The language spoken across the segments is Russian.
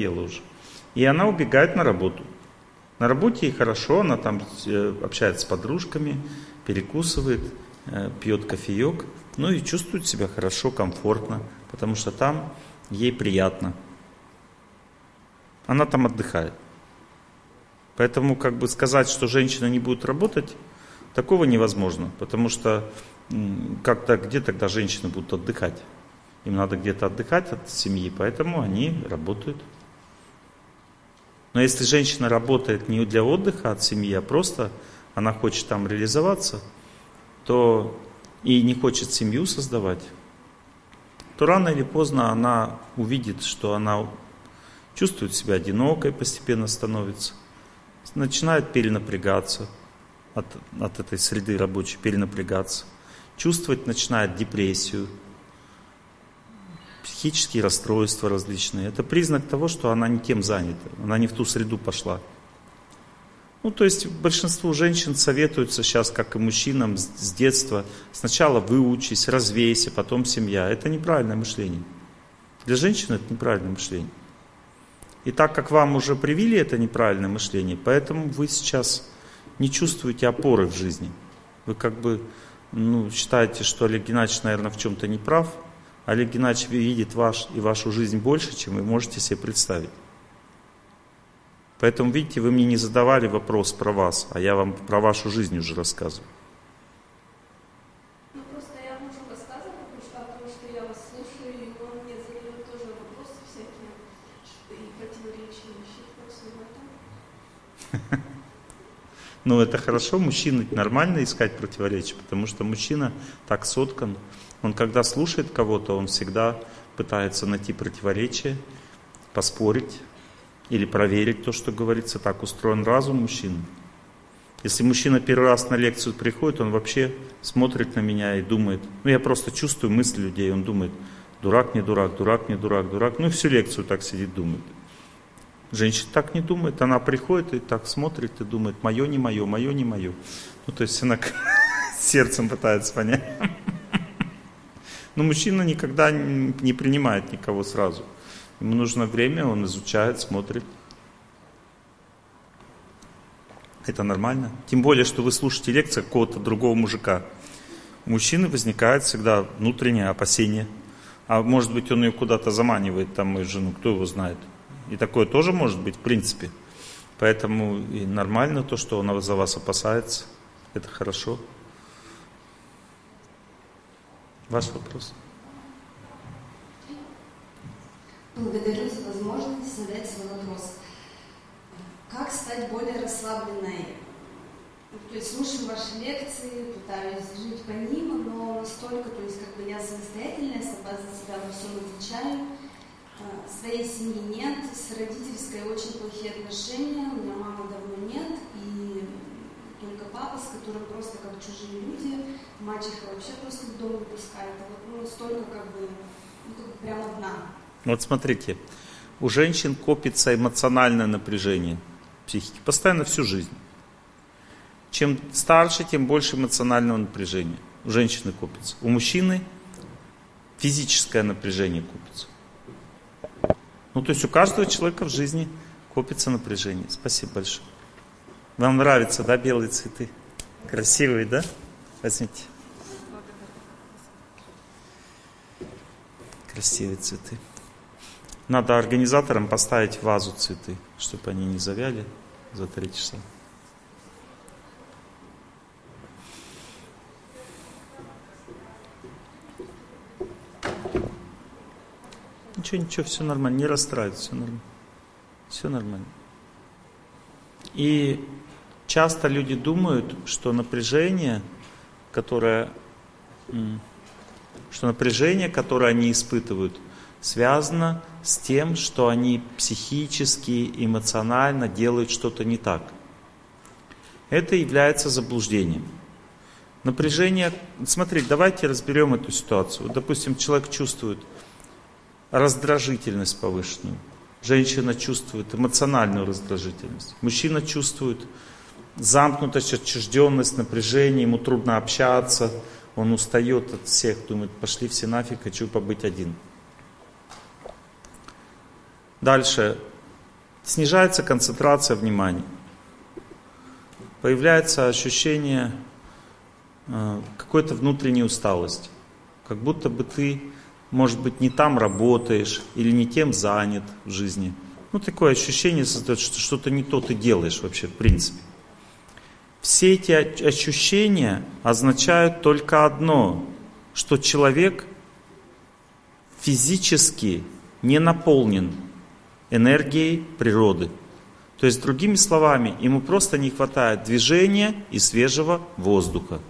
надоело уже. И она убегает на работу. На работе ей хорошо, она там э, общается с подружками, перекусывает, э, пьет кофеек, ну и чувствует себя хорошо, комфортно, потому что там ей приятно. Она там отдыхает. Поэтому как бы сказать, что женщина не будет работать, такого невозможно, потому что как-то где тогда женщины будут отдыхать? Им надо где-то отдыхать от семьи, поэтому они работают. Но если женщина работает не для отдыха от семьи, а просто она хочет там реализоваться, то и не хочет семью создавать, то рано или поздно она увидит, что она чувствует себя одинокой, постепенно становится, начинает перенапрягаться от, от этой среды рабочей, перенапрягаться, чувствовать начинает депрессию, психические расстройства различные. Это признак того, что она не тем занята, она не в ту среду пошла. Ну, то есть большинству женщин советуются сейчас, как и мужчинам с детства, сначала выучись, развейся, потом семья. Это неправильное мышление. Для женщины это неправильное мышление. И так как вам уже привили это неправильное мышление, поэтому вы сейчас не чувствуете опоры в жизни. Вы как бы ну, считаете, что Олег Геннадьевич, наверное, в чем-то не прав, Олег Геннадьевич видит ваш и вашу жизнь больше, чем вы можете себе представить. Поэтому, видите, вы мне не задавали вопрос про вас, а я вам про вашу жизнь уже рассказываю. Ну, просто я мужу рассказывала, потому что, что я вас слушаю, и он мне задает тоже вопросы всякие. Ну, это хорошо, мужчина нормально искать противоречия, потому что мужчина так соткан, он когда слушает кого-то, он всегда пытается найти противоречие, поспорить или проверить то, что говорится. Так устроен разум мужчины. Если мужчина первый раз на лекцию приходит, он вообще смотрит на меня и думает, ну я просто чувствую мысли людей, он думает, дурак не дурак, дурак не дурак, дурак, ну и всю лекцию так сидит, думает. Женщина так не думает, она приходит и так смотрит и думает, мое не мое, мое не мое. Ну то есть она сердцем пытается понять. Но мужчина никогда не принимает никого сразу. Ему нужно время, он изучает, смотрит. Это нормально. Тем более, что вы слушаете лекцию какого-то другого мужика. У мужчины возникает всегда внутреннее опасение. А может быть, он ее куда-то заманивает, там, мою жену, кто его знает. И такое тоже может быть, в принципе. Поэтому и нормально то, что он за вас опасается. Это хорошо. Ваш вопрос. Благодарю за возможность задать свой вопрос. Как стать более расслабленной? То есть слушаю ваши лекции, пытаюсь жить по ним, но настолько, то есть как бы я самостоятельная, сама за себя во всем отвечаю. А, своей семьи нет, с родительской очень плохие отношения, у меня мамы давно нет, и только папа, с которым просто как чужие люди, мачеха вообще просто в дом не пускает. А вот ну, столько как бы, ну, как бы прям одна. Вот смотрите, у женщин копится эмоциональное напряжение психики постоянно всю жизнь. Чем старше, тем больше эмоционального напряжения. У женщины копится. У мужчины физическое напряжение копится. Ну, то есть у каждого человека в жизни копится напряжение. Спасибо большое. Вам нравятся, да, белые цветы? Красивые, да? Возьмите. Красивые цветы. Надо организаторам поставить вазу цветы, чтобы они не завяли за три часа. Ничего, ничего, все нормально, не расстраивайтесь, все нормально. Все нормально. И часто люди думают, что напряжение, которое, что напряжение, которое они испытывают, связано с тем, что они психически, эмоционально делают что-то не так. Это является заблуждением. Напряжение, смотрите, давайте разберем эту ситуацию. Вот, допустим, человек чувствует раздражительность повышенную. Женщина чувствует эмоциональную раздражительность. Мужчина чувствует замкнутость, отчужденность, напряжение, ему трудно общаться, он устает от всех, думает, пошли все нафиг, хочу побыть один. Дальше. снижается концентрация внимания. Появляется ощущение э, какой-то внутренней усталости. Как будто бы ты, может быть, не там работаешь или не тем занят в жизни. Ну, такое ощущение создает, что что-то не то ты делаешь вообще в принципе. Все эти ощущения означают только одно, что человек физически не наполнен энергией природы. То есть, другими словами, ему просто не хватает движения и свежего воздуха.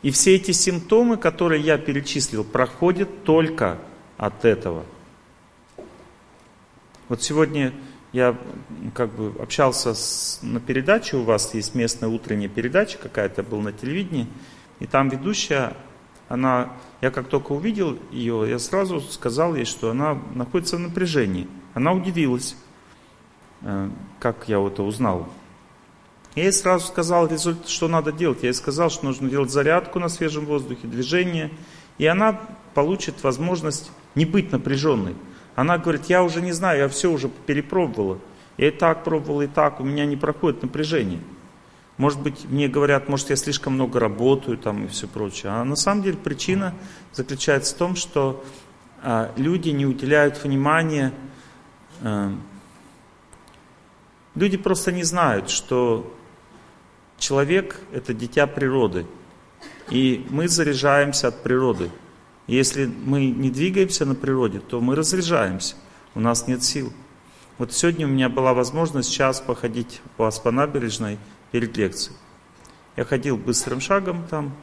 И все эти симптомы, которые я перечислил, проходят только от этого. Вот сегодня я как бы общался с, на передаче, у вас есть местная утренняя передача какая-то, был на телевидении, и там ведущая, она, я как только увидел ее, я сразу сказал ей, что она находится в напряжении. Она удивилась, э, как я это узнал. Я ей сразу сказал, что надо делать. Я ей сказал, что нужно делать зарядку на свежем воздухе, движение. И она получит возможность не быть напряженной. Она говорит, я уже не знаю, я все уже перепробовала. Я и так пробовала, и так, у меня не проходит напряжение. Может быть, мне говорят, может, я слишком много работаю там и все прочее. А на самом деле причина заключается в том, что а, люди не уделяют внимания, а, люди просто не знают, что человек – это дитя природы. И мы заряжаемся от природы. Если мы не двигаемся на природе, то мы разряжаемся, у нас нет сил. Вот сегодня у меня была возможность час походить по, по набережной перед лекцией. Я ходил быстрым шагом там,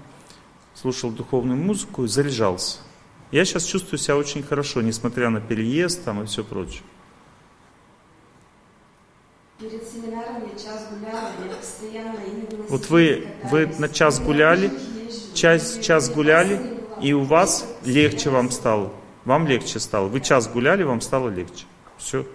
слушал духовную музыку и заряжался. Я сейчас чувствую себя очень хорошо, несмотря на переезд там и все прочее. Перед семинаром я час гуляла, я постоянно Вот вы, вы на час гуляли, час, час гуляли, и у вас легче вам стало. Вам легче стало. Вы час гуляли, вам стало легче. Все.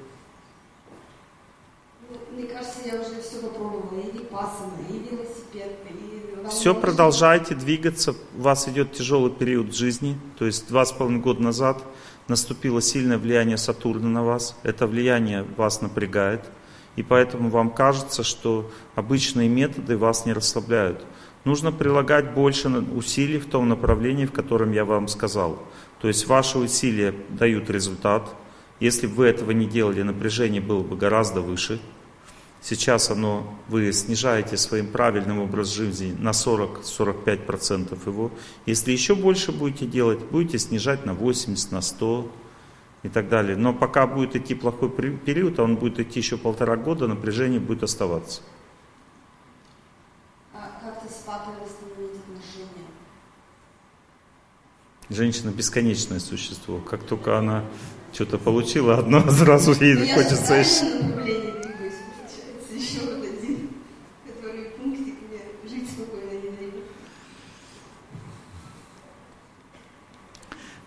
Мне кажется, я уже все попробовала. И випассана, и велосипед, и... Все продолжайте двигаться. У вас идет тяжелый период жизни. То есть два с половиной года назад наступило сильное влияние Сатурна на вас. Это влияние вас напрягает. И поэтому вам кажется, что обычные методы вас не расслабляют нужно прилагать больше усилий в том направлении, в котором я вам сказал. То есть ваши усилия дают результат. Если бы вы этого не делали, напряжение было бы гораздо выше. Сейчас оно, вы снижаете своим правильным образ жизни на 40-45% его. Если еще больше будете делать, будете снижать на 80, на 100 и так далее. Но пока будет идти плохой период, а он будет идти еще полтора года, напряжение будет оставаться. Женщина бесконечное существо. Как только она что-то получила одно, сразу ей Но хочется я еще. Вот один, пунктик жить.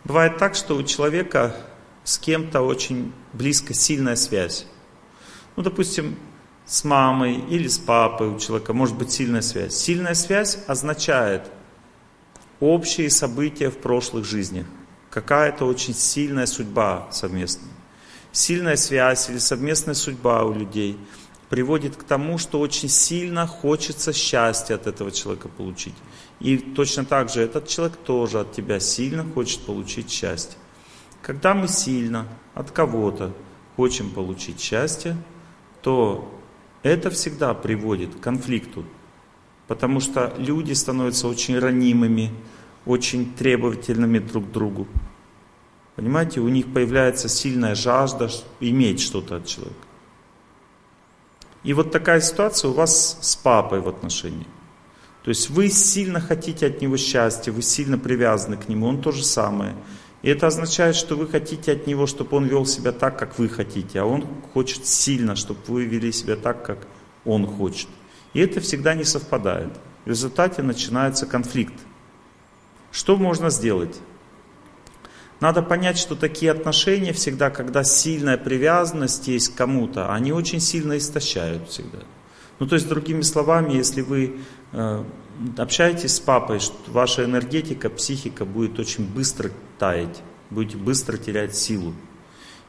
Бывает так, что у человека с кем-то очень близко сильная связь. Ну, допустим, с мамой или с папой у человека может быть сильная связь. Сильная связь означает – общие события в прошлых жизнях, какая-то очень сильная судьба совместная. Сильная связь или совместная судьба у людей приводит к тому, что очень сильно хочется счастья от этого человека получить. И точно так же этот человек тоже от тебя сильно хочет получить счастье. Когда мы сильно от кого-то хотим получить счастье, то это всегда приводит к конфликту Потому что люди становятся очень ранимыми, очень требовательными друг к другу. Понимаете, у них появляется сильная жажда иметь что-то от человека. И вот такая ситуация у вас с папой в отношении. То есть вы сильно хотите от него счастья, вы сильно привязаны к нему, он то же самое. И это означает, что вы хотите от него, чтобы он вел себя так, как вы хотите, а он хочет сильно, чтобы вы вели себя так, как он хочет. И это всегда не совпадает. В результате начинается конфликт. Что можно сделать? Надо понять, что такие отношения всегда, когда сильная привязанность есть к кому-то, они очень сильно истощают всегда. Ну, то есть, другими словами, если вы э, общаетесь с папой, ваша энергетика, психика будет очень быстро таять, будете быстро терять силу.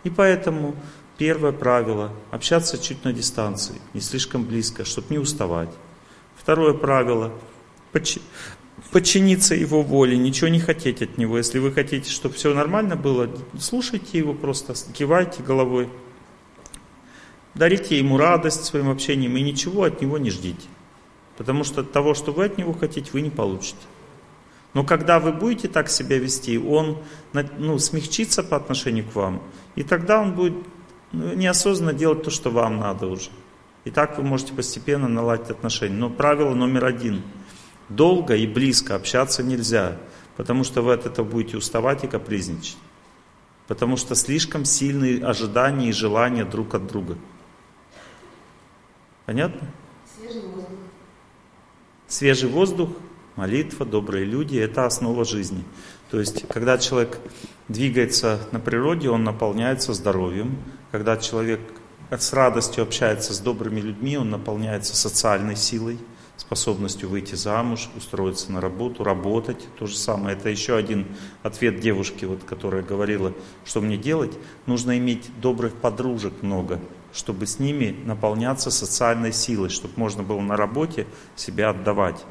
И поэтому первое правило – общаться чуть на дистанции, не слишком близко, чтобы не уставать. Второе правило – подчиниться его воле, ничего не хотеть от него. Если вы хотите, чтобы все нормально было, слушайте его просто, кивайте головой, дарите ему радость своим общением и ничего от него не ждите. Потому что того, что вы от него хотите, вы не получите. Но когда вы будете так себя вести, он ну, смягчится по отношению к вам, и тогда он будет ну, неосознанно делать то, что вам надо уже. И так вы можете постепенно наладить отношения. Но правило номер один. Долго и близко общаться нельзя, потому что вы от этого будете уставать и капризничать. Потому что слишком сильные ожидания и желания друг от друга. Понятно? Свежий воздух. Свежий воздух, молитва, добрые люди – это основа жизни. То есть, когда человек двигается на природе, он наполняется здоровьем. Когда человек с радостью общается с добрыми людьми, он наполняется социальной силой, способностью выйти замуж, устроиться на работу, работать. То же самое. Это еще один ответ девушки, вот, которая говорила, что мне делать. Нужно иметь добрых подружек много, чтобы с ними наполняться социальной силой, чтобы можно было на работе себя отдавать.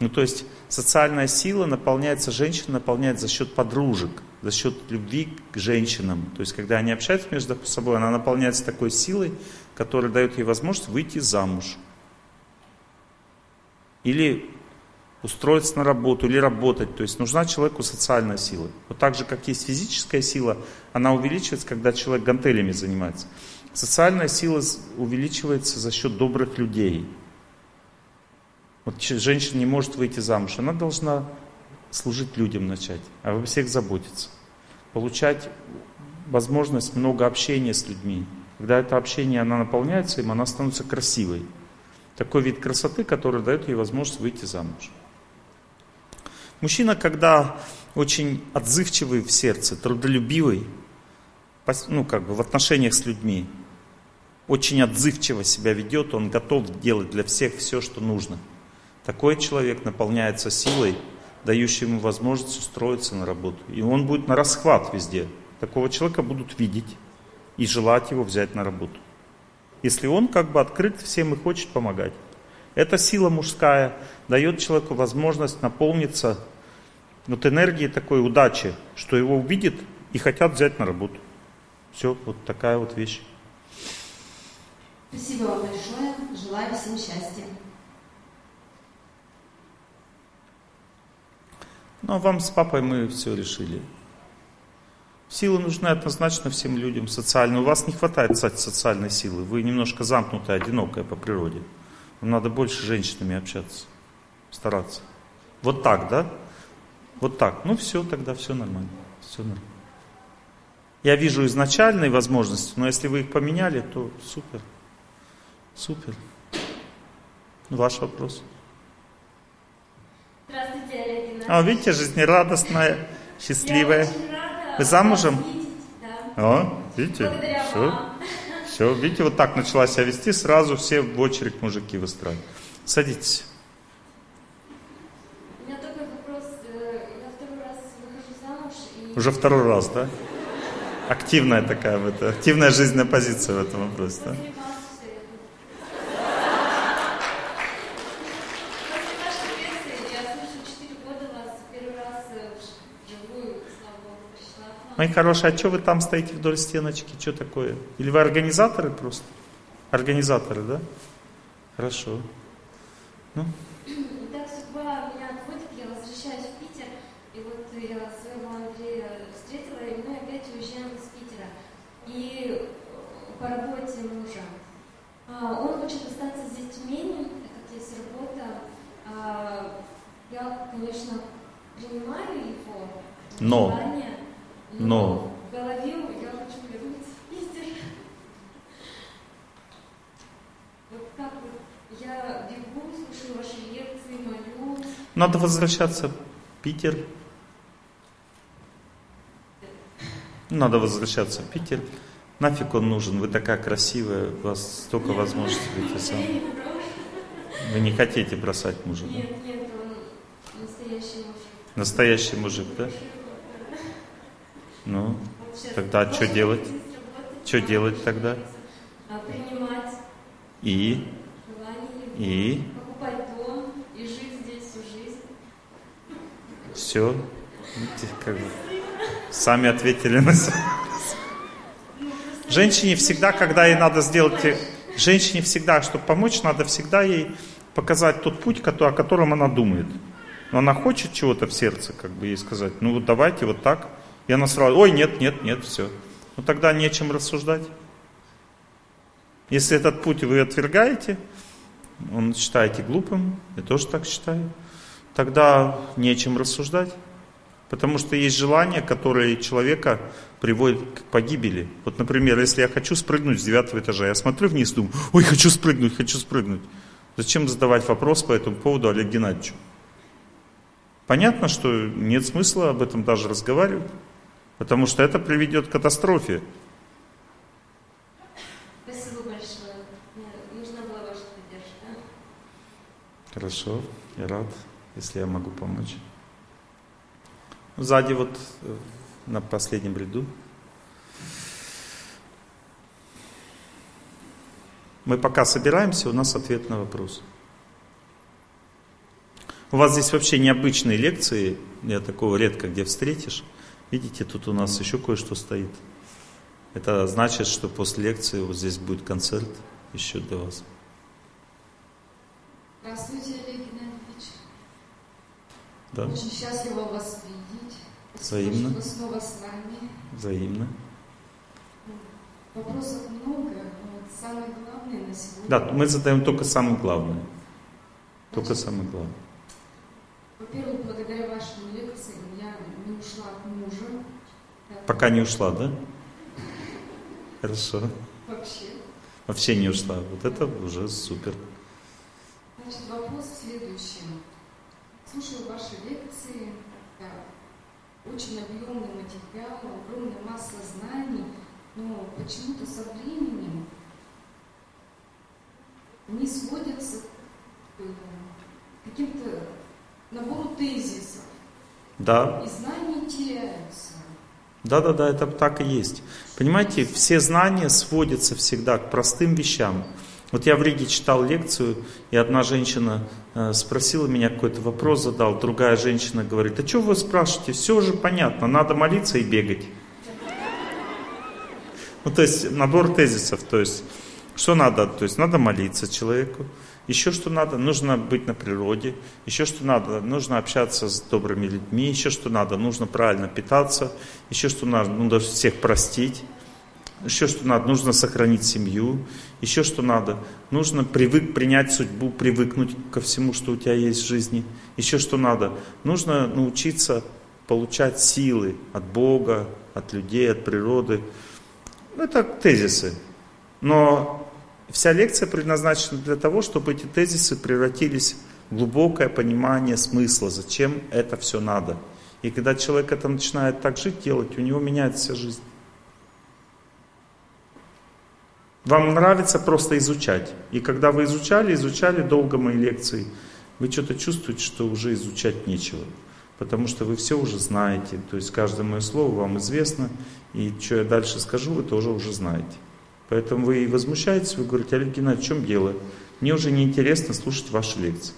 Ну, то есть социальная сила наполняется, женщина наполняет за счет подружек, за счет любви к женщинам. То есть, когда они общаются между собой, она наполняется такой силой, которая дает ей возможность выйти замуж. Или устроиться на работу, или работать. То есть нужна человеку социальная сила. Вот так же, как есть физическая сила, она увеличивается, когда человек гантелями занимается. Социальная сила увеличивается за счет добрых людей. Вот женщина не может выйти замуж, она должна служить людям начать, а обо всех заботиться. Получать возможность много общения с людьми. Когда это общение, она наполняется им, она становится красивой. Такой вид красоты, который дает ей возможность выйти замуж. Мужчина, когда очень отзывчивый в сердце, трудолюбивый, ну как бы в отношениях с людьми, очень отзывчиво себя ведет, он готов делать для всех все, что нужно – такой человек наполняется силой, дающей ему возможность устроиться на работу. И он будет на расхват везде. Такого человека будут видеть и желать его взять на работу. Если он как бы открыт всем и хочет помогать. Эта сила мужская дает человеку возможность наполниться вот энергией такой удачи, что его увидят и хотят взять на работу. Все, вот такая вот вещь. Спасибо вам большое. Желаю всем счастья. Ну, а вам с папой мы все решили. Силы нужны однозначно всем людям, социальные. У вас не хватает, кстати, социальной силы. Вы немножко замкнутая, одинокая по природе. Вам надо больше с женщинами общаться, стараться. Вот так, да? Вот так. Ну все, тогда все нормально. Все нормально. Я вижу изначальные возможности, но если вы их поменяли, то супер. Супер. Ваш вопрос. Здравствуйте, Олег А, видите, жизнерадостная, счастливая. Вы замужем? Видеть, да. О, видите? Благодаря Все. вам. Все, видите, вот так начала себя вести, сразу все в очередь мужики выстраивают. Садитесь. У меня такой вопрос. э, Я второй раз выхожу замуж и... Уже второй раз, да? Активная такая, это, активная жизненная позиция в этом вопросе, да? После вас всё это. После вашей лекции я слышу 4 года вас, первый раз э, вживую, слава Богу, пришла к нам. Мои хорошие, а что вы там стоите вдоль стеночки? Что такое? Или вы организаторы просто? Организаторы, да? Хорошо. Ну, И так судьба меня отводит, я возвращаюсь в Питер, и вот я своего Андрея встретила, и мы опять уезжаем из Питера. И э, по работе мужа. А, Он хочет остаться с детьми, так как есть работа. А, Я, конечно, принимаю его Но. желание, Но. в голове я хочу вернуться в Питер. Вот как вот я бегу, слушаю ваши лекции, молюсь. надо возвращаться в Питер. Надо возвращаться в Питер. Нафиг он нужен? Вы такая красивая, у вас столько возможностей выйти сам. Вы не хотите бросать мужа, да? Нет, нет, он настоящий мужик. Настоящий мужик, да? Ну, Тогда что делать? Что делать тогда? А, принимать И? И? покупать дом и жить здесь всю жизнь. Все. Как бы сами ответили на. Женщине всегда, когда ей надо сделать... Женщине всегда, чтобы помочь, надо всегда ей показать тот путь, о котором она думает. Но она хочет чего-то в сердце, как бы ей сказать, ну вот давайте вот так. И она сразу, ой, нет, нет, нет, все. Ну тогда нечем рассуждать. Если этот путь вы отвергаете, он считаете глупым, я тоже так считаю, тогда нечем рассуждать. Потому что есть желания, которые человека приводят к погибели. Вот, например, если я хочу спрыгнуть с девятого этажа, я смотрю вниз, думаю, ой, хочу спрыгнуть, хочу спрыгнуть. Зачем задавать вопрос по этому поводу Олегу Геннадьевичу? Понятно, что нет смысла об этом даже разговаривать, потому что это приведет к катастрофе. Спасибо большое. Мне нужна была ваша поддержка. Хорошо, я рад, если я могу помочь. Сзади вот э, на последнем ряду. Мы пока собираемся, у нас ответ на вопрос. У вас здесь вообще необычные лекции, я такого редко где встретишь. Видите, тут у нас еще кое-что стоит. Это значит, что после лекции вот здесь будет концерт еще для вас. Здравствуйте, Олег Геннадьевич. Да, Очень счастлива вас видеть. Взаимно. Вы снова с нами. взаимно. Вопросов много, но вот самое главное на сегодня. Да, мы задаем только самое главное. Только самое главное. Во-первых, благодаря вашим лекциям я не ушла от мужа. Пока не ушла, да? Хорошо. Вообще. Вообще не ушла. Вот это уже супер. Значит, вопрос в следующем. Слушаю ваши лекции, да, очень объемный материал, огромная масса знаний, но почему-то со временем не сводятся к э, каким-то набору тезисов, Да, и знания теряются. да, да, да, это так и есть. Понимаете, все знания сводятся всегда к простым вещам. Вот я в Риге читал лекцию, и одна женщина э, спросила меня какой-то вопрос, задал, другая женщина говорит, а что вы спрашиваете, все же понятно, надо молиться и бегать. Ну, то есть набор тезисов, то есть что надо, то есть надо молиться человеку, еще что надо, нужно быть на природе, еще что надо, нужно общаться с добрыми людьми, еще что надо, нужно правильно питаться, еще что надо, нужно всех простить, еще что надо, нужно сохранить семью, еще что надо, нужно привык принять судьбу, привыкнуть ко всему, что у тебя есть в жизни, еще что надо, нужно научиться получать силы от Бога, от людей, от природы. Это тезисы. Но вся лекция предназначена для того, чтобы эти тезисы превратились в глубокое понимание смысла, зачем это все надо. И когда человек это начинает так жить, делать, у него меняется вся жизнь. Вам нравится просто изучать. И когда вы изучали, изучали долго мои лекции, вы что-то чувствуете, что уже изучать нечего. Потому что вы все уже знаете. То есть каждое мое слово вам известно. И что я дальше скажу, вы тоже уже знаете. Поэтому вы и возмущаетесь, вы говорите, Олег Геннадьевич, в чем дело? Мне уже неинтересно слушать ваши лекции.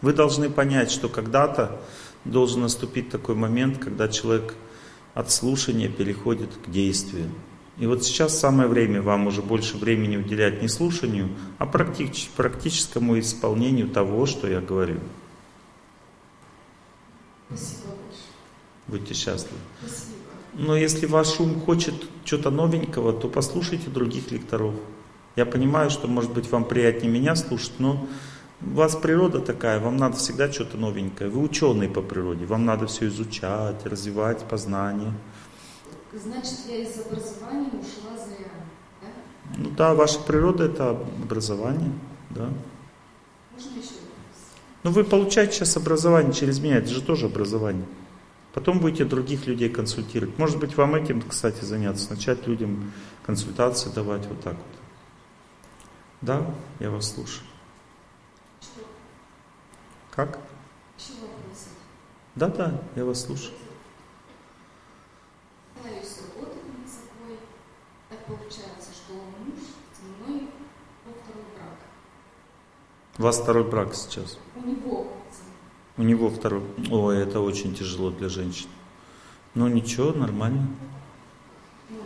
Вы должны понять, что когда-то должен наступить такой момент, когда человек от слушания переходит к действию. И вот сейчас самое время вам уже больше времени уделять не слушанию, а практич, практическому исполнению того, что я говорю. Спасибо большое. Будьте счастливы. Спасибо. Но если ваш ум хочет чего-то новенького, то послушайте других лекторов. Я понимаю, что может быть вам приятнее меня слушать, но у вас природа такая, вам надо всегда что-то новенькое. Вы ученый по природе, вам надо все изучать, развивать познание. Значит, я из образования ушла зря, да? Ну да, ваша природа это образование, да. Можно еще вопрос? Но вы получаете сейчас образование через меня, это же тоже образование. Потом будете других людей консультировать. Может быть, вам этим, кстати, заняться, начать людям консультации давать вот так вот. Да, я вас слушаю. Что? Как? Да, да, я вас слушаю. Пытаюсь работать над собой, так получается, что муж со мной во второй брак. У вас второй брак сейчас. У него. У него второй. Ой, это очень тяжело для женщин. Ну ничего, нормально. Ну,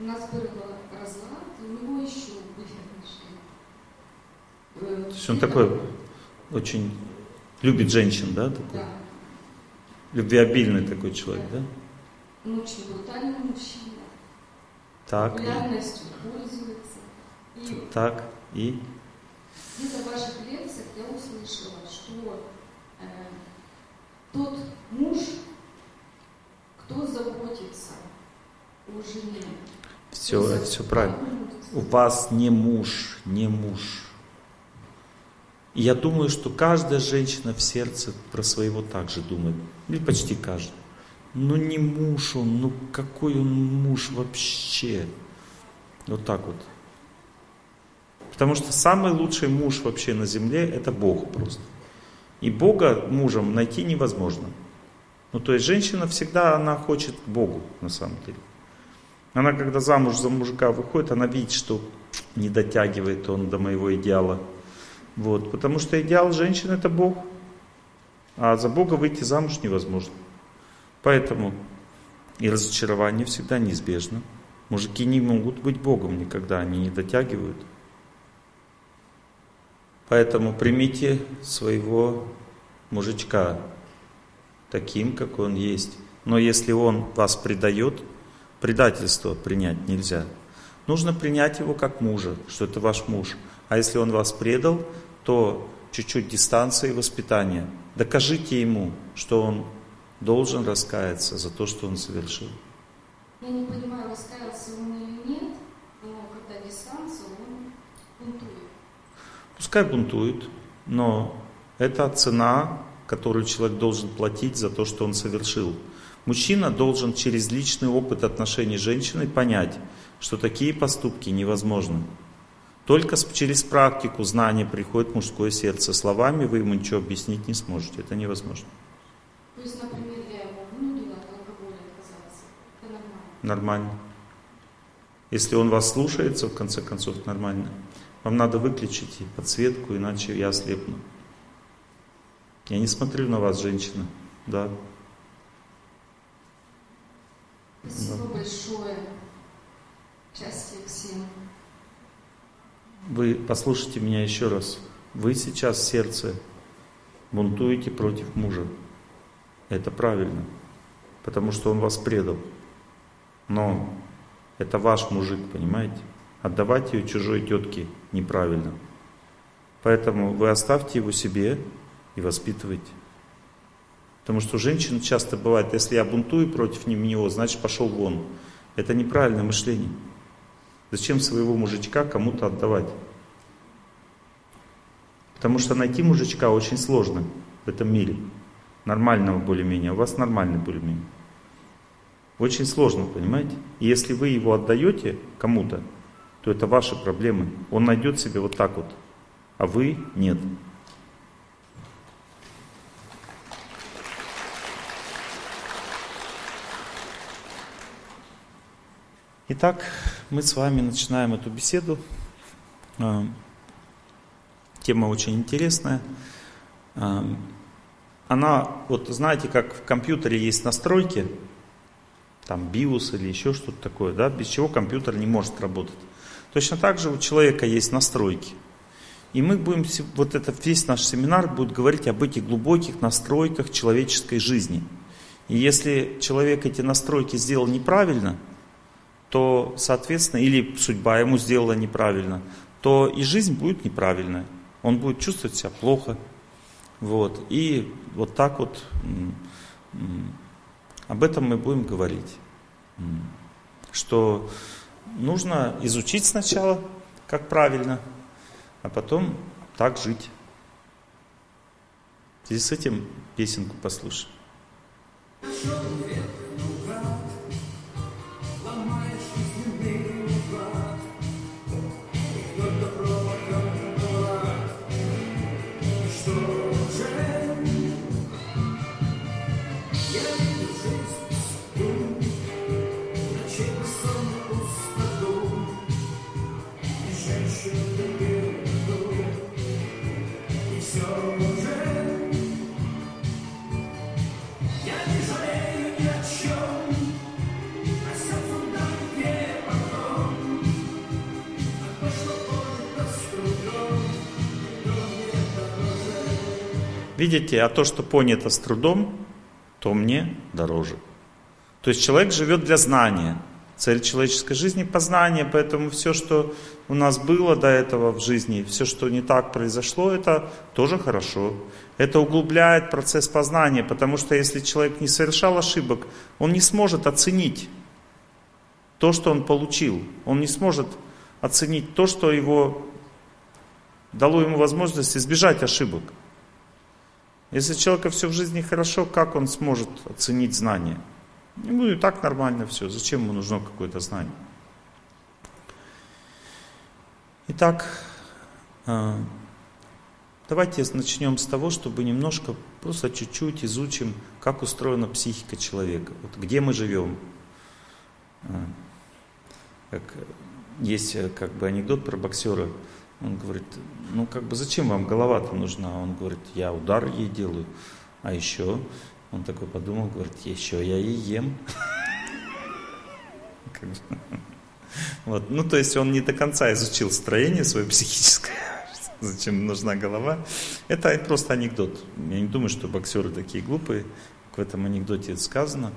у нас был разлад, у него еще были отношения. То есть он такой очень любит женщин, да? Такой? Да. Любвеобильный такой человек, да? Он очень брутальный мужчина. Так, Популярностью пользуется. И так, и где-то в ваших лекциях я услышала, что тот муж, кто заботится о жене, все, это все правильно. У вас не муж, не муж. И я думаю, что каждая женщина в сердце про своего так же думает. Или почти каждая. Ну не муж он, ну какой он муж вообще? Вот так вот. Потому что самый лучший муж вообще на земле это Бог просто. И Бога мужем найти невозможно. Ну то есть женщина всегда она хочет к Богу на самом деле. Она когда замуж за мужика выходит, она видит, что не дотягивает он до моего идеала. Вот, потому что идеал женщины это Бог. А за Бога выйти замуж невозможно. Поэтому и разочарование всегда неизбежно. Мужики не могут быть Богом никогда, они не дотягивают. Поэтому примите своего мужичка таким, какой он есть. Но если он вас предает, предательство принять нельзя. Нужно принять его как мужа, что это ваш муж. А если он вас предал, то чуть-чуть дистанции и воспитания. Докажите ему, что он должен раскаяться за то, что он совершил. Я не понимаю, раскаялся он или нет, но когда дистанция, он бунтует. Пускай бунтует, но это цена, которую человек должен платить за то, что он совершил. Мужчина должен через личный опыт отношений с женщиной понять, что такие поступки невозможны. Только через практику знания приходит мужское сердце. Словами вы ему ничего объяснить не сможете. Это невозможно. То есть, например, я его вынудила от алкоголя отказаться. Это нормально. Нормально. Если он вас слушается, в конце концов, нормально. Вам надо выключить и подсветку, иначе я ослепну. Я не смотрю на вас, женщина. Да. Спасибо большое. Счастья всем. Вы послушайте меня еще раз. Вы сейчас в сердце бунтуете против мужа. Это правильно, потому что он вас предал. Но это ваш мужик, понимаете? Отдавать ее чужой тетке неправильно. Поэтому вы оставьте его себе и воспитывайте. Потому что у женщин часто бывает, если я бунтую против него, значит пошел вон. Это неправильное мышление. Зачем своего мужичка кому-то отдавать? Потому что найти мужичка очень сложно в этом мире. Нормального более-менее. У вас нормальный более-менее. Очень сложно, понимаете? И если вы его отдаете кому-то, то это ваши проблемы. Он найдет себе вот так вот, а вы нет. Итак, мы с вами начинаем эту беседу. А, Тема очень интересная. А, Она, вот знаете, как в компьютере есть настройки, там BIOS или еще что-то такое, да, без чего компьютер не может работать. Точно так же у человека есть настройки. И мы будем, вот это весь наш семинар будет говорить об этих глубоких настройках человеческой жизни. И если человек эти настройки сделал неправильно, то, соответственно, или судьба ему сделала неправильно, то и жизнь будет неправильная. Он будет чувствовать себя плохо. Вот. И вот так вот об этом мы будем говорить. Что нужно изучить сначала, как правильно, а потом так жить. В с этим песенку послушаем. Я Видите, а то, что понято с трудом, то мне дороже. То есть человек живет для знания. Цель человеческой жизни – познание, поэтому все, что у нас было до этого в жизни, все, что не так произошло, это тоже хорошо. Это углубляет процесс познания, потому что если человек не совершал ошибок, он не сможет оценить то, что он получил. Он не сможет оценить то, что его дало ему возможность избежать ошибок. Если человека все в жизни хорошо, как он сможет оценить знания? Ему и так нормально все. Зачем ему нужно какое-то знание? Итак, а, давайте начнем с того, чтобы немножко, просто чуть-чуть изучим, как устроена психика человека. Вот где мы живем. А, как, есть э, как бы анекдот про боксера. Он говорит, ну как бы зачем вам голова-то нужна? Он говорит, я удар ей делаю. А еще он такой подумал, говорит, еще я и ем. Вот. Ну, то есть он не до конца изучил строение свое психическое, зачем нужна голова. Это просто анекдот. Я не думаю, что боксеры такие глупые, в этом анекдоте сказано.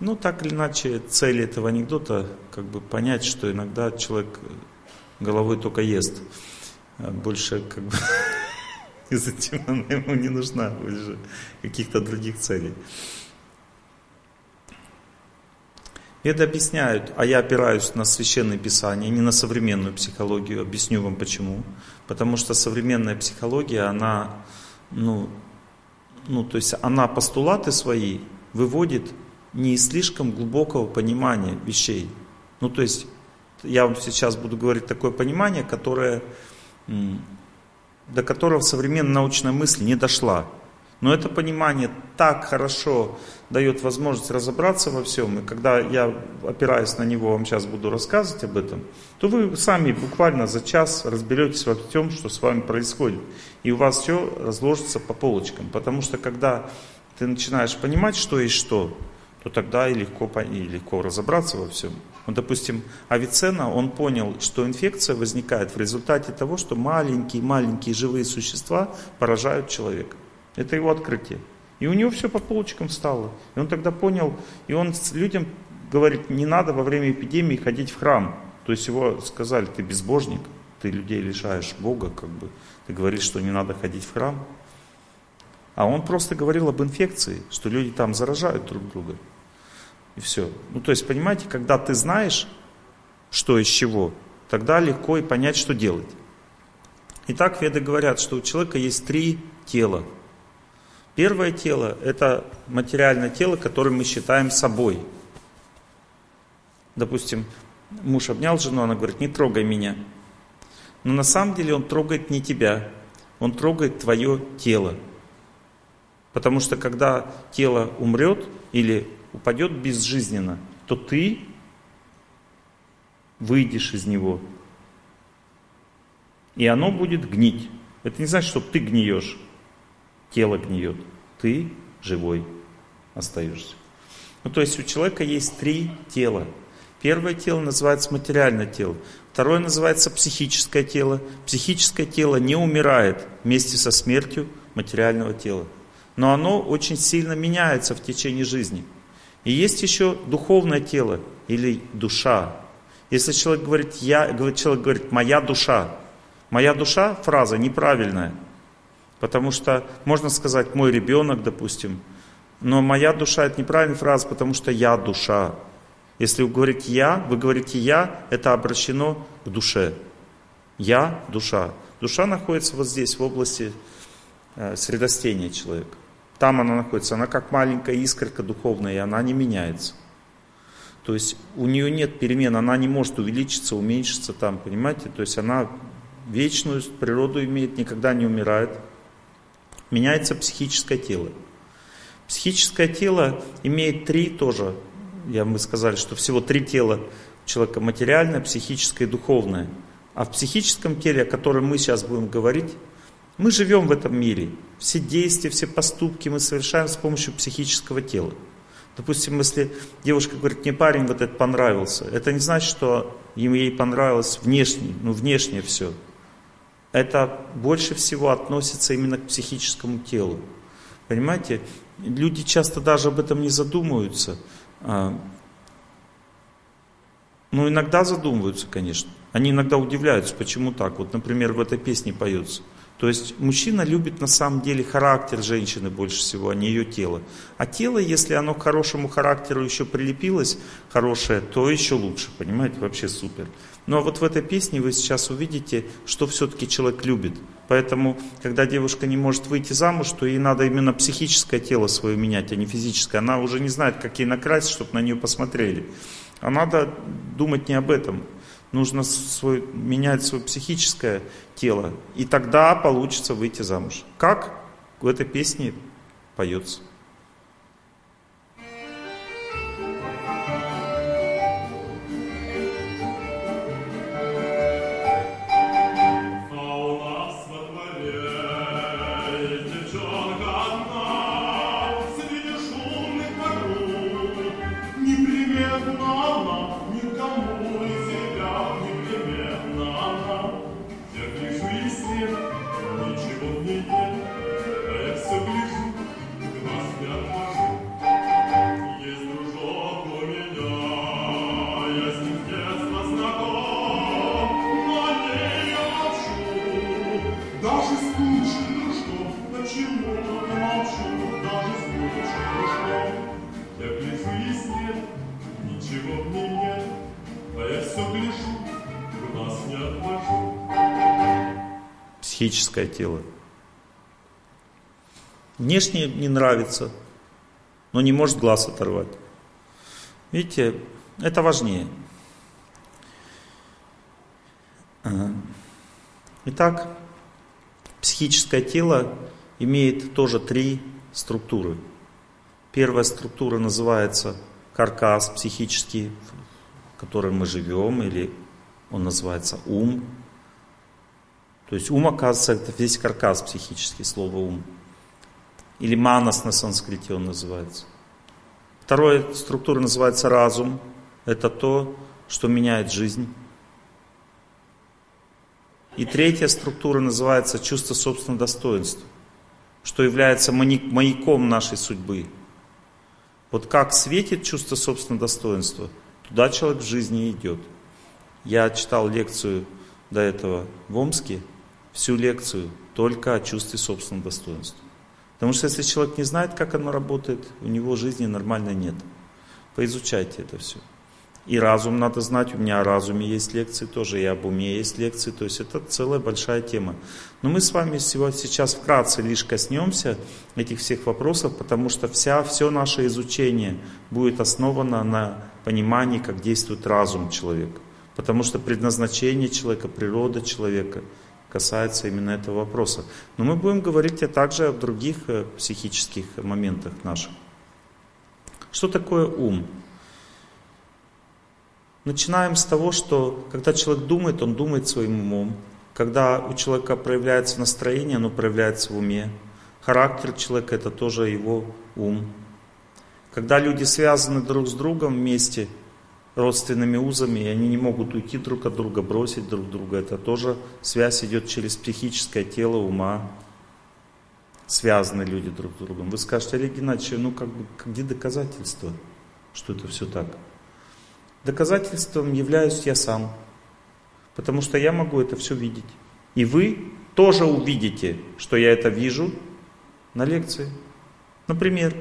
Ну, так или иначе, цель этого анекдота как бы понять, что иногда человек головой только ест. А больше как бы и затем она ему не нужна больше каких-то других целей. Это объясняют, а я опираюсь на священное писание, не на современную психологию. Объясню вам почему. Потому что современная психология, она, ну, ну, то есть она постулаты свои выводит не из слишком глубокого понимания вещей. Ну, то есть я вам сейчас буду говорить такое понимание, которое до которого современная научная мысль не дошла. Но это понимание так хорошо дает возможность разобраться во всем, и когда я, опираясь на него, вам сейчас буду рассказывать об этом, то вы сами буквально за час разберетесь во всем, что с вами происходит. И у вас все разложится по полочкам. Потому что когда ты начинаешь понимать, что есть что, то тогда и легко, и легко разобраться во всем. Вот, допустим, Авиценна, он понял, что инфекция возникает в результате того, что маленькие-маленькие живые существа поражают человека. Это его открытие. И у него все по полочкам встало. И он тогда понял, и он людям говорит, не надо во время эпидемии ходить в храм. То есть его сказали, ты безбожник, ты людей лишаешь Бога, как бы. Ты говоришь, что не надо ходить в храм. А он просто говорил об инфекции, что люди там заражают друг друга. И все. Ну, то есть, понимаете, когда ты знаешь, что из чего, тогда легко и понять, что делать. Итак, веды говорят, что у человека есть три тела. Первое тело – это материальное тело, которое мы считаем собой. Допустим, муж обнял жену, она говорит, не трогай меня. Но на самом деле он трогает не тебя, он трогает твое тело. Потому что когда тело умрет или упадет безжизненно, то ты выйдешь из него. И оно будет гнить. Это не значит, что ты гниешь, тело гниет. Ты живой остаешься. Ну, то есть у человека есть три тела. Первое тело называется материальное тело. Второе называется психическое тело. Психическое тело не умирает вместе со смертью материального тела. Но оно очень сильно меняется в течение жизни. И есть еще духовное тело или душа. Если человек говорит, я, человек говорит, моя душа, моя душа, фраза неправильная. Потому что можно сказать, мой ребенок, допустим, но моя душа это неправильная фраза, потому что я душа. Если вы говорите я, вы говорите я, это обращено к душе. Я душа. Душа находится вот здесь, в области э, средостения человека. Там она находится, она как маленькая искорка духовная, и она не меняется. То есть у нее нет перемен, она не может увеличиться, уменьшиться там, понимаете? То есть она вечную природу имеет, никогда не умирает. Меняется психическое тело. Психическое тело имеет три тоже, я мы сказали, что всего три тела человека, материальное, психическое и духовное. А в психическом теле, о котором мы сейчас будем говорить, мы живем в этом мире. Все действия, все поступки мы совершаем с помощью психического тела. Допустим, если девушка говорит, мне парень вот этот понравился, это не значит, что ему ей понравилось внешне, ну внешне все. Это больше всего относится именно к психическому телу. Понимаете? Люди часто даже об этом не задумываются. А, ну, иногда задумываются, конечно. Они иногда удивляются, почему так. Вот, например, в этой песне поется. То есть мужчина любит на самом деле характер женщины больше всего, а не ее тело. А тело, если оно к хорошему характеру еще прилепилось, хорошее, то еще лучше, понимаете, вообще супер. Но вот в этой песне вы сейчас увидите, что все-таки человек любит. Поэтому, когда девушка не может выйти замуж, то ей надо именно психическое тело свое менять, а не физическое. Она уже не знает, как ей накрасить, чтобы на нее посмотрели. А надо думать не об этом. Нужно свой, менять свое психическое тело. И тогда получится выйти замуж. Как? В этой песне поется. Психическое тело. Внешне не нравится, но не может глаз оторвать. Видите, это важнее. Итак, психическое тело имеет тоже три структуры. Первая структура называется каркас психический, в котором мы живем, или он называется ум, то есть ум, оказывается, это весь каркас психический, слово ум. Или манас на санскрите он называется. Вторая структура называется разум. Это то, что меняет жизнь. И третья структура называется чувство собственного достоинства, что является маяком нашей судьбы. Вот как светит чувство собственного достоинства, туда человек в жизни идет. Я читал лекцию до этого в Омске, всю лекцию только о чувстве собственного достоинства. Потому что если человек не знает, как оно работает, у него жизни нормально нет. Поизучайте это все. И разум надо знать, у меня о разуме есть лекции тоже, и об уме есть лекции, то есть это целая большая тема. Но мы с вами сейчас вкратце лишь коснемся этих всех вопросов, потому что вся, все наше изучение будет основано на понимании, как действует разум человека. Потому что предназначение человека, природа человека – касается именно этого вопроса. Но мы будем говорить также о других э, психических моментах наших. Что такое ум? Начинаем с того, что когда человек думает, он думает своим умом. Когда у человека проявляется настроение, оно проявляется в уме. Характер человека это тоже его ум. Когда люди связаны друг с другом вместе – родственными узами, и они не могут уйти друг от друга, бросить друг друга. Это тоже связь идет через психическое тело ума. Связаны люди друг с другом. Вы скажете, Олег Геннадьевич, ну как бы, где доказательства, что это все так? Доказательством являюсь я сам, потому что я могу это все видеть. И вы тоже увидите, что я это вижу на лекции. Например,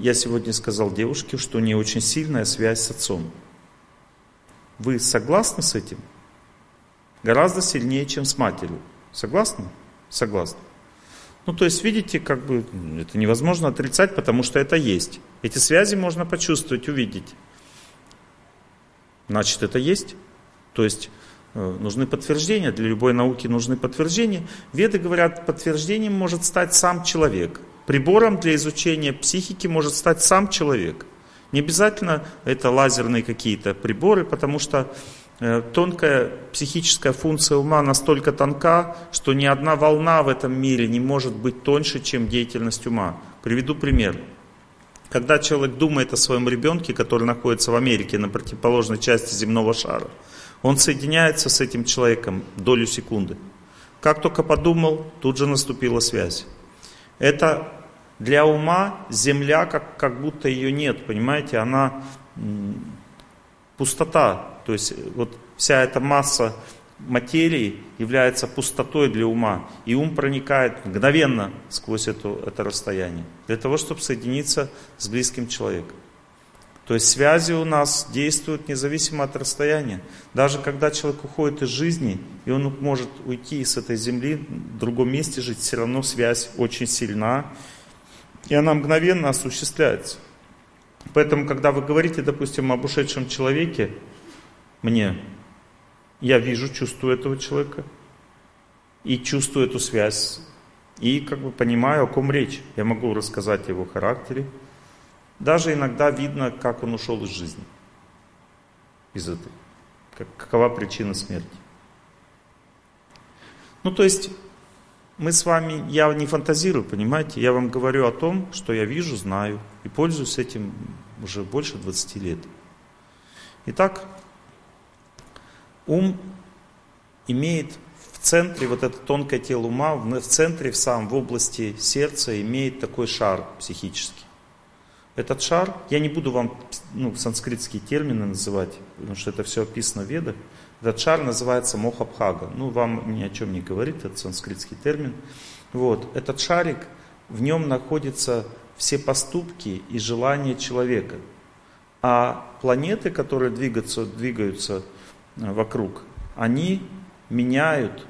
я сегодня сказал девушке, что у нее очень сильная связь с отцом. Вы согласны с этим? Гораздо сильнее, чем с матерью. Согласны? Согласны. Ну, то есть, видите, как бы это невозможно отрицать, потому что это есть. Эти связи можно почувствовать, увидеть. Значит, это есть. То есть, э, нужны подтверждения. Для любой науки нужны подтверждения. Веды говорят, подтверждением может стать сам человек. Прибором для изучения психики может стать сам человек. Не обязательно это лазерные какие-то приборы, потому что э, тонкая психическая функция ума настолько тонка, что ни одна волна в этом мире не может быть тоньше, чем деятельность ума. Приведу пример. Когда человек думает о своем ребенке, который находится в Америке на противоположной части земного шара, он соединяется с этим человеком долю секунды. Как только подумал, тут же наступила связь. Это для ума земля, как, как будто ее нет, понимаете, она пустота. То есть вот вся эта масса материи является пустотой для ума. И ум проникает мгновенно сквозь это, это расстояние. Для того, чтобы соединиться с близким человеком. То есть связи у нас действуют независимо от расстояния. Даже когда человек уходит из жизни, и он может уйти с этой земли, в другом месте жить, все равно связь очень сильна, и она мгновенно осуществляется. Поэтому, когда вы говорите, допустим, об ушедшем человеке, мне, я вижу, чувствую этого человека, и чувствую эту связь, и как бы понимаю, о ком речь. Я могу рассказать о его характере. Даже иногда видно, как он ушел из жизни. Из этой. Какова причина смерти. Ну, то есть, мы с вами, я не фантазирую, понимаете, я вам говорю о том, что я вижу, знаю и пользуюсь этим уже больше 20 лет. Итак, ум имеет в центре, вот это тонкое тело ума, в центре, в самом, в области сердца имеет такой шар психический. Этот шар, я не буду вам ну, санскритские термины называть, потому что это все описано в Ведах, этот шар называется Мохабхага. Ну, вам ни о чем не говорит, этот санскритский термин. Вот. Этот шарик, в нем находятся все поступки и желания человека. А планеты, которые двигаются, двигаются э, вокруг, они меняют,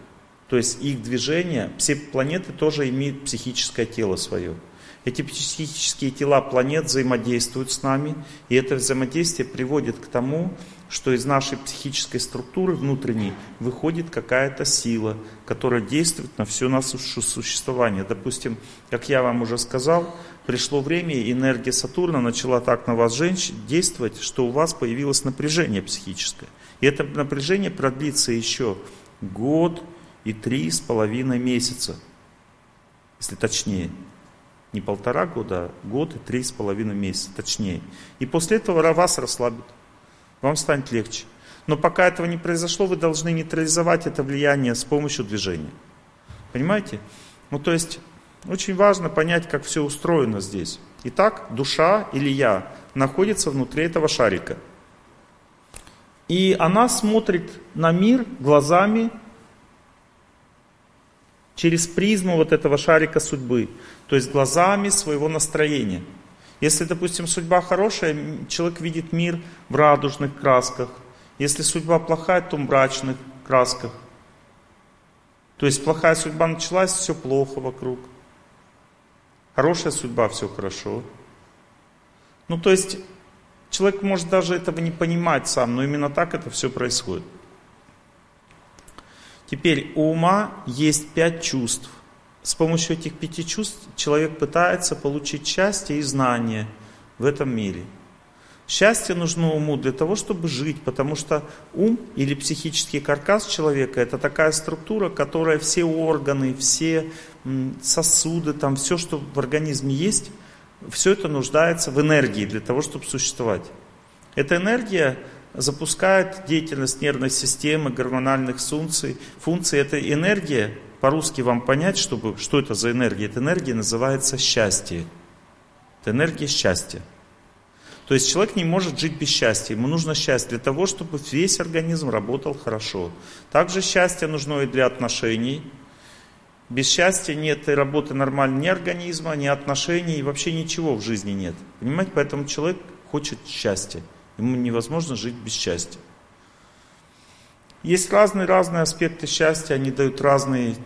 то есть их движение, все планеты тоже имеют психическое тело свое. Эти психические тела планет взаимодействуют с нами, и это взаимодействие приводит к тому, что из нашей психической структуры внутренней выходит какая-то сила, которая действует на все наше существование. Допустим, как я вам уже сказал, пришло время, и энергия Сатурна начала так на вас, женщин, действовать, что у вас появилось напряжение психическое. И это напряжение продлится еще год и три с половиной месяца, если точнее. Не полтора года, а год и три с половиной месяца, точнее. И после этого вас расслабит вам станет легче. Но пока этого не произошло, вы должны нейтрализовать это влияние с помощью движения. Понимаете? Ну то есть очень важно понять, как все устроено здесь. Итак, душа или я находится внутри этого шарика. И она смотрит на мир глазами через призму вот этого шарика судьбы, то есть глазами своего настроения. Если, допустим, судьба хорошая, человек видит мир в радужных красках. Если судьба плохая, то в мрачных красках. То есть плохая судьба началась, все плохо вокруг. Хорошая судьба, все хорошо. Ну, то есть человек может даже этого не понимать сам, но именно так это все происходит. Теперь у ума есть пять чувств. С помощью этих пяти чувств человек пытается получить счастье и знание в этом мире. Счастье нужно уму для того, чтобы жить, потому что ум или психический каркас человека это такая структура, которая все органы, все сосуды, там все, что в организме есть, все это нуждается в энергии для того, чтобы существовать. Эта энергия запускает деятельность нервной системы, гормональных функций. Функции этой энергии по-русски вам понять, чтобы, что это за энергия. Эта энергия называется счастье. Это энергия счастья. То есть человек не может жить без счастья. Ему нужно счастье для того, чтобы весь организм работал хорошо. Также счастье нужно и для отношений. Без счастья нет и работы нормальной ни организма, ни отношений, и вообще ничего в жизни нет. Понимаете, поэтому человек хочет счастья. Ему невозможно жить без счастья. Есть разные-разные аспекты счастья, они дают разные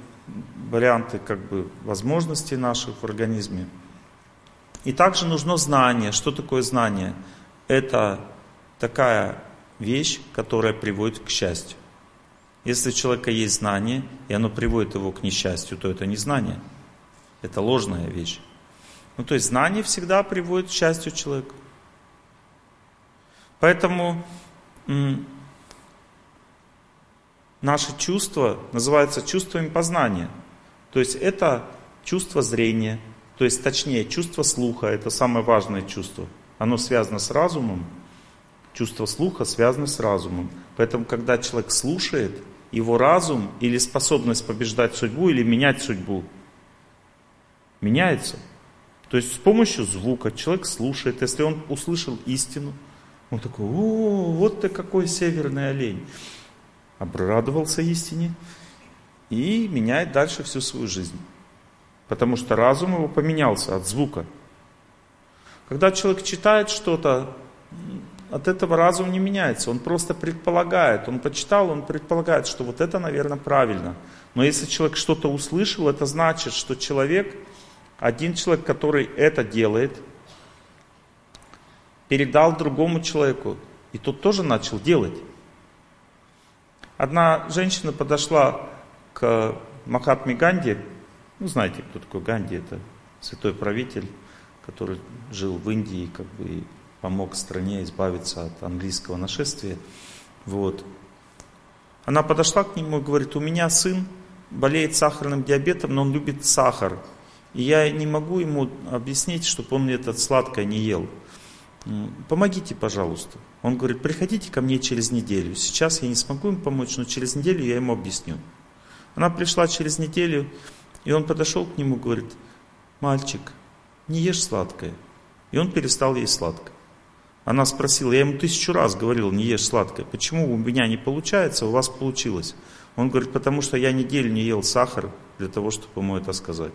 варианты как бы, возможностей наших в организме. И также нужно знание. Что такое знание? Это такая вещь, которая приводит к счастью. Если у человека есть знание, и оно приводит его к несчастью, то это не знание. Это ложная вещь. Ну, то есть знание всегда приводит к счастью человека. Поэтому наши чувства называются чувствами познания. То есть это чувство зрения, то есть точнее чувство слуха, это самое важное чувство. Оно связано с разумом, чувство слуха связано с разумом. Поэтому когда человек слушает, его разум или способность побеждать судьбу или менять судьбу меняется. То есть с помощью звука человек слушает, если он услышал истину, он такой, о, вот ты какой северный олень. Обрадовался истине и меняет дальше всю свою жизнь. Потому что разум его поменялся от звука. Когда человек читает что-то, от этого разум не меняется. Он просто предполагает. Он почитал, он предполагает, что вот это, наверное, правильно. Но если человек что-то услышал, это значит, что человек, один человек, который это делает, передал другому человеку, и тот тоже начал делать. Одна женщина подошла к Махатме Ганди, ну знаете, кто такой Ганди, это святой правитель, который жил в Индии, как бы и помог стране избавиться от английского нашествия. Вот. Она подошла к нему и говорит, у меня сын болеет сахарным диабетом, но он любит сахар. И я не могу ему объяснить, чтобы он этот сладкое не ел. Помогите, пожалуйста. Он говорит, приходите ко мне через неделю. Сейчас я не смогу им помочь, но через неделю я ему объясню. Она пришла через неделю, и он подошел к нему говорит, мальчик, не ешь сладкое. И он перестал есть сладкое. Она спросила, я ему тысячу раз говорил, не ешь сладкое. Почему у меня не получается, у вас получилось? Он говорит, потому что я неделю не ел сахар для того, чтобы ему это сказать.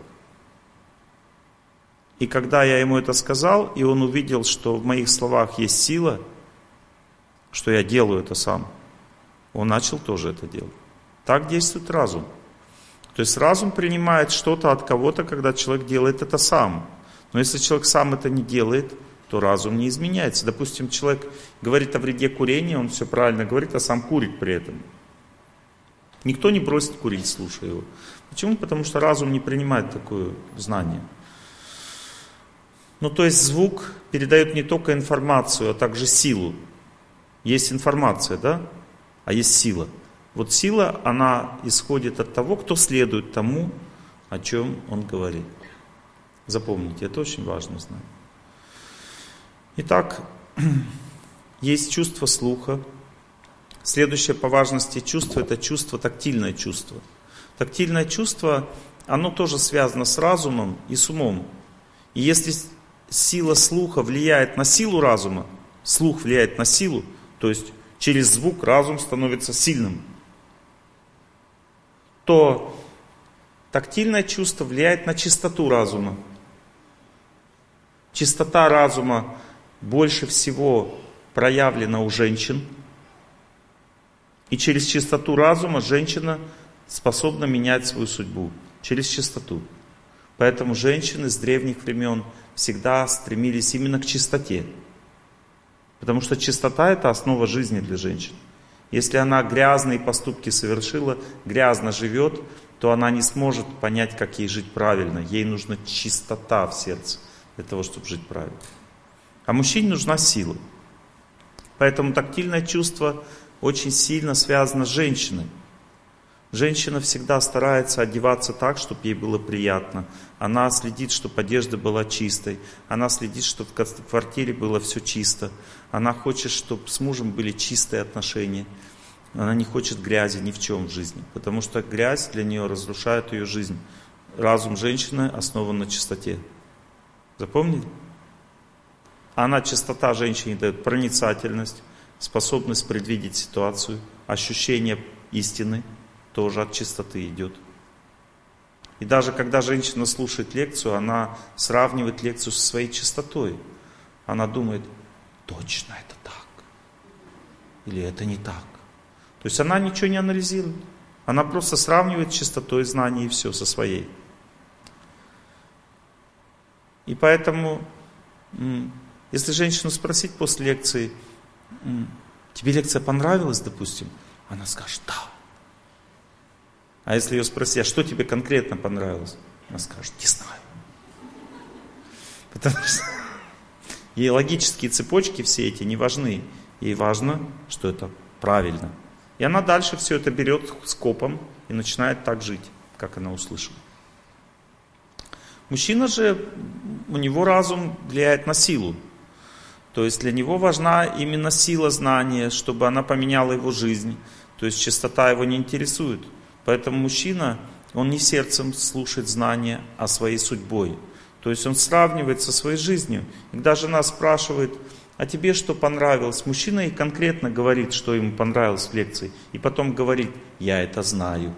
И когда я ему это сказал, и он увидел, что в моих словах есть сила, что я делаю это сам, он начал тоже это делать. Так действует разум. То есть разум принимает что-то от кого-то, когда человек делает это сам. Но если человек сам это не делает, то разум не изменяется. Допустим, человек говорит о вреде курения, он все правильно говорит, а сам курит при этом. Никто не бросит курить, слушая его. Почему? Потому что разум не принимает такое знание. Ну, то есть звук передает не только информацию, а также силу. Есть информация, да? А есть сила. Вот сила, она исходит от того, кто следует тому, о чем он говорит. Запомните, это очень важно знать. Итак, есть чувство слуха. Следующее по важности чувство – это чувство, тактильное чувство. Тактильное чувство, оно тоже связано с разумом и с умом. И если сила слуха влияет на силу разума, слух влияет на силу, то есть через звук разум становится сильным, то тактильное чувство влияет на чистоту разума. Чистота разума больше всего проявлена у женщин. И через чистоту разума женщина способна менять свою судьбу. Через чистоту. Поэтому женщины с древних времен всегда стремились именно к чистоте. Потому что чистота это основа жизни для женщин. Если она грязные поступки совершила, грязно живет, то она не сможет понять, как ей жить правильно. Ей нужна чистота в сердце для того, чтобы жить правильно. А мужчине нужна сила. Поэтому тактильное чувство очень сильно связано с женщиной. Женщина всегда старается одеваться так, чтобы ей было приятно. Она следит, чтобы одежда была чистой. Она следит, чтобы в квартире было все чисто. Она хочет, чтобы с мужем были чистые отношения. Она не хочет грязи ни в чем в жизни. Потому что грязь для нее разрушает ее жизнь. Разум женщины основан на чистоте. Запомнили? Она, чистота женщине дает проницательность, способность предвидеть ситуацию, ощущение истины – тоже от чистоты идет. И даже когда женщина слушает лекцию, она сравнивает лекцию со своей чистотой. Она думает, точно это так. Или это не так. То есть она ничего не анализирует. Она просто сравнивает чистотой знаний и все со своей. И поэтому, если женщину спросить после лекции, тебе лекция понравилась, допустим, она скажет, да. А если ее спросить, а что тебе конкретно понравилось? Она скажет, не знаю. Потому что ей логические цепочки все эти не важны. Ей важно, что это правильно. И она дальше все это берет скопом и начинает так жить, как она услышала. Мужчина же, у него разум влияет на силу. То есть для него важна именно сила знания, чтобы она поменяла его жизнь. То есть чистота его не интересует. Поэтому мужчина, он не сердцем слушает знания, а своей судьбой. То есть он сравнивает со своей жизнью. Когда жена спрашивает, а тебе что понравилось? Мужчина и конкретно говорит, что ему понравилось в лекции. И потом говорит, я это знаю.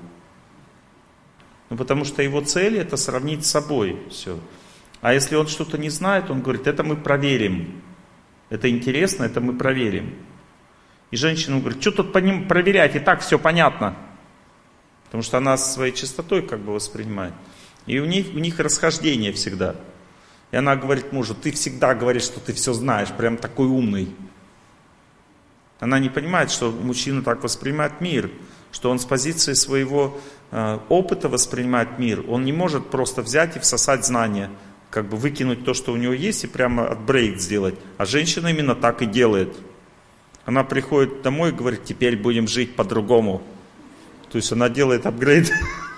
Ну, потому что его цель это сравнить с собой все. А если он что-то не знает, он говорит, это мы проверим. Это интересно, это мы проверим. И женщина говорит, что тут по ним проверять, и так все понятно. Потому что она своей чистотой как бы воспринимает. И у них, у них расхождение всегда. И она говорит мужу, ты всегда говоришь, что ты все знаешь, прям такой умный. Она не понимает, что мужчина так воспринимает мир, что он с позиции своего э, опыта воспринимает мир. Он не может просто взять и всосать знания, как бы выкинуть то, что у него есть, и прямо отбрейк сделать. А женщина именно так и делает. Она приходит домой и говорит, теперь будем жить по-другому. То есть она делает апгрейд.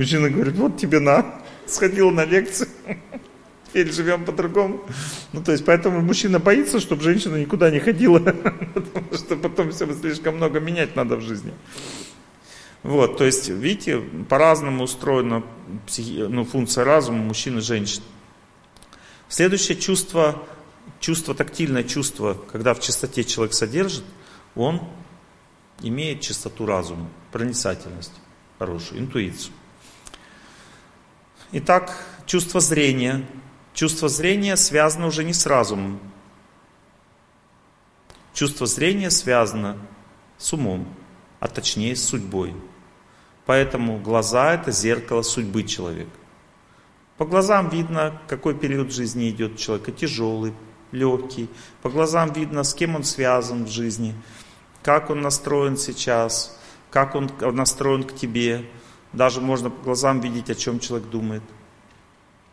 Мужчина говорит, вот тебе на, сходил на лекцию теперь живем по-другому. Ну, то есть, поэтому мужчина боится, чтобы женщина никуда не ходила, потому что потом все слишком много менять надо в жизни. Вот, то есть, видите, по-разному устроена психи... ну, функция разума мужчин и женщин. Следующее чувство, чувство, тактильное чувство, когда в чистоте человек содержит, он имеет чистоту разума, проницательность хорошую, интуицию. Итак, чувство зрения, Чувство зрения связано уже не с разумом. Чувство зрения связано с умом, а точнее с судьбой. Поэтому глаза это зеркало судьбы человека. По глазам видно, какой период жизни идет человека, тяжелый, легкий. По глазам видно, с кем он связан в жизни, как он настроен сейчас, как он настроен к тебе. Даже можно по глазам видеть, о чем человек думает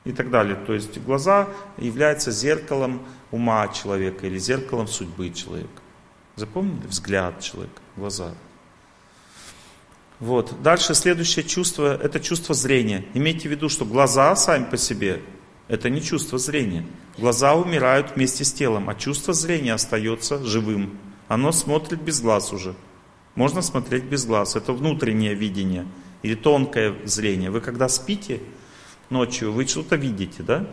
и так далее. То есть глаза являются зеркалом ума человека или зеркалом судьбы человека. Запомнили? Взгляд человека, глаза. Вот. Дальше следующее чувство, это чувство зрения. Имейте в виду, что глаза сами по себе, это не чувство зрения. Глаза умирают вместе с телом, а чувство зрения остается живым. Оно смотрит без глаз уже. Можно смотреть без глаз. Это внутреннее видение или тонкое зрение. Вы когда спите, ночью, вы что-то видите, да?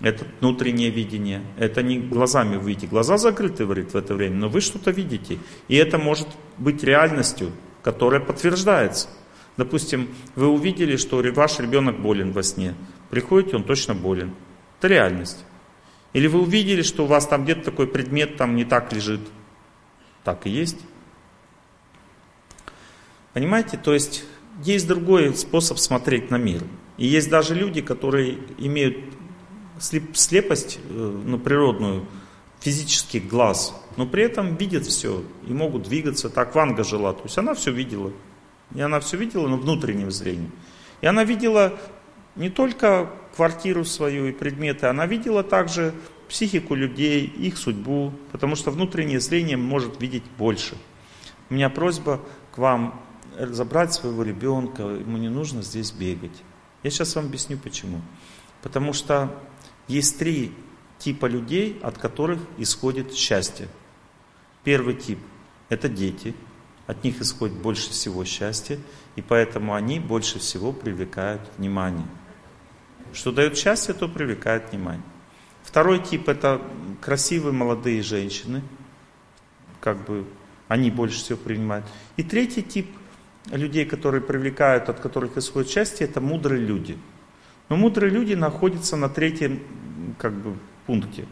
Это внутреннее видение. Это не глазами вы видите. Глаза закрыты, говорит, в это время, но вы что-то видите. И это может быть реальностью, которая подтверждается. Допустим, вы увидели, что ваш ребенок болен во сне. Приходите, он точно болен. Это реальность. Или вы увидели, что у вас там где-то такой предмет там не так лежит. Так и есть. Понимаете? То есть есть другой способ смотреть на мир. И есть даже люди, которые имеют слепость э, ну, природную, физический глаз, но при этом видят все и могут двигаться. Так Ванга жила, то есть она все видела. И она все видела, но внутренним зрением. И она видела не только квартиру свою и предметы, она видела также психику людей, их судьбу, потому что внутреннее зрение может видеть больше. У меня просьба к вам забрать своего ребенка, ему не нужно здесь бегать. Я сейчас вам объясню почему. Потому что есть три типа людей, от которых исходит счастье. Первый тип – это дети. От них исходит больше всего счастья, и поэтому они больше всего привлекают внимание. Что дает счастье, то привлекает внимание. Второй тип – это красивые молодые женщины, как бы они больше всего принимают. И третий тип людей, которые привлекают, от которых исходит счастье, это мудрые люди. Но мудрые люди находятся на третьем как бы, пункте.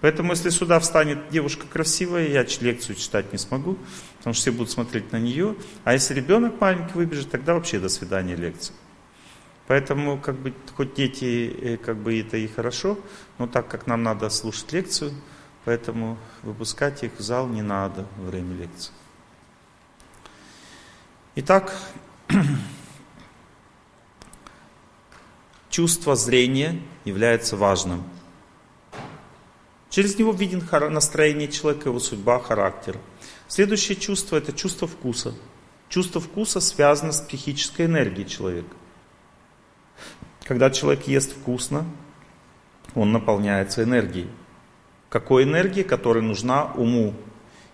Поэтому, если сюда встанет девушка красивая, я лекцию читать не смогу, потому что все будут смотреть на нее. А если ребенок маленький выбежит, тогда вообще до свидания лекции. Поэтому, как бы, хоть дети, э, как бы, это и хорошо, но так как нам надо слушать лекцию, поэтому выпускать их в зал не надо во время лекции. Итак, чувство зрения является важным. Через него виден настроение человека, его судьба, характер. Следующее чувство – это чувство вкуса. Чувство вкуса связано с психической энергией человека. Когда человек ест вкусно, он наполняется энергией. Какой энергией? Которая нужна уму.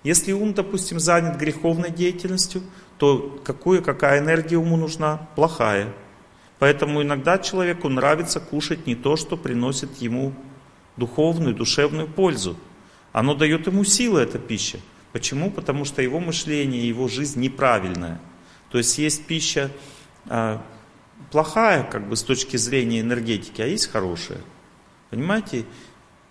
Если ум, допустим, занят греховной деятельностью, то какую, какая энергия ему нужна? Плохая. Поэтому иногда человеку нравится кушать не то, что приносит ему духовную, душевную пользу. Оно дает ему силы, эта пища. Почему? Потому что его мышление, его жизнь неправильная. То есть есть пища а, плохая, как бы с точки зрения энергетики, а есть хорошая. Понимаете?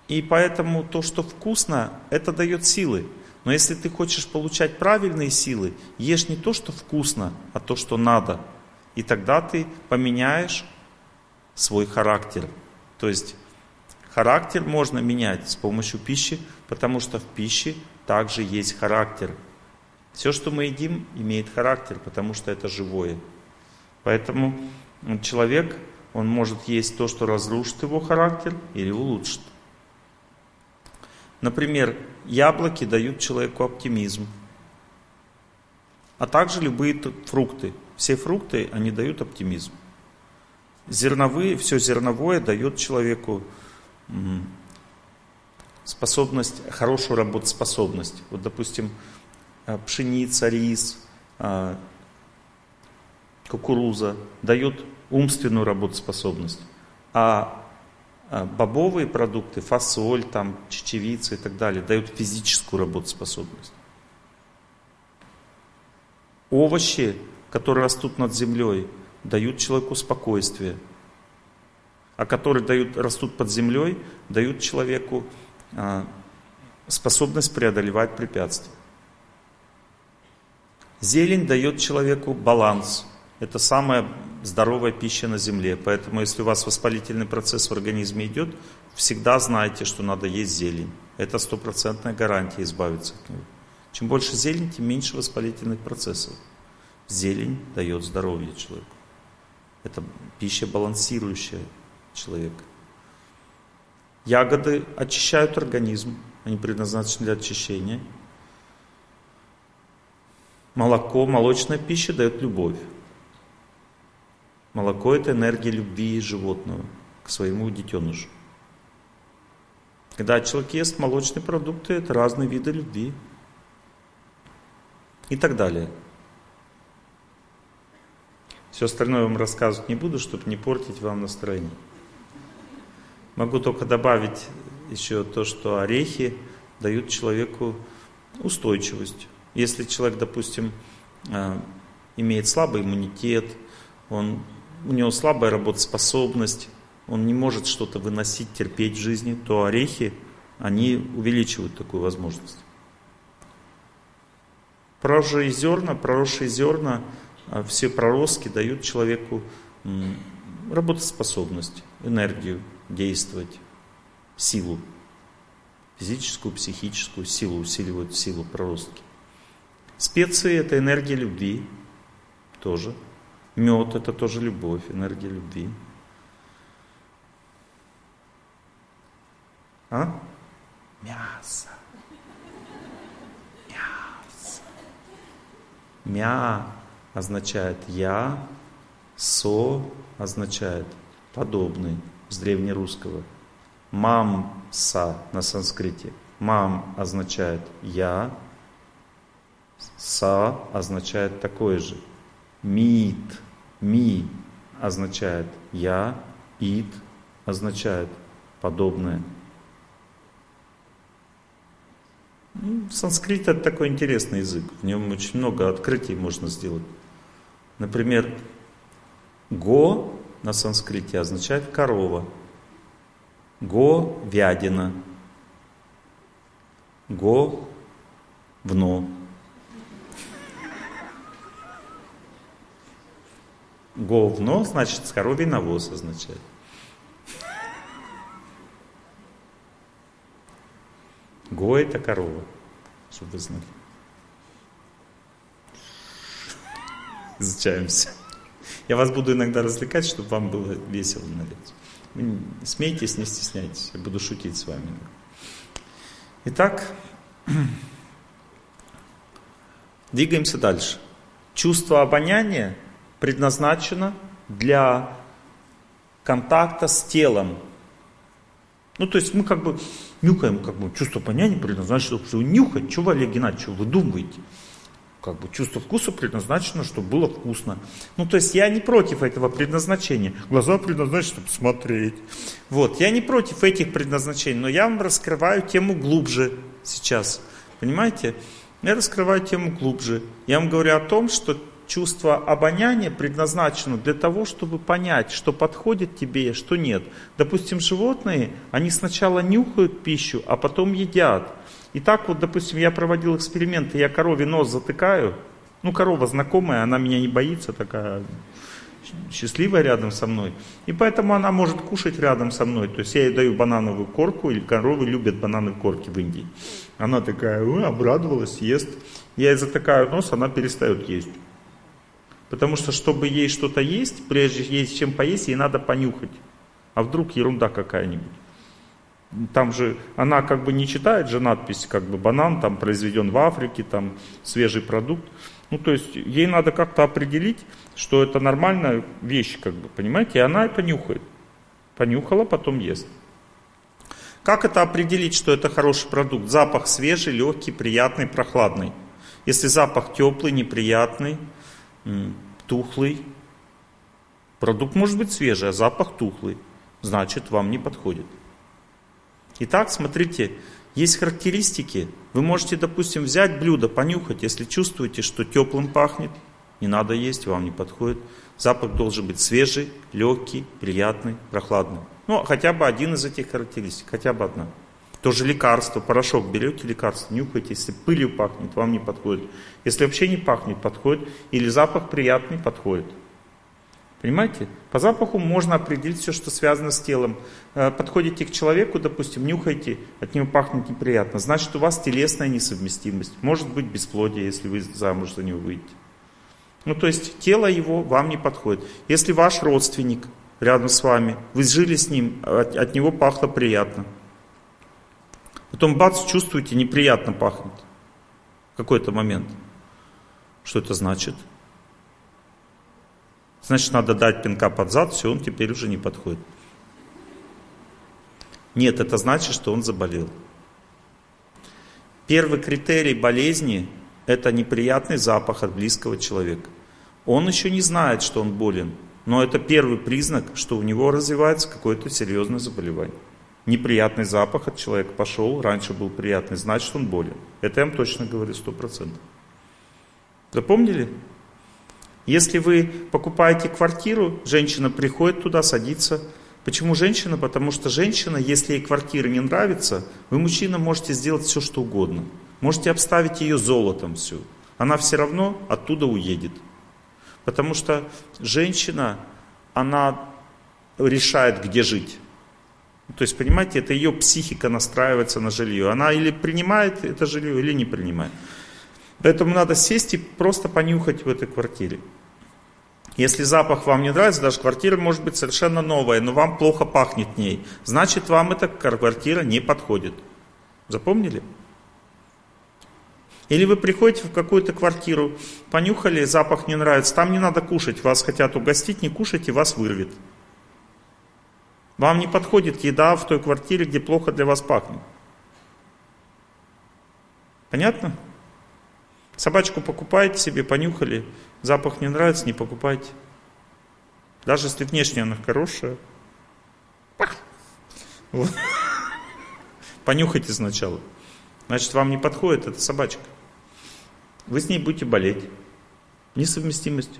И поэтому то, что вкусно, это дает силы. Но если ты хочешь получать правильные силы, ешь не то, что вкусно, а то, что надо. И тогда ты поменяешь свой характер. То есть характер можно менять с помощью пищи, потому что в пище также есть характер. Все, что мы едим, имеет характер, потому что это живое. Поэтому человек, он может есть то, что разрушит его характер или улучшит. Например, яблоки дают человеку оптимизм. А также любые фрукты. Все фрукты, они дают оптимизм. Зерновые, все зерновое дает человеку способность, хорошую работоспособность. Вот, допустим, э, пшеница, рис, э, кукуруза дает умственную работоспособность. А бобовые продукты, фасоль, там, чечевица и так далее, дают физическую работоспособность. Овощи, которые растут над землей, дают человеку спокойствие. А которые дают, растут под землей, дают человеку а, способность преодолевать препятствия. Зелень дает человеку баланс. Это самая здоровая пища на земле. Поэтому, если у вас воспалительный процесс в организме идет, всегда знайте, что надо есть зелень. Это стопроцентная гарантия избавиться от него. Чем больше зелень, тем меньше воспалительных процессов. Зелень дает здоровье человеку. Это пища, балансирующая человека. Ягоды очищают организм, они предназначены для очищения. Молоко, молочная пища дает любовь. Молоко – это энергия любви животного к своему детенышу. Когда человек ест молочные продукты, это разные виды любви. И так далее. Все остальное вам рассказывать не буду, чтобы не портить вам настроение. Могу только добавить еще то, что орехи дают человеку устойчивость. Если человек, допустим, э, имеет слабый иммунитет, он у него слабая работоспособность, он не может что-то выносить, терпеть в жизни, то орехи, они увеличивают такую возможность. Проросшие зерна, проросшие зерна, а, все проростки дают человеку работоспособность, энергию действовать, силу. Физическую, психическую силу усиливают силу проростки. Специи – это энергия любви тоже – Мед – это тоже любовь, энергия любви. А? Мясо. Мясо. Мя означает я, со означает подобный с древнерусского. Мамса на санскрите. Мам означает я, са означает такое же. Мит Ми означает я, ид означает подобное. Ну, санскрит это такой интересный язык, в нем очень много открытий можно сделать. Например, го на санскрите означает корова, го вядина, го вно. Говно, значит, коровий навоз означает. Го это корова, чтобы вы знали. Изучаемся. Я вас буду иногда развлекать, чтобы вам было весело на лекции. смейтесь, не стесняйтесь, я буду шутить с вами. Итак, двигаемся дальше. Чувство обоняния предназначена для контакта с телом. Ну, то есть мы как бы нюхаем, как бы чувство поняния предназначено, чтобы нюхать. Чего, Олег Геннадьевич, вы думаете? как бы чувство вкуса предназначено, чтобы было вкусно. Ну, то есть я не против этого предназначения. Глаза предназначены, чтобы смотреть. Вот, я не против этих предназначений, но я вам раскрываю тему глубже сейчас. Понимаете? Я раскрываю тему глубже. Я вам говорю о том, что чувство обоняния предназначено для того, чтобы понять, что подходит тебе, что нет. Допустим, животные, они сначала нюхают пищу, а потом едят. И так вот, допустим, я проводил эксперименты, я корове нос затыкаю, ну, корова знакомая, она меня не боится, такая счастливая рядом со мной. И поэтому она может кушать рядом со мной. То есть я ей даю банановую корку, или коровы любят банановые корки в Индии. Она такая, обрадовалась, ест. Я ей затыкаю нос, она перестает есть. Потому что, чтобы ей что-то есть, прежде есть чем поесть, ей надо понюхать. А вдруг ерунда какая-нибудь. Там же она как бы не читает же надпись, как бы банан там произведен в Африке, там свежий продукт. Ну, то есть ей надо как-то определить, что это нормальная вещь, как бы, понимаете, и она это нюхает. Понюхала, потом ест. Как это определить, что это хороший продукт? Запах свежий, легкий, приятный, прохладный. Если запах теплый, неприятный, тухлый, продукт может быть свежий, а запах тухлый, значит вам не подходит. Итак, смотрите, есть характеристики. Вы можете, допустим, взять блюдо, понюхать, если чувствуете, что теплым пахнет, не надо есть, вам не подходит. Запах должен быть свежий, легкий, приятный, прохладный. Ну, хотя бы один из этих характеристик, хотя бы одна. Тоже лекарство, порошок, берете лекарство, нюхаете, если пылью пахнет, вам не подходит. Если вообще не пахнет, подходит. Или запах приятный, подходит. Понимаете? По запаху можно определить все, что связано с телом. Э, подходите к человеку, допустим, нюхаете, от него пахнет неприятно. Значит, у вас телесная несовместимость. Может быть бесплодие, если вы замуж за него выйдете. Ну, то есть тело его вам не подходит. Если ваш родственник рядом с вами, вы жили с ним, от, от него пахло приятно. Потом бац, чувствуете, неприятно пахнет. В какой-то момент. Что это значит? Значит, надо дать пинка под зад, все, он теперь уже не подходит. Нет, это значит, что он заболел. Первый критерий болезни – это неприятный запах от близкого человека. Он еще не знает, что он болен, но это первый признак, что у него развивается какое-то серьезное заболевание. Неприятный запах от человека пошел, раньше был приятный, значит он болен. Это я вам точно говорю, сто процентов. Запомнили? Если вы покупаете квартиру, женщина приходит туда, садится. Почему женщина? Потому что женщина, если ей квартира не нравится, вы, мужчина, можете сделать все, что угодно. Можете обставить ее золотом всю. Она все равно оттуда уедет. Потому что женщина, она решает, где жить. То есть, понимаете, это ее психика настраивается на жилье. Она или принимает это жилье, или не принимает. Поэтому надо сесть и просто понюхать в этой квартире. Если запах вам не нравится, даже квартира может быть совершенно новая, но вам плохо пахнет ней, значит вам эта квартира не подходит. Запомнили? Или вы приходите в какую-то квартиру, понюхали, запах не нравится, там не надо кушать, вас хотят угостить, не кушайте, вас вырвет. Вам не подходит еда в той квартире, где плохо для вас пахнет. Понятно? Собачку покупаете себе, понюхали, запах не нравится, не покупайте. Даже если внешне она хорошая. Вот. Понюхайте сначала. Значит, вам не подходит эта собачка. Вы с ней будете болеть. Несовместимость.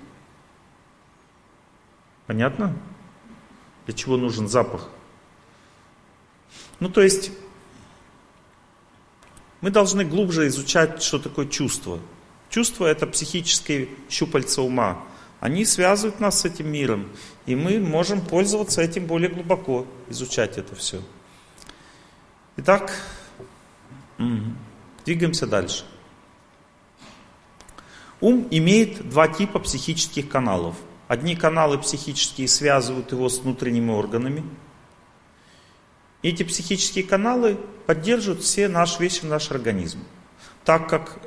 Понятно? Для чего нужен запах? Ну, то есть, мы должны глубже изучать, что такое чувство. Чувство – это психические щупальца ума. Они связывают нас с этим миром, и мы можем пользоваться этим более глубоко, изучать это все. Итак, двигаемся дальше. Ум имеет два типа психических каналов. Одни каналы психические связывают его с внутренними органами – эти психические каналы поддерживают все наш, весь наш организм. Так как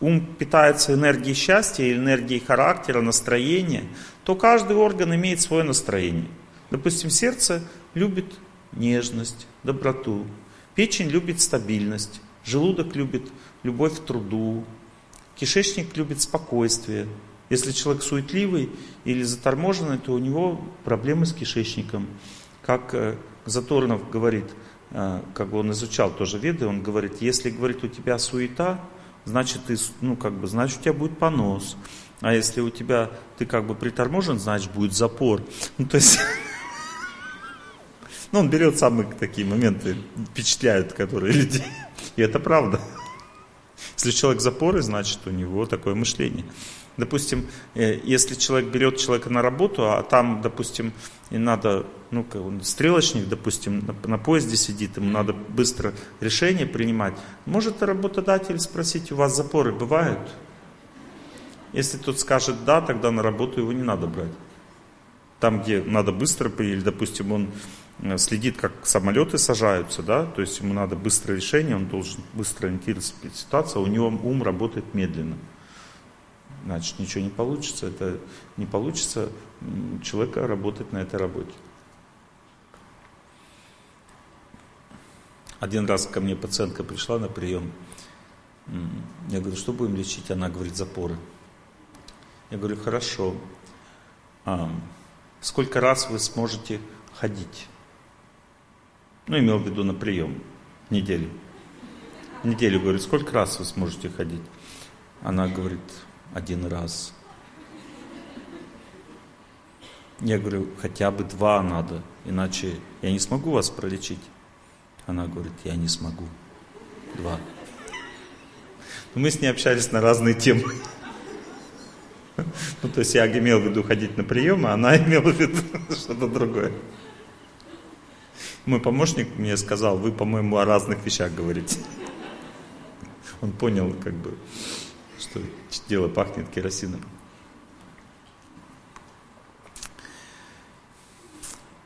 ум питается энергией счастья, энергией характера, настроения, то каждый орган имеет свое настроение. Допустим, сердце любит нежность, доброту, печень любит стабильность, желудок любит любовь к труду, Кишечник любит спокойствие. Если человек суетливый или заторможенный, то у него проблемы с кишечником. Как э, Заторнов говорит, э, как бы он изучал тоже веды, он говорит, если говорит у тебя суета, значит ты, ну как бы, значит у тебя будет понос. А если у тебя ты как бы приторможен, значит будет запор. Ну то есть, ну он берет самые такие моменты, впечатляют, которые людей. И это правда. Если человек запоры, значит у него такое мышление. Допустим, э, если человек берет человека на работу, а там, допустим, и надо, ну, он, стрелочник, допустим, на, на поезде сидит, ему надо быстро решение принимать, может работодатель спросить, у вас запоры бывают? Если тот скажет да, тогда на работу его не надо брать. Там, где надо быстро, или, допустим, он э, следит, как самолеты сажаются, да, то есть ему надо быстрое решение, он должен быстро ориентироваться в ситуации, а у него ум работает медленно значит ничего не получится. Это не получится человека работать на этой работе. Один раз ко мне пациентка пришла на прием. Я говорю, что будем лечить? Она говорит, запоры. Я говорю, хорошо. А, сколько раз вы сможете ходить? Ну, имел в виду на прием. Неделю. Неделю, говорит, сколько раз вы сможете ходить? Она говорит, один раз. Я говорю, хотя бы два надо, иначе я не смогу вас пролечить. Она говорит, я не смогу. Два. Но мы с ней общались на разные темы. Ну, то есть я имел в виду ходить на прием, а она имела в виду что-то другое. Мой помощник мне сказал, вы, по-моему, о разных вещах говорите. Он понял, как бы, дело пахнет керосином.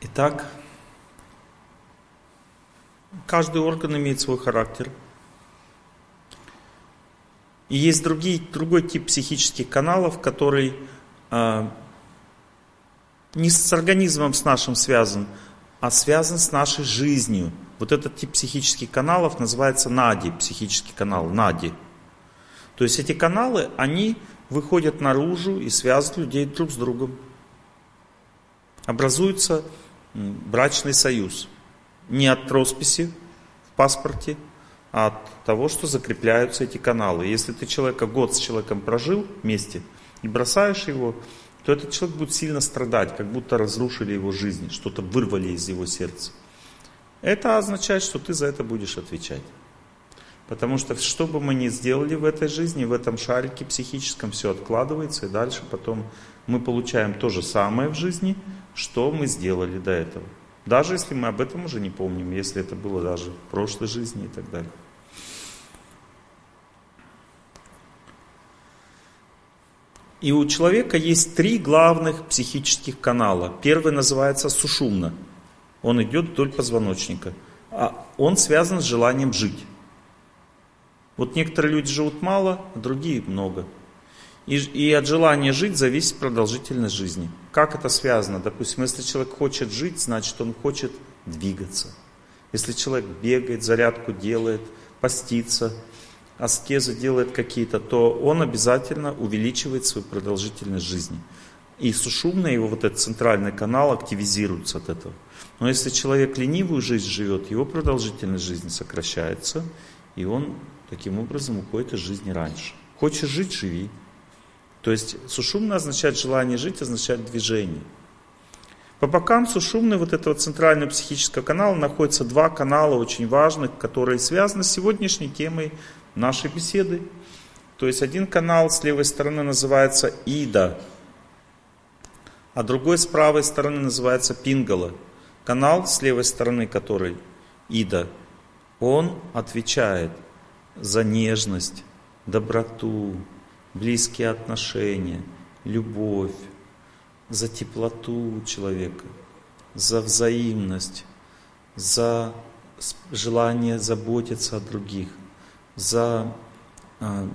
Итак, каждый орган имеет свой характер. И есть другие, другой тип психических каналов, который э, не с организмом с нашим связан, а связан с нашей жизнью. Вот этот тип психических каналов называется нади, психический канал, нади – то есть эти каналы, они выходят наружу и связывают людей друг с другом. Образуется брачный союз. Не от росписи в паспорте, а от того, что закрепляются эти каналы. Если ты человека год с человеком прожил вместе и бросаешь его, то этот человек будет сильно страдать, как будто разрушили его жизнь, что-то вырвали из его сердца. Это означает, что ты за это будешь отвечать. Потому что что бы мы ни сделали в этой жизни, в этом шарике психическом, все откладывается, и дальше потом мы получаем то же самое в жизни, что мы сделали до этого. Даже если мы об этом уже не помним, если это было даже в прошлой жизни и так далее. И у человека есть три главных психических канала. Первый называется сушумно. Он идет вдоль позвоночника. А он связан с желанием жить. Вот некоторые люди живут мало, а другие много. И, и от желания жить зависит продолжительность жизни. Как это связано? Допустим, если человек хочет жить, значит он хочет двигаться. Если человек бегает, зарядку делает, постится, аскезы делает какие-то, то он обязательно увеличивает свою продолжительность жизни. И сушумно его вот этот центральный канал активизируется от этого. Но если человек ленивую жизнь живет, его продолжительность жизни сокращается, и он таким образом уходит из жизни раньше. Хочешь жить – живи. То есть сушумно означает желание жить, означает движение. По бокам сушумной вот этого центрального психического канала находятся два канала очень важных, которые связаны с сегодняшней темой нашей беседы. То есть один канал с левой стороны называется Ида, а другой с правой стороны называется Пингала. Канал с левой стороны, который Ида, он отвечает за нежность, доброту, близкие отношения, любовь, за теплоту человека, за взаимность, за желание заботиться о других, за а,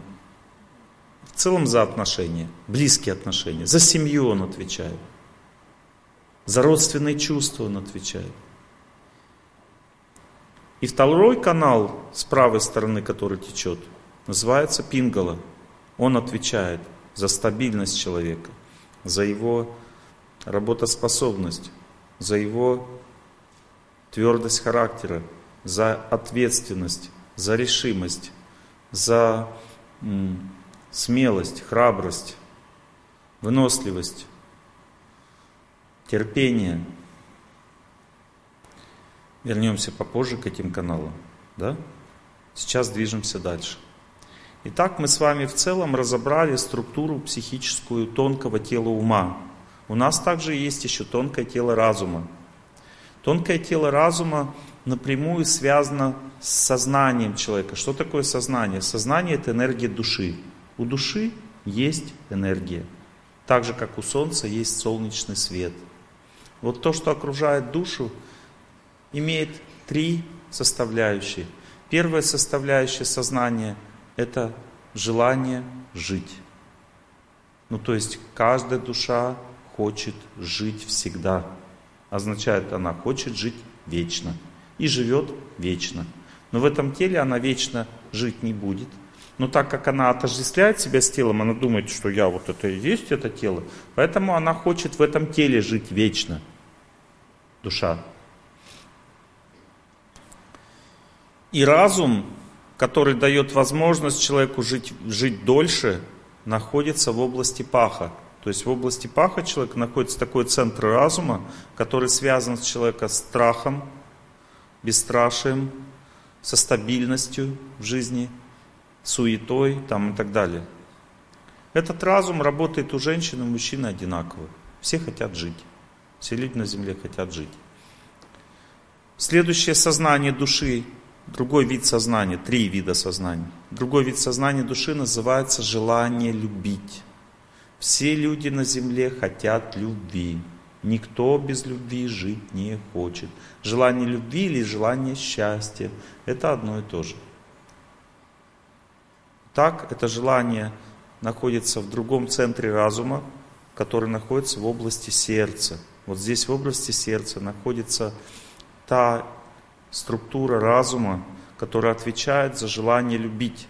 в целом за отношения, близкие отношения, за семью он отвечает, за родственные чувства он отвечает. И второй канал с правой стороны, который течет, называется Пингала. Он отвечает за стабильность человека, за его работоспособность, за его твердость характера, за ответственность, за решимость, за смелость, храбрость, выносливость, терпение. Вернемся попозже к этим каналам. Да? Сейчас движемся дальше. Итак, мы с вами в целом разобрали структуру психическую тонкого тела ума. У нас также есть еще тонкое тело разума. Тонкое тело разума напрямую связано с сознанием человека. Что такое сознание? Сознание это энергия души. У души есть энергия. Так же, как у Солнца есть солнечный свет. Вот то, что окружает душу, имеет три составляющие. Первая составляющая сознания – это желание жить. Ну, то есть каждая душа хочет жить всегда. Означает, она хочет жить вечно. И живет вечно. Но в этом теле она вечно жить не будет. Но так как она отождествляет себя с телом, она думает, что я вот это и есть это тело. Поэтому она хочет в этом теле жить вечно. Душа. И разум, который дает возможность человеку жить, жить дольше, находится в области паха. То есть в области паха человека находится такой центр разума, который связан с человеком страхом, бесстрашием, со стабильностью в жизни, суетой там, и так далее. Этот разум работает у женщин и мужчин одинаково. Все хотят жить. Все люди на земле хотят жить. Следующее сознание души Другой вид сознания, три вида сознания. Другой вид сознания души называется желание любить. Все люди на земле хотят любви. Никто без любви жить не хочет. Желание любви или желание счастья – это одно и то же. Так, это желание находится в другом центре разума, который находится в области сердца. Вот здесь в области сердца находится та структура разума, которая отвечает за желание любить.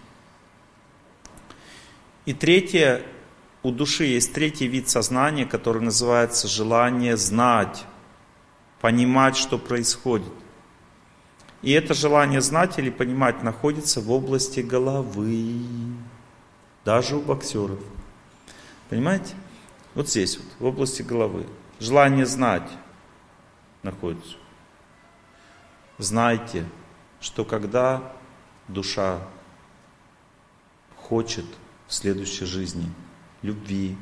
И третье, у души есть третий вид сознания, который называется желание знать, понимать, что происходит. И это желание знать или понимать находится в области головы, даже у боксеров. Понимаете? Вот здесь вот, в области головы. Желание знать находится. Знайте, что когда душа хочет в следующей жизни любви,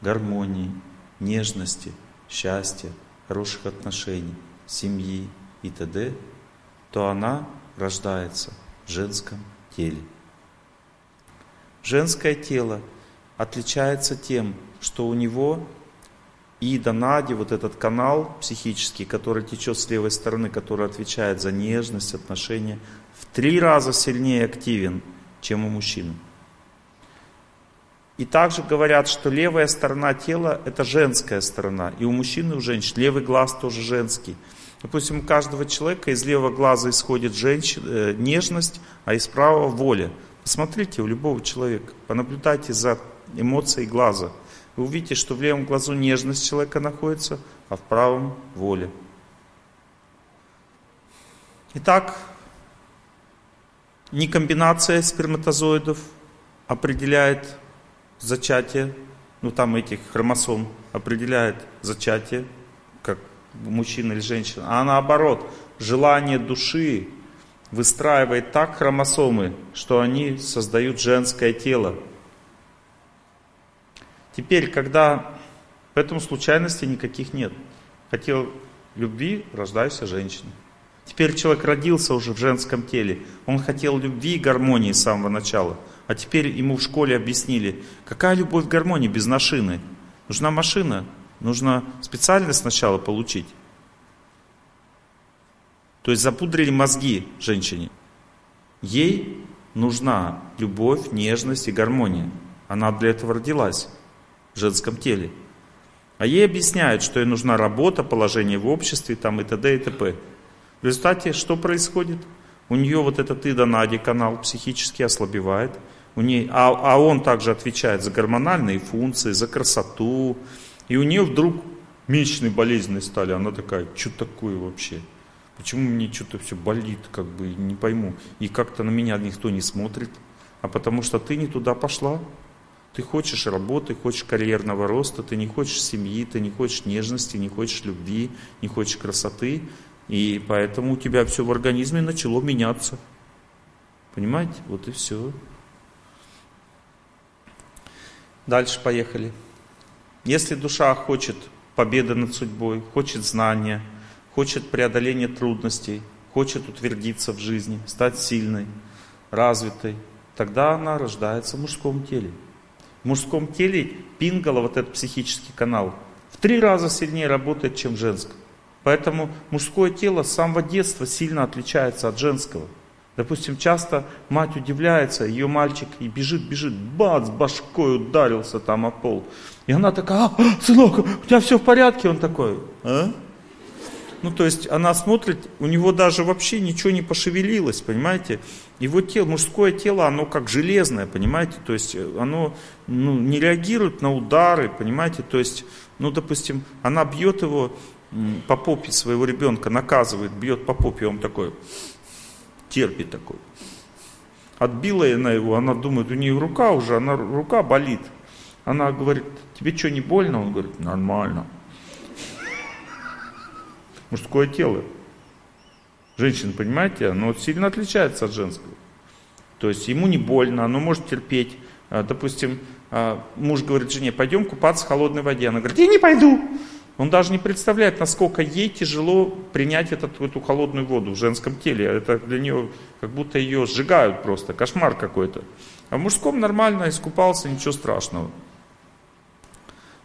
гармонии, нежности, счастья, хороших отношений, семьи и т.д., то она рождается в женском теле. Женское тело отличается тем, что у него и до Нади, вот этот канал психический, который течет с левой стороны, который отвечает за нежность, отношения, в три раза сильнее активен, чем у мужчины. И также говорят, что левая сторона тела – это женская сторона. И у мужчины, и у женщин левый глаз тоже женский. Допустим, у каждого человека из левого глаза исходит женщин, э, нежность, а из правого – воля. Посмотрите у любого человека, понаблюдайте за эмоцией глаза – вы увидите, что в левом глазу нежность человека находится, а в правом воля. Итак, не комбинация сперматозоидов определяет зачатие, ну там этих хромосом определяет зачатие, как мужчина или женщина, а наоборот, желание души выстраивает так хромосомы, что они создают женское тело. Теперь, когда поэтому случайностей никаких нет. Хотел любви, рождайся женщиной. Теперь человек родился уже в женском теле. Он хотел любви и гармонии с самого начала. А теперь ему в школе объяснили, какая любовь гармонии без машины. Нужна машина, нужно специальность сначала получить. То есть запудрили мозги женщине. Ей нужна любовь, нежность и гармония. Она для этого родилась в женском теле. А ей объясняют, что ей нужна работа, положение в обществе там, и т.д. и т.п. В результате что происходит? У нее вот этот Ида Нади канал психически ослабевает, у ней, а, а он также отвечает за гормональные функции, за красоту. И у нее вдруг месячные болезненные стали. Она такая, что такое вообще? Почему мне что-то все болит, как бы, не пойму. И как-то на меня никто не смотрит. А потому что ты не туда пошла. Ты хочешь работы, хочешь карьерного роста, ты не хочешь семьи, ты не хочешь нежности, не хочешь любви, не хочешь красоты. И поэтому у тебя все в организме начало меняться. Понимаете? Вот и все. Дальше поехали. Если душа хочет победы над судьбой, хочет знания, хочет преодоления трудностей, хочет утвердиться в жизни, стать сильной, развитой, тогда она рождается в мужском теле. Мужском теле пингала, вот этот психический канал, в три раза сильнее работает, чем в женском. Поэтому мужское тело с самого детства сильно отличается от женского. Допустим, часто мать удивляется, ее мальчик и бежит, бежит, бац, башкой ударился там о пол. И она такая, а, сынок, у тебя все в порядке? Он такой, а? Ну, то есть она смотрит, у него даже вообще ничего не пошевелилось, понимаете? Его тело, мужское тело, оно как железное, понимаете? То есть оно ну, не реагирует на удары, понимаете? То есть, ну, допустим, она бьет его по попе своего ребенка, наказывает, бьет по попе, он такой, терпит такой. Отбила она его, она думает, у нее рука уже, она, рука болит. Она говорит, тебе что, не больно? Он говорит, нормально мужское тело. Женщина, понимаете, оно сильно отличается от женского. То есть ему не больно, оно может терпеть. А, допустим, а, муж говорит жене, пойдем купаться в холодной воде. Она говорит, я не пойду. Он даже не представляет, насколько ей тяжело принять этот, эту холодную воду в женском теле. Это для нее как будто ее сжигают просто, кошмар какой-то. А в мужском нормально, искупался, ничего страшного.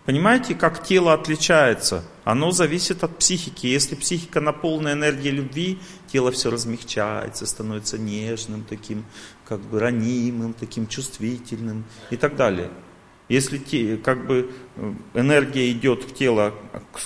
Понимаете, как тело отличается? Оно зависит от психики. Если психика наполнена энергией любви, тело все размягчается, становится нежным, таким как бы ранимым, таким чувствительным и так далее. Если те, как бы э, энергия идет в тело,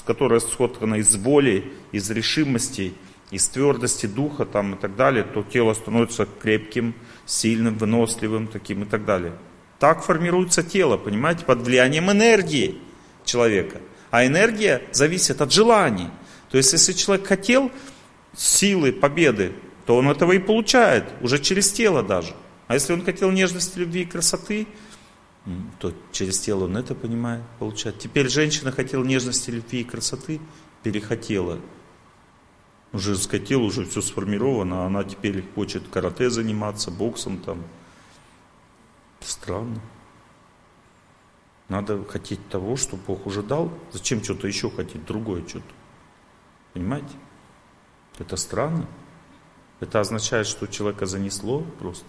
которая соткана из воли, из решимости, из твердости духа там, и так далее, то тело становится крепким, сильным, выносливым таким и так далее. Так формируется тело, понимаете, под влиянием энергии человека. А энергия зависит от желаний. То есть, если человек хотел силы, победы, то он этого и получает, уже через тело даже. А если он хотел нежности, любви и красоты, то через тело он это понимает, получает. Теперь женщина хотела нежности, любви и красоты, перехотела. Женское тело уже все сформировано, а она теперь хочет карате заниматься, боксом там. Странно. Надо хотеть того, что Бог уже дал. Зачем что-то еще хотеть, другое что-то? Понимаете? Это странно. Это означает, что человека занесло просто.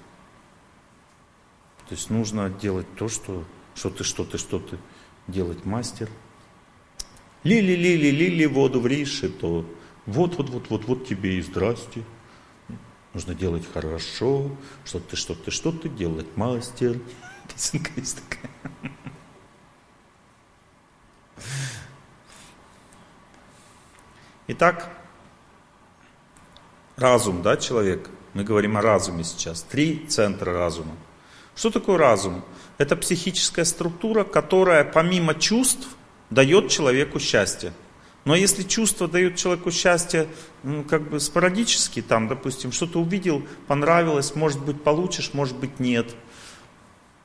То есть нужно делать то, что, что ты, что ты, что ты, делать мастер. Лили, лили, лили, воду в риши, то вот, вот, вот, вот, вот тебе и здрасте. Нужно делать хорошо, что ты, что ты, что ты, делать мастер. Песенка есть такая. Итак, разум, да, человек. Мы говорим о разуме сейчас. Три центра разума. Что такое разум? Это психическая структура, которая помимо чувств дает человеку счастье. Но если чувство дает человеку счастье, ну, как бы спорадически, там, допустим, что-то увидел, понравилось, может быть, получишь, может быть, нет.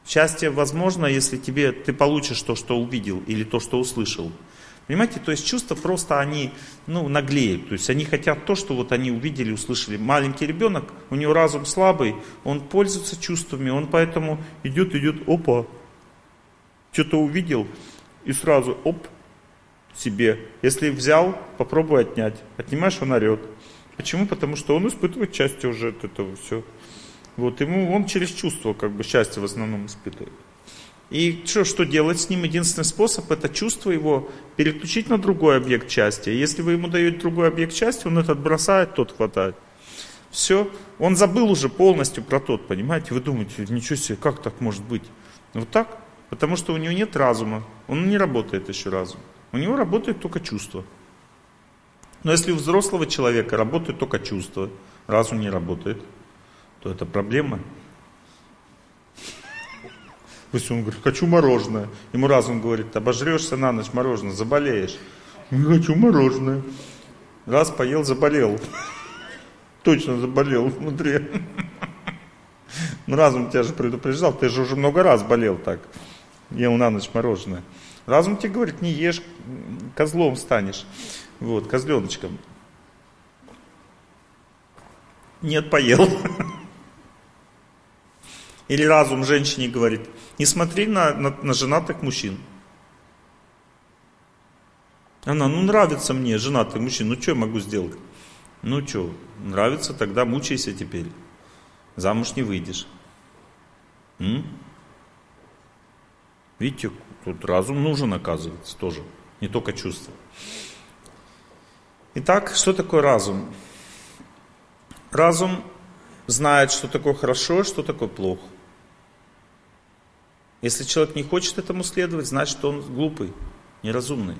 Счастье возможно, если тебе, ты получишь то, что увидел, или то, что услышал. Понимаете, то есть чувства просто они ну, наглеют. То есть они хотят то, что вот они увидели, услышали. Маленький ребенок, у него разум слабый, он пользуется чувствами, он поэтому идет, идет, опа, что-то увидел и сразу, оп, себе. Если взял, попробуй отнять. Отнимаешь, он орет. Почему? Потому что он испытывает счастье уже от этого все. Вот ему он через чувство как бы счастье в основном испытывает. И что, что делать с ним? Единственный способ это чувство его переключить на другой объект счастья. Если вы ему даете другой объект счастья, он этот бросает, тот хватает. Все, он забыл уже полностью про тот, понимаете? Вы думаете, ничего себе, как так может быть? Вот так, потому что у него нет разума, он не работает еще разум. У него работает только чувство. Но если у взрослого человека работает только чувство, разум не работает, то это проблема. Пусть он говорит, хочу мороженое. Ему разум говорит, обожрешься на ночь мороженое, заболеешь. Не хочу мороженое. Раз поел, заболел. Точно заболел внутри. Ну разум тебя же предупреждал, ты же уже много раз болел так. Ел на ночь мороженое. Разум тебе говорит, не ешь, козлом станешь. Вот, козленочком. Нет, поел. Или разум женщине говорит, не смотри на, на, на женатых мужчин. Она, ну нравится мне женатый мужчина, ну что я могу сделать? Ну что, нравится, тогда мучайся теперь. Замуж не выйдешь. М? Видите, тут разум нужен, оказывается, тоже. Не только чувство. Итак, что такое разум? Разум знает, что такое хорошо, что такое плохо. Если человек не хочет этому следовать, значит он глупый, неразумный.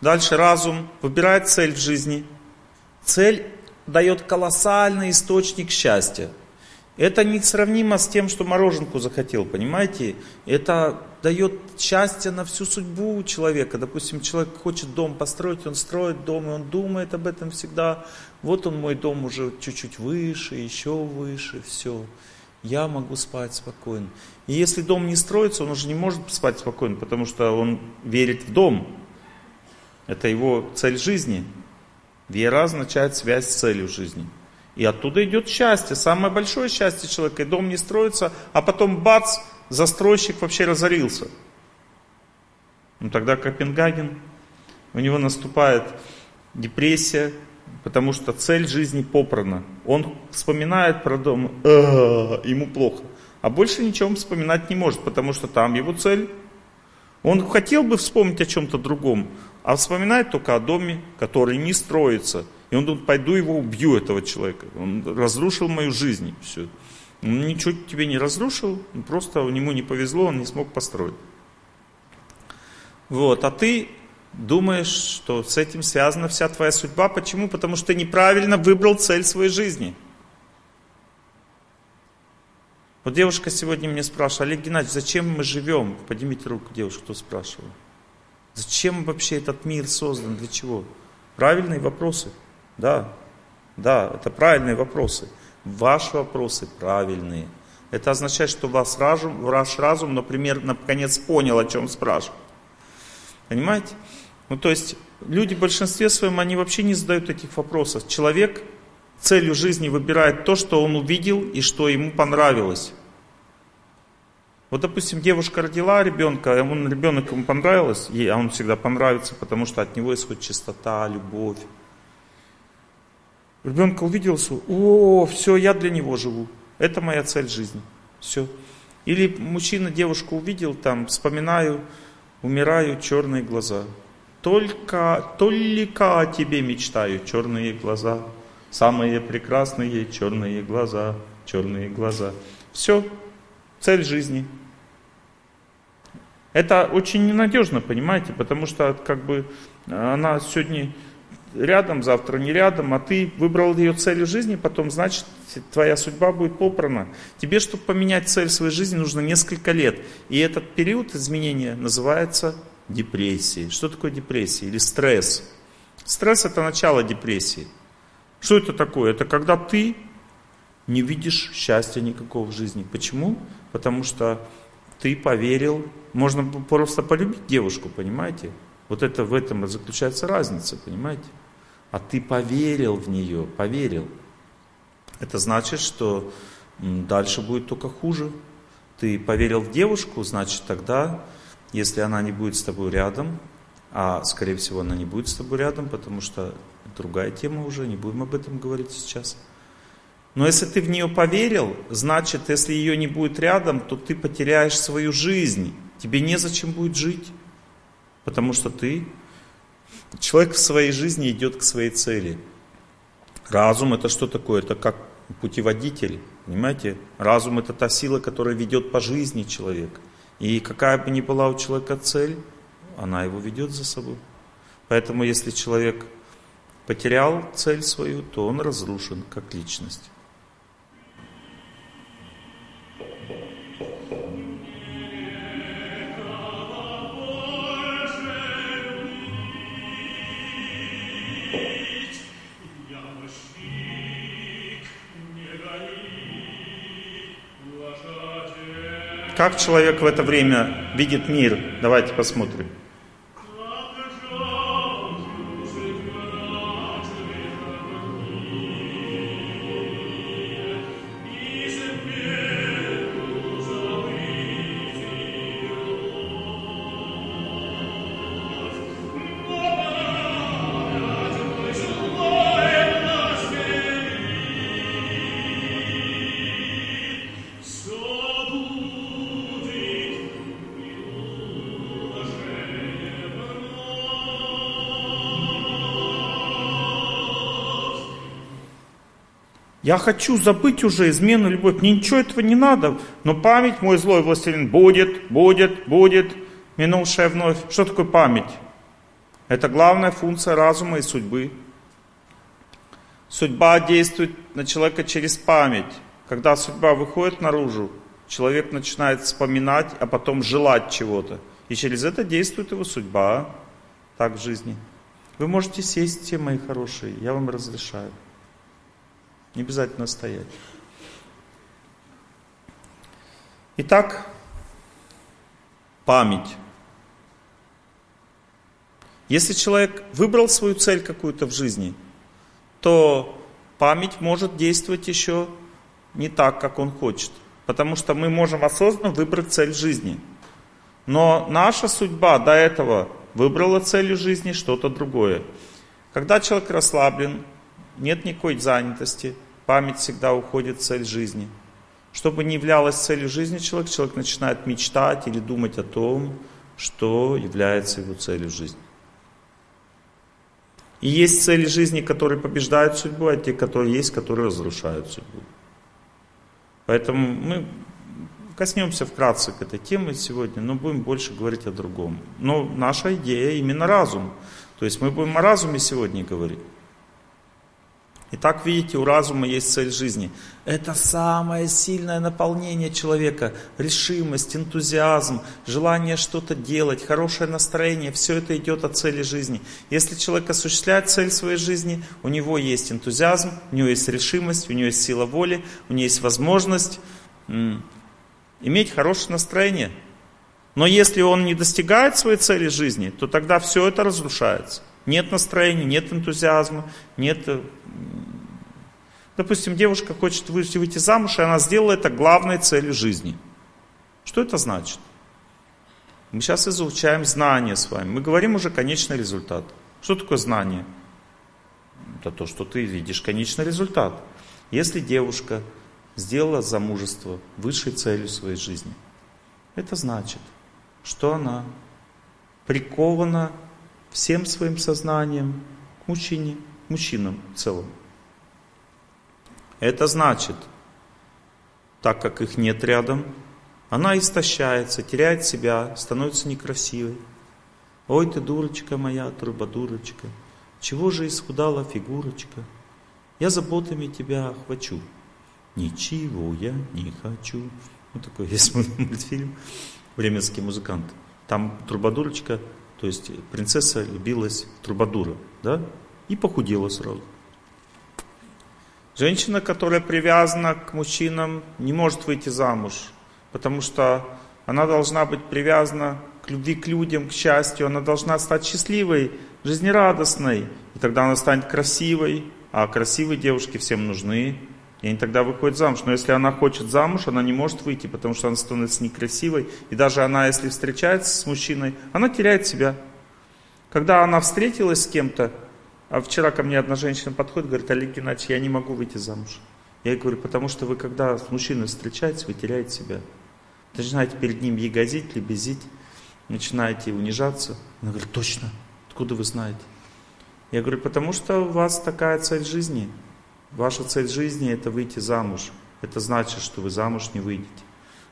Дальше разум выбирает цель в жизни. Цель дает колоссальный источник счастья. Это несравнимо с тем, что мороженку захотел, понимаете? Это дает счастье на всю судьбу человека. Допустим, человек хочет дом построить, он строит дом, и он думает об этом всегда. Вот он, мой дом уже чуть-чуть выше, еще выше, все. Я могу спать спокойно. И если дом не строится, он уже не может спать спокойно, потому что он верит в дом. Это его цель жизни. Вера означает связь с целью жизни. И оттуда идет счастье, самое большое счастье человека. И дом не строится, а потом бац, застройщик вообще разорился. Ну тогда Копенгаген, у него наступает депрессия, потому что цель жизни попрана. Он вспоминает про дом, «А, ему плохо. А больше ничего он вспоминать не может, потому что там его цель. Он хотел бы вспомнить о чем-то другом, а вспоминает только о доме, который не строится – и он думает, пойду его убью, этого человека. Он разрушил мою жизнь. Все. Он ничего тебе не разрушил, просто ему не повезло, он не смог построить. Вот, а ты думаешь, что с этим связана вся твоя судьба. Почему? Потому что ты неправильно выбрал цель своей жизни. Вот девушка сегодня мне спрашивала, Олег Геннадьевич, зачем мы живем? Поднимите руку, девушка, кто спрашивал. Зачем вообще этот мир создан? Для чего? Правильные вопросы. Да, да, это правильные вопросы. Ваши вопросы правильные. Это означает, что ваш разум, ваш разум, например, наконец понял, о чем спрашивают. Понимаете? Ну, то есть, люди в большинстве своем, они вообще не задают этих вопросов. Человек целью жизни выбирает то, что он увидел и что ему понравилось. Вот, допустим, девушка родила ребенка, он, ребенок ему понравилось, ей, а он всегда понравится, потому что от него исходит чистота, любовь. Ребенка увидел, о, все, я для него живу. Это моя цель жизни. Все. Или мужчина девушку увидел, там, вспоминаю, умираю, черные глаза. Только, только о тебе мечтаю, черные глаза. Самые прекрасные черные глаза, черные глаза. Все, цель жизни. Это очень ненадежно, понимаете, потому что как бы она сегодня рядом, завтра не рядом, а ты выбрал ее целью жизни, потом, значит, твоя судьба будет попрана. Тебе, чтобы поменять цель своей жизни, нужно несколько лет. И этот период изменения называется депрессией. Что такое депрессия или стресс? Стресс это начало депрессии. Что это такое? Это когда ты не видишь счастья никакого в жизни. Почему? Потому что ты поверил, можно просто полюбить девушку, понимаете? Вот это в этом заключается разница, понимаете? а ты поверил в нее, поверил. Это значит, что дальше будет только хуже. Ты поверил в девушку, значит тогда, если она не будет с тобой рядом, а скорее всего она не будет с тобой рядом, потому что другая тема уже, не будем об этом говорить сейчас. Но если ты в нее поверил, значит, если ее не будет рядом, то ты потеряешь свою жизнь. Тебе незачем будет жить, потому что ты Человек в своей жизни идет к своей цели. Разум это что такое? Это как путеводитель, понимаете? Разум это та сила, которая ведет по жизни человека. И какая бы ни была у человека цель, она его ведет за собой. Поэтому если человек потерял цель свою, то он разрушен как личность. Как человек в это время видит мир? Давайте посмотрим. Я хочу забыть уже измену, любовь. Мне ничего этого не надо. Но память, мой злой властелин, будет, будет, будет, минувшая вновь. Что такое память? Это главная функция разума и судьбы. Судьба действует на человека через память. Когда судьба выходит наружу, человек начинает вспоминать, а потом желать чего-то. И через это действует его судьба. Так в жизни. Вы можете сесть все, мои хорошие, я вам разрешаю. Не обязательно стоять. Итак, память. Если человек выбрал свою цель какую-то в жизни, то память может действовать еще не так, как он хочет. Потому что мы можем осознанно выбрать цель жизни. Но наша судьба до этого выбрала целью жизни что-то другое. Когда человек расслаблен, нет никакой занятости – память всегда уходит в цель жизни. Что бы ни являлось целью жизни человека, человек начинает мечтать или думать о том, что является его целью жизни. И есть цели жизни, которые побеждают судьбу, а те, которые есть, которые разрушают судьбу. Поэтому мы коснемся вкратце к этой теме сегодня, но будем больше говорить о другом. Но наша идея именно разум. То есть мы будем о разуме сегодня говорить. Итак, видите, у разума есть цель жизни. Это самое сильное наполнение человека. Решимость, энтузиазм, желание что-то делать, хорошее настроение. Все это идет от цели жизни. Если человек осуществляет цель своей жизни, у него есть энтузиазм, у него есть решимость, у него есть сила воли, у него есть возможность иметь хорошее настроение. Но если он не достигает своей цели жизни, то тогда все это разрушается. Нет настроения, нет энтузиазма, нет Допустим, девушка хочет выйти замуж, и она сделала это главной целью жизни. Что это значит? Мы сейчас изучаем знание с вами. Мы говорим уже конечный результат. Что такое знание? Это то, что ты видишь конечный результат. Если девушка сделала замужество высшей целью своей жизни, это значит, что она прикована всем своим сознанием к мужчине, мужчинам в целом. Это значит, так как их нет рядом, она истощается, теряет себя, становится некрасивой. Ой ты, дурочка моя, трубадурочка, чего же исхудала фигурочка? Я заботами тебя охвачу. Ничего я не хочу. Вот такой есть мультфильм «Временский музыкант». Там трубадурочка, то есть принцесса любилась трубадура, да? И похудела сразу. Женщина, которая привязана к мужчинам, не может выйти замуж, потому что она должна быть привязана к любви к людям, к счастью, она должна стать счастливой, жизнерадостной, и тогда она станет красивой, а красивые девушки всем нужны, и они тогда выходят замуж. Но если она хочет замуж, она не может выйти, потому что она становится некрасивой, и даже она, если встречается с мужчиной, она теряет себя. Когда она встретилась с кем-то, а вчера ко мне одна женщина подходит, говорит, Олег Геннадьевич, я не могу выйти замуж. Я ей говорю, потому что вы когда с мужчиной встречаетесь, вы теряете себя. Начинаете перед ним ягозить, лебезить, начинаете унижаться. Она говорит, точно, откуда вы знаете? Я говорю, потому что у вас такая цель жизни. Ваша цель жизни это выйти замуж. Это значит, что вы замуж не выйдете.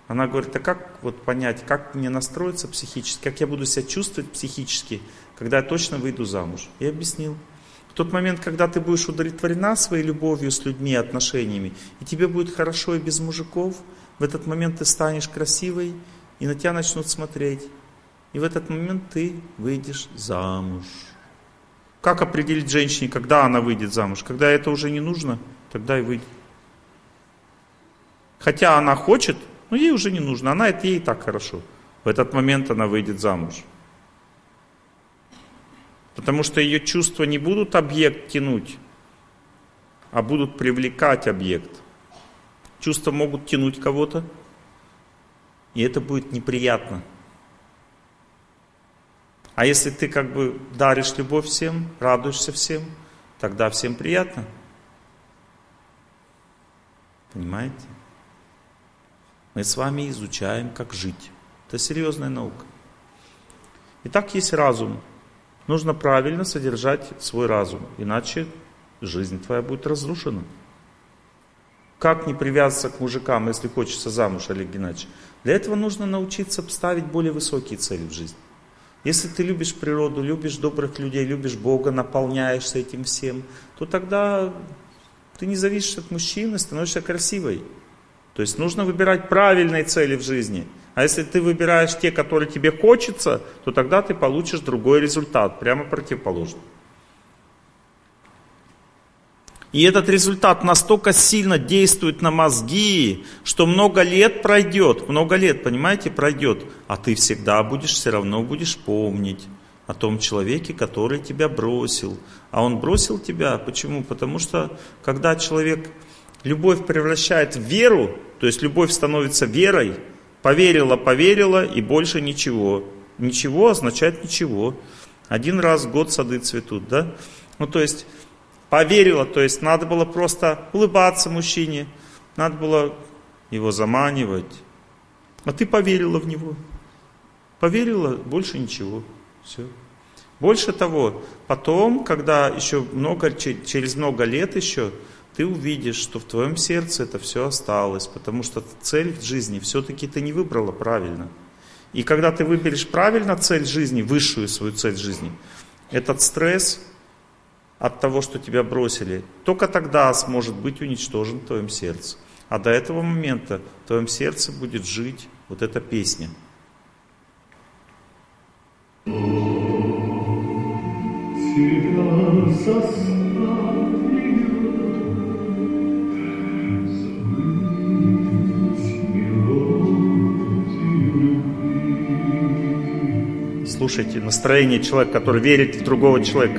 Она говорит, а как вот понять, как мне настроиться психически, как я буду себя чувствовать психически, когда я точно выйду замуж? Я объяснил. В тот момент, когда ты будешь удовлетворена своей любовью с людьми, отношениями, и тебе будет хорошо и без мужиков, в этот момент ты станешь красивой, и на тебя начнут смотреть. И в этот момент ты выйдешь замуж. Как определить женщине, когда она выйдет замуж? Когда это уже не нужно, тогда и выйдет. Хотя она хочет, Но ей уже не нужно, она это ей так хорошо. В этот момент она выйдет замуж. Потому что ее чувства не будут объект тянуть, а будут привлекать объект. Чувства могут тянуть кого-то, и это будет неприятно. А если ты как бы даришь любовь всем, радуешься всем, тогда всем приятно. Понимаете? Мы с вами изучаем, как жить. Это серьезная наука. Итак, есть разум. Нужно правильно содержать свой разум, иначе жизнь твоя будет разрушена. Как не привязаться к мужикам, если хочется замуж, Олег Геннадьевич? Для этого нужно научиться ставить более высокие цели в жизни. Если ты любишь природу, любишь добрых людей, любишь Бога, наполняешься этим всем, то тогда ты не зависишь от мужчины, становишься красивой. То есть нужно выбирать правильные цели в жизни. А если ты выбираешь те, которые тебе хочется, то тогда ты получишь другой результат, прямо противоположный. И этот результат настолько сильно действует на мозги, что много лет пройдет, много лет, понимаете, пройдет, а ты всегда будешь, все равно будешь помнить о том человеке, который тебя бросил. А он бросил тебя, почему? Потому что когда человек любовь превращает в веру, то есть любовь становится верой, поверила, поверила и больше ничего. Ничего означает ничего. Один раз в год сады цветут, да? Ну то есть Поверила, то есть надо было просто улыбаться мужчине, надо было его заманивать. А ты поверила в него. Поверила, больше ничего. Все. Больше того, потом, когда еще много, через много лет еще, ты увидишь, что в твоем сердце это все осталось, потому что цель в жизни все-таки ты не выбрала правильно. И когда ты выберешь правильно цель жизни, высшую свою цель жизни, этот стресс от того, что тебя бросили, только тогда сможет быть уничтожен в твоем сердце. А до этого момента в твоем сердце будет жить вот эта песня. Слушайте настроение человека, который верит в другого человека.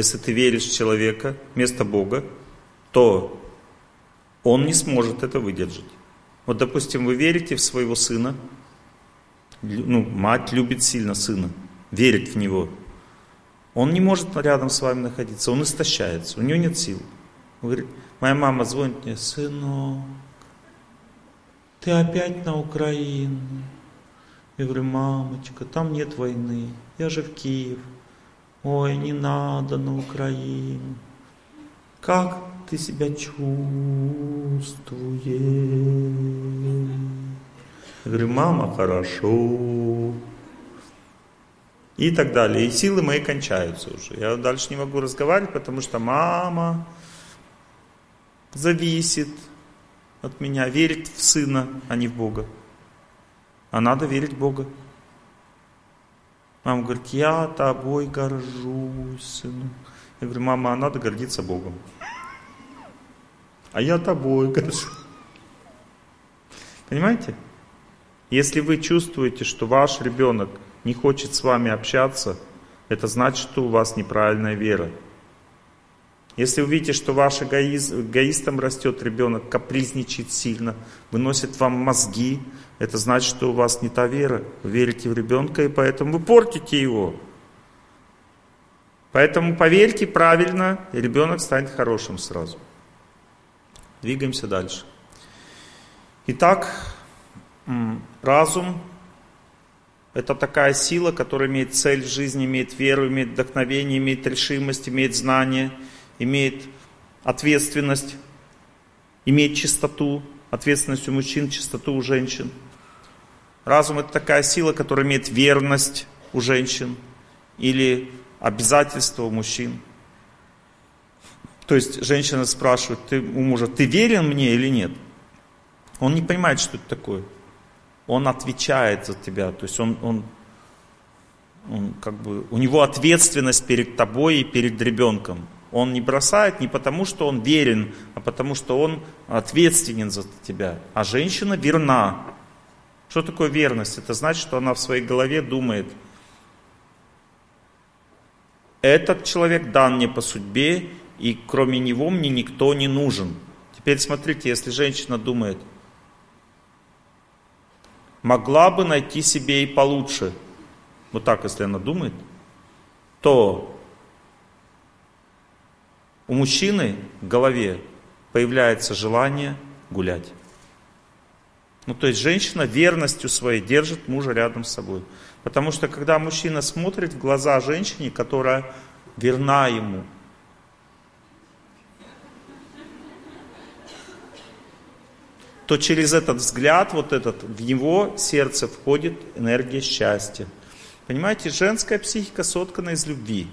Если ты веришь в человека вместо Бога, то он не сможет это выдержать. Вот, допустим, вы верите в своего сына, ну, мать любит сильно сына, верит в него. Он не может рядом с вами находиться, он истощается, у него нет сил. Говорит, моя мама звонит мне, сынок, ты опять на Украину. Я говорю, мамочка, там нет войны, я же в Киев. Ой, не надо на Украину. Как ты себя чувствуешь? Я говорю, мама, хорошо. И так далее. И силы мои кончаются уже. Я дальше не могу разговаривать, потому что мама зависит от меня, верит в сына, а не в Бога. А надо верить в Бога. Мама говорит, я тобой горжусь, сынок. Я говорю, мама, а надо гордиться Богом. А я тобой горжусь. Понимаете? Если вы чувствуете, что ваш ребенок не хочет с вами общаться, это значит, что у вас неправильная вера. Если вы видите, что ваш эгоиз, эгоистом растет ребенок, капризничает сильно, выносит вам мозги, это значит, что у вас не та вера. Вы верите в ребенка, и поэтому вы портите его. Поэтому поверьте правильно, и ребенок станет хорошим сразу. Двигаемся дальше. Итак, разум – это такая сила, которая имеет цель в жизни, имеет веру, имеет вдохновение, имеет решимость, имеет знание, имеет ответственность, имеет чистоту, ответственность у мужчин, чистоту у женщин. Разум – это такая сила, которая имеет верность у женщин или обязательства у мужчин. То есть женщина спрашивает ты, у мужа, ты верен мне или нет? Он не понимает, что это такое. Он отвечает за тебя. То есть он, он, он как бы, у него ответственность перед тобой и перед ребенком. Он не бросает не потому, что он верен, а потому, что он ответственен за тебя. А женщина верна. Что такое верность? Это значит, что она в своей голове думает – этот человек дан мне по судьбе, и кроме него мне никто не нужен. Теперь смотрите, если женщина думает, могла бы найти себе и получше, вот так, если она думает, то у мужчины в голове появляется желание гулять. Ну, то есть женщина верностью своей держит мужа рядом с собой. Потому что когда мужчина смотрит в глаза женщине, которая верна ему, то через этот взгляд, вот этот, в его сердце входит энергия счастья. Понимаете, женская психика соткана из любви.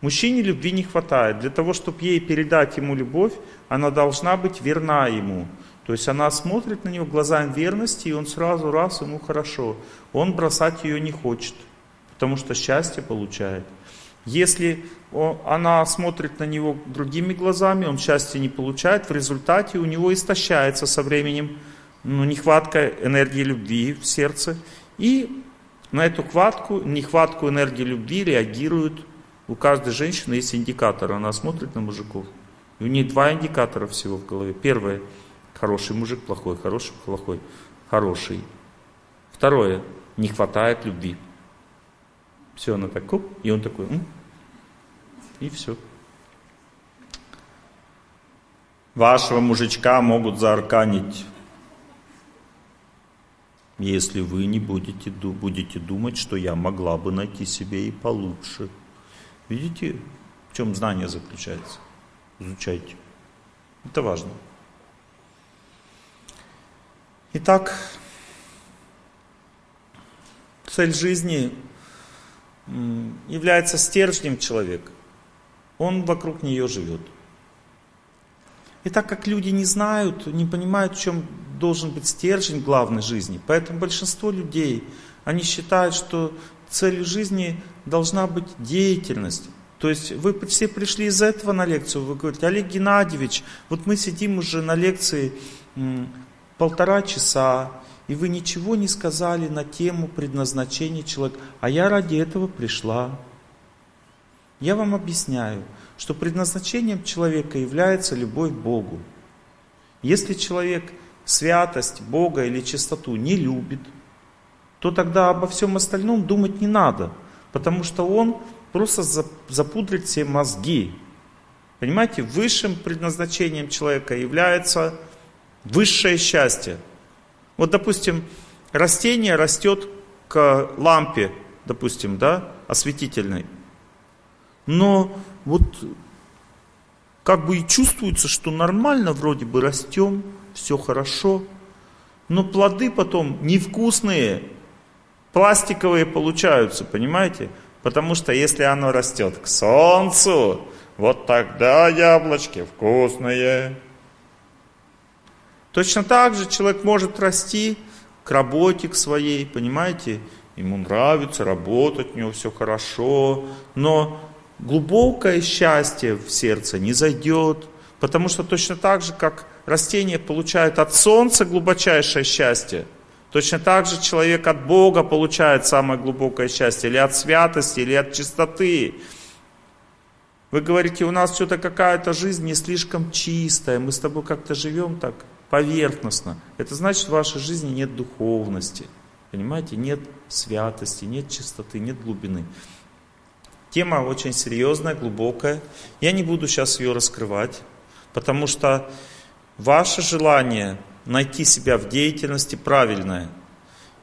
Мужчине любви не хватает. Для того, чтобы ей передать ему любовь, она должна быть верна ему. То есть она смотрит на него глазами верности, и он сразу раз, ему хорошо. Он бросать ее не хочет, потому что счастье получает. Если она смотрит на него другими глазами, он счастья не получает, в результате у него истощается со временем ну, нехватка энергии любви в сердце. И на эту хватку, нехватку энергии любви реагируют, у каждой женщины есть индикатор, она смотрит на мужиков. И у нее два индикатора всего в голове. Первое – Хороший мужик, плохой, хороший, плохой, хороший. Второе, не хватает любви. Все, она так, куп, и он такой, М? и все. Вашего мужичка могут заарканить, если вы не будете, будете думать, что я могла бы найти себе и получше. Видите, в чем знание заключается? Изучайте. Это важно. Итак, цель жизни является стержнем человека. Он вокруг нее живет. И так как люди не знают, не понимают, в чем должен быть стержень главной жизни, поэтому большинство людей, они считают, что целью жизни должна быть деятельность. То есть вы все пришли из этого на лекцию, вы говорите, Олег Геннадьевич, вот мы сидим уже на лекции полтора часа, и вы ничего не сказали на тему предназначения человека, а я ради этого пришла. Я вам объясняю, что предназначением человека является любовь к Богу. Если человек святость Бога или чистоту не любит, то тогда обо всем остальном думать не надо, потому что он просто запудрит все мозги. Понимаете, высшим предназначением человека является Высшее счастье. Вот, допустим, растение растет к лампе, допустим, да, осветительной. Но вот как бы и чувствуется, что нормально вроде бы растем, все хорошо, но плоды потом невкусные, пластиковые получаются, понимаете? Потому что если оно растет к солнцу, вот тогда яблочки вкусные. Точно так же человек может расти к работе к своей, понимаете? Ему нравится работать, у него все хорошо, но глубокое счастье в сердце не зайдет, потому что точно так же, как растение получает от солнца глубочайшее счастье, Точно так же человек от Бога получает самое глубокое счастье, или от святости, или от чистоты. Вы говорите, у нас что-то какая-то жизнь не слишком чистая, мы с тобой как-то живем так поверхностно. Это значит, в вашей жизни нет духовности. Понимаете, нет святости, нет чистоты, нет глубины. Тема очень серьезная, глубокая. Я не буду сейчас ее раскрывать, потому что ваше желание найти себя в деятельности правильное.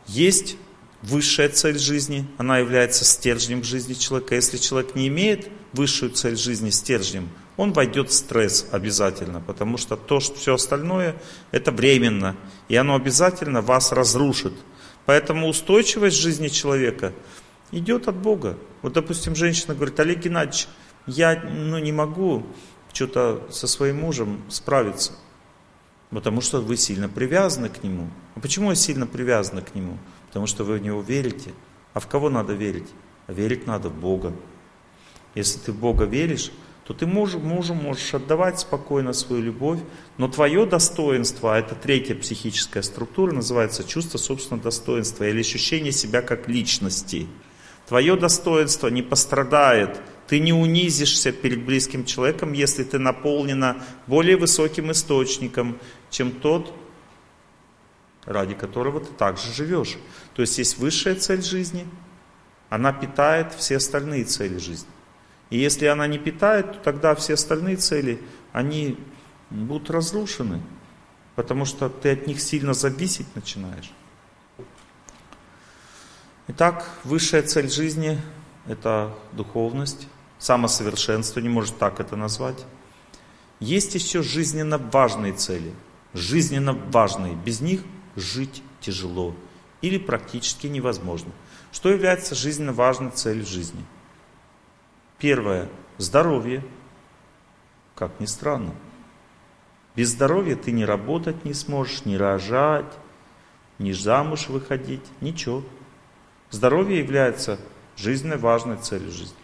Есть высшая цель жизни, она является стержнем жизни человека. Если человек не имеет высшую цель жизни стержнем, он войдет в стресс обязательно, потому что то, что все остальное, это временно, и оно обязательно вас разрушит. Поэтому устойчивость жизни человека идет от Бога. Вот, допустим, женщина говорит, Олег Геннадьевич, я ну, не могу что-то со своим мужем справиться. Потому что вы сильно привязаны к нему. А почему я сильно привязана к нему? Потому что вы в него верите. А в кого надо верить? А верить надо в Бога. Если ты в Бога веришь, то ты мужу, мужу можешь отдавать спокойно свою любовь, но твое достоинство, а это третья психическая структура, называется чувство собственного достоинства или ощущение себя как личности. Твое достоинство не пострадает ты не унизишься перед близким человеком, если ты наполнена более высоким источником, чем тот, ради которого ты также живешь. То есть есть высшая цель жизни, она питает все остальные цели жизни. И если она не питает, то тогда все остальные цели, они будут разрушены, потому что ты от них сильно зависеть начинаешь. Итак, высшая цель жизни – это духовность, самосовершенствование, может так это назвать. Есть еще жизненно важные цели, жизненно важные. Без них жить тяжело или практически невозможно. Что является жизненно важной целью жизни? Первое – здоровье. Как ни странно. Без здоровья ты не работать не сможешь, не рожать, не замуж выходить, ничего. Здоровье является жизненно важной целью жизни.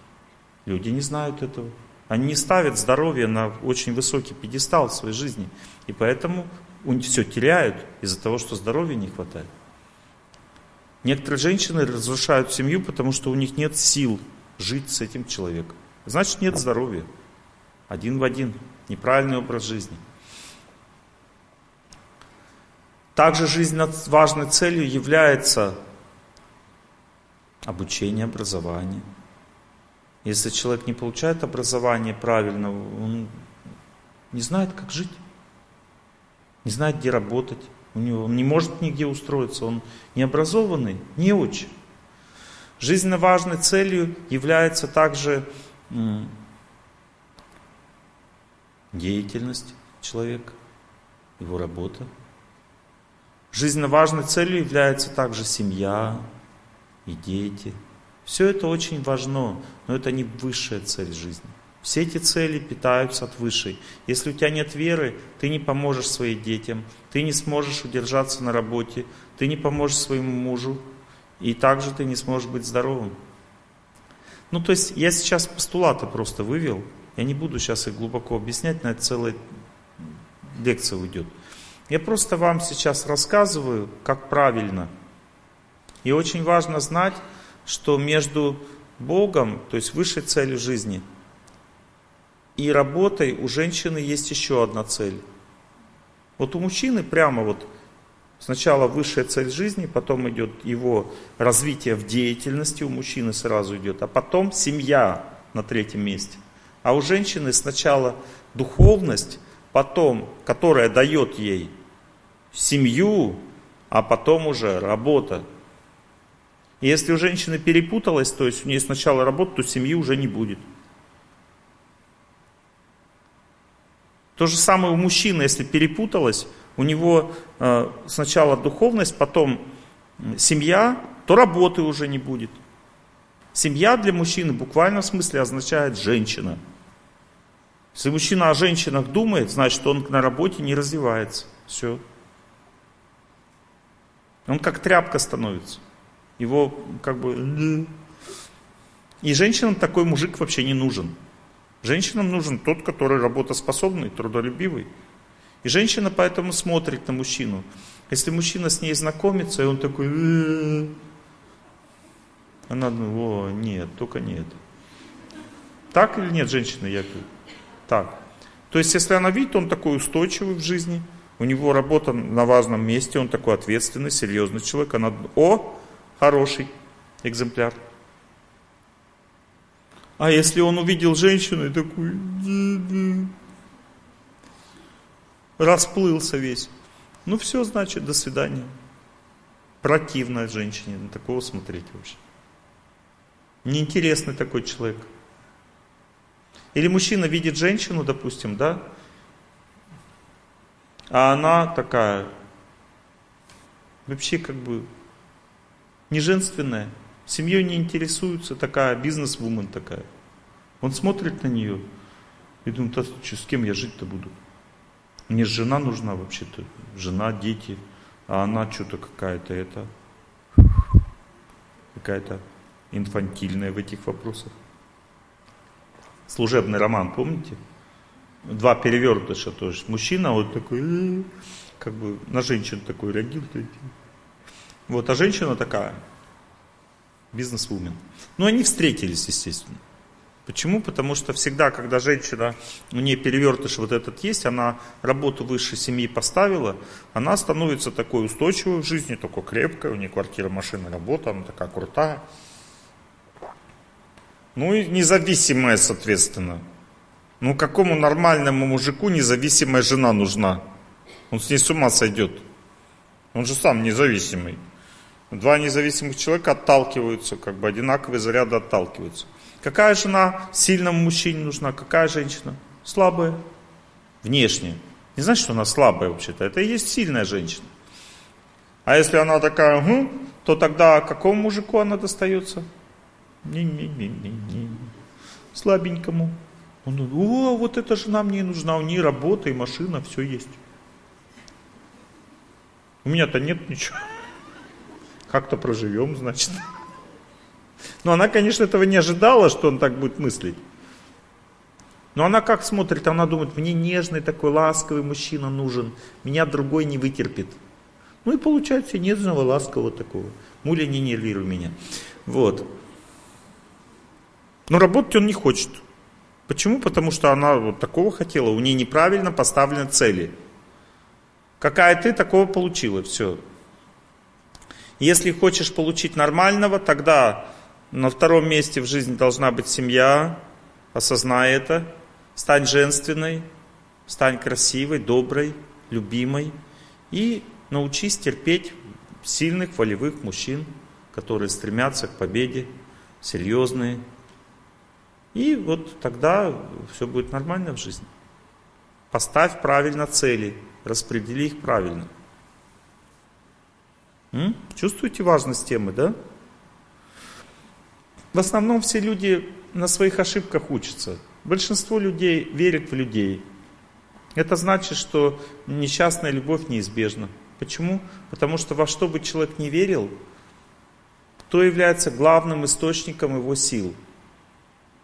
Люди не знают этого. Они не ставят здоровье на очень высокий пьедестал в своей жизни. И поэтому все теряют из-за того, что здоровья не хватает. Некоторые женщины разрушают семью, потому что у них нет сил жить с этим человеком. Значит, нет здоровья. Один в один. Неправильный образ жизни. Также жизненно важной целью является обучение, образование – если человек не получает образование правильно, он не знает, как жить, не знает, где работать, у него, он не может нигде устроиться, он необразованный, не очень. Жизненно важной целью является также деятельность человека, его работа. Жизненно важной целью является также семья и дети – все это очень важно, но это не высшая цель жизни. Все эти цели питаются от высшей. Если у тебя нет веры, ты не поможешь своим детям, ты не сможешь удержаться на работе, ты не поможешь своему мужу, и также ты не сможешь быть здоровым. Ну, то есть я сейчас постулаты просто вывел, я не буду сейчас их глубоко объяснять, на это целая лекция уйдет. Я просто вам сейчас рассказываю, как правильно. И очень важно знать, что между Богом, то есть высшей целью жизни, и работой у женщины есть еще одна цель. Вот у мужчины прямо вот сначала высшая цель жизни, потом идет его развитие в деятельности, у мужчины сразу идет, а потом семья на третьем месте. А у женщины сначала духовность, потом, которая дает ей семью, а потом уже работа, если у женщины перепуталась, то есть у нее сначала работа, то семьи уже не будет. То же самое у мужчины, если перепуталась, у него э, сначала духовность, потом семья, то работы уже не будет. Семья для мужчины в буквальном смысле означает женщина. Если мужчина о женщинах думает, значит он на работе не развивается. Все. Он как тряпка становится. Его как бы... И женщинам такой мужик вообще не нужен. Женщинам нужен тот, который работоспособный, трудолюбивый. И женщина поэтому смотрит на мужчину. Если мужчина с ней знакомится, и он такой, она думает, о, нет, только нет. Так или нет, женщина, я говорю? Так. То есть, если она видит, он такой устойчивый в жизни, у него работа на важном месте, он такой ответственный, серьезный человек, она, о, хороший экземпляр. А если он увидел женщину и такой, расплылся весь, ну все, значит, до свидания. Противная женщине, на такого смотреть вообще. Неинтересный такой человек. Или мужчина видит женщину, допустим, да, а она такая, вообще как бы не женственная, семьей не интересуется, такая бизнес-вумен такая. Он смотрит на нее и думает, а с кем я жить-то буду? Мне жена нужна вообще-то, жена, дети, а она что-то какая-то это, какая-то инфантильная в этих вопросах. Служебный роман, помните? Два перевертыша тоже. Мужчина вот такой, «Э, как бы на женщину такой реагирует. Вот, а женщина такая, бизнес-вумен. Ну, они встретились, естественно. Почему? Потому что всегда, когда женщина, у нее перевертыш вот этот есть, она работу высшей семьи поставила, она становится такой устойчивой в жизни, такой крепкой, у нее квартира, машина, работа, она такая крутая. Ну и независимая, соответственно. Ну какому нормальному мужику независимая жена нужна? Он с ней с ума сойдет. Он же сам независимый. Два независимых человека отталкиваются, как бы одинаковые заряды отталкиваются. Какая жена сильному мужчине нужна? Какая женщина? Слабая. Внешне. Не значит, что она слабая вообще-то. Это и есть сильная женщина. А если она такая, угу, то тогда какому мужику она достается? Не-не-не-не-не. Слабенькому. Он думает, о, вот эта жена мне нужна, у нее работа и машина, все есть. У меня-то нет ничего. Как-то проживем, значит. Но она, конечно, этого не ожидала, что он так будет мыслить. Но она как смотрит, она думает, мне нежный такой ласковый мужчина нужен, меня другой не вытерпит. Ну и получается нежного, ласкового такого. Муля, не нервируй меня. Вот. Но работать он не хочет. Почему? Потому что она вот такого хотела, у нее неправильно поставлены цели. Какая ты, такого получила, все. Если хочешь получить нормального, тогда на втором месте в жизни должна быть семья, осознай это, стань женственной, стань красивой, доброй, любимой и научись терпеть сильных, волевых мужчин, которые стремятся к победе, серьезные. И вот тогда все будет нормально в жизни. Поставь правильно цели, распредели их правильно. Чувствуете важность темы, да? В основном все люди на своих ошибках учатся. Большинство людей верит в людей. Это значит, что несчастная любовь неизбежна. Почему? Потому что во что бы человек не верил, кто является главным источником его сил.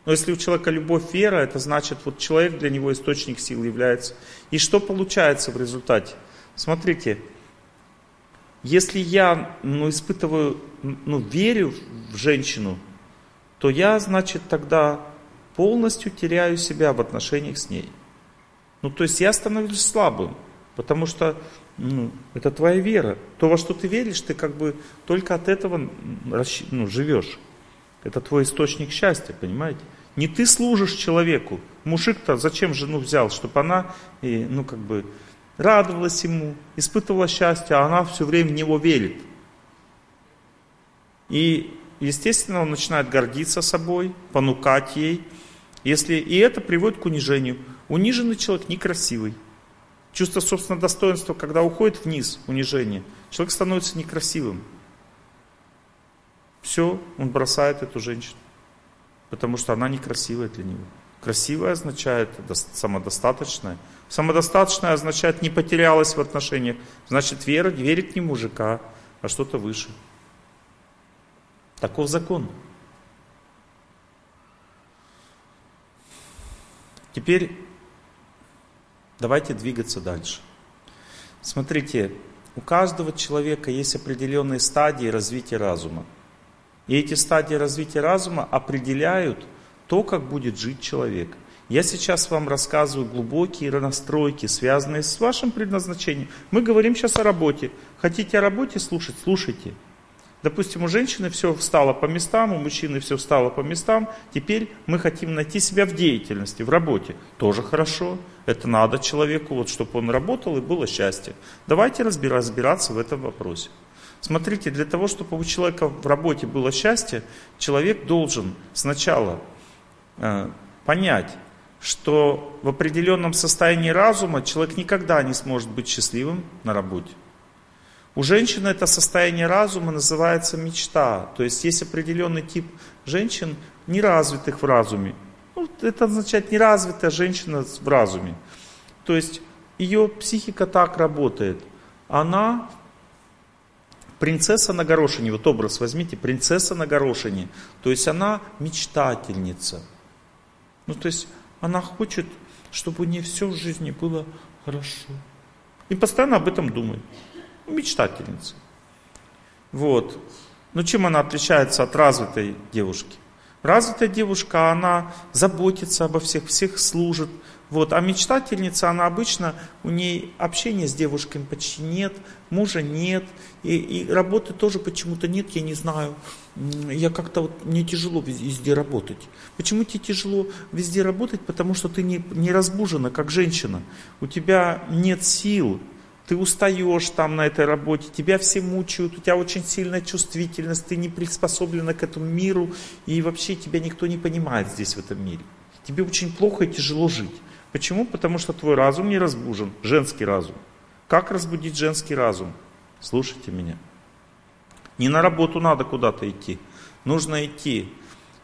Но если у человека любовь, вера, это значит, вот человек для него источник сил является. И что получается в результате? Смотрите, если я ну, испытываю, ну, верю в женщину, то я, значит, тогда полностью теряю себя в отношениях с ней. Ну, то есть я становлюсь слабым, потому что ну, это твоя вера. То, во что ты веришь, ты как бы только от этого ну, живешь. Это твой источник счастья, понимаете? Не ты служишь человеку. Мужик-то зачем жену взял? Чтобы она, ну, как бы, радовалась ему, испытывала счастье, а она все время в него верит. И естественно, он начинает гордиться собой, понукать ей. Если, и это приводит к унижению. Униженный человек некрасивый. Чувство собственного достоинства, когда уходит вниз, унижение, человек становится некрасивым. Все, он бросает эту женщину, потому что она некрасивая для него. Красивая означает самодостаточная. Самодостаточная означает не потерялась в отношениях. Значит, вера, верит не мужика, а что-то выше. Таков закон. Теперь Давайте двигаться дальше. Смотрите, у каждого человека есть определенные стадии развития разума. И эти стадии развития разума определяют то, как будет жить человек. Я сейчас вам рассказываю глубокие настройки, связанные с вашим предназначением. Мы говорим сейчас о работе. Хотите о работе слушать? Слушайте. Допустим, у женщины все встало по местам, у мужчины все встало по местам. Теперь мы хотим найти себя в деятельности, в работе. Тоже хорошо. Это надо человеку, вот, чтобы он работал и было счастье. Давайте разбираться в этом вопросе. Смотрите, для того, чтобы у человека в работе было счастье, человек должен сначала э, понять, что в определенном состоянии разума человек никогда не сможет быть счастливым на работе. У женщины это состояние разума называется мечта. То есть есть определенный тип женщин, неразвитых в разуме. Ну, это означает неразвитая женщина в разуме. То есть ее психика так работает. Она принцесса на горошине, вот образ возьмите, принцесса на горошине. То есть она мечтательница. Ну, то есть она хочет, чтобы у нее все в жизни было хорошо. И постоянно об этом думает мечтательница. Вот. Но чем она отличается от развитой девушки? Развитая девушка, она заботится обо всех, всех служит. Вот. А мечтательница, она обычно, у ней общения с девушками почти нет, мужа нет, и, и работы тоже почему-то нет, я не знаю. Я как-то вот, мне тяжело везде работать. Почему тебе тяжело везде работать? Потому что ты не, не разбужена, как женщина. У тебя нет сил, ты устаешь там на этой работе, тебя все мучают, у тебя очень сильная чувствительность, ты не приспособлена к этому миру, и вообще тебя никто не понимает здесь, в этом мире. Тебе очень плохо и тяжело жить. Почему? Потому что твой разум не разбужен, женский разум. Как разбудить женский разум? Слушайте меня. Не на работу надо куда-то идти. Нужно идти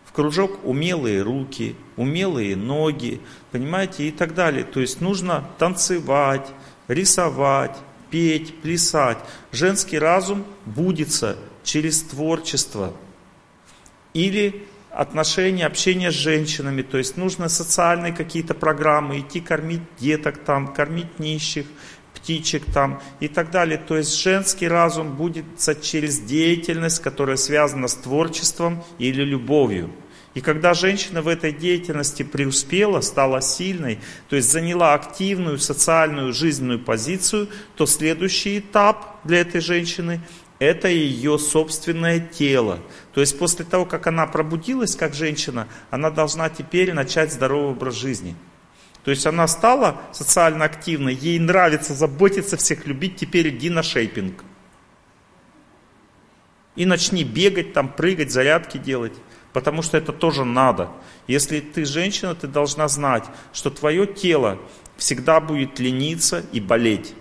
в кружок умелые руки, умелые ноги, понимаете, и так далее. То есть нужно танцевать, рисовать, петь, плясать. Женский разум будется через творчество. Или отношения, общение с женщинами, то есть нужно социальные какие-то программы, идти кормить деток там, кормить нищих, птичек там и так далее. То есть женский разум будет через деятельность, которая связана с творчеством или любовью. И когда женщина в этой деятельности преуспела, стала сильной, то есть заняла активную социальную жизненную позицию, то следующий этап для этой женщины – это ее собственное тело. То есть после того, как она пробудилась как женщина, она должна теперь начать здоровый образ жизни. То есть она стала социально активной, ей нравится заботиться, всех любить, теперь иди на шейпинг. И начни бегать, там, прыгать, зарядки делать. Потому что это тоже надо. Если ты женщина, ты должна знать, что твое тело всегда будет лениться и болеть.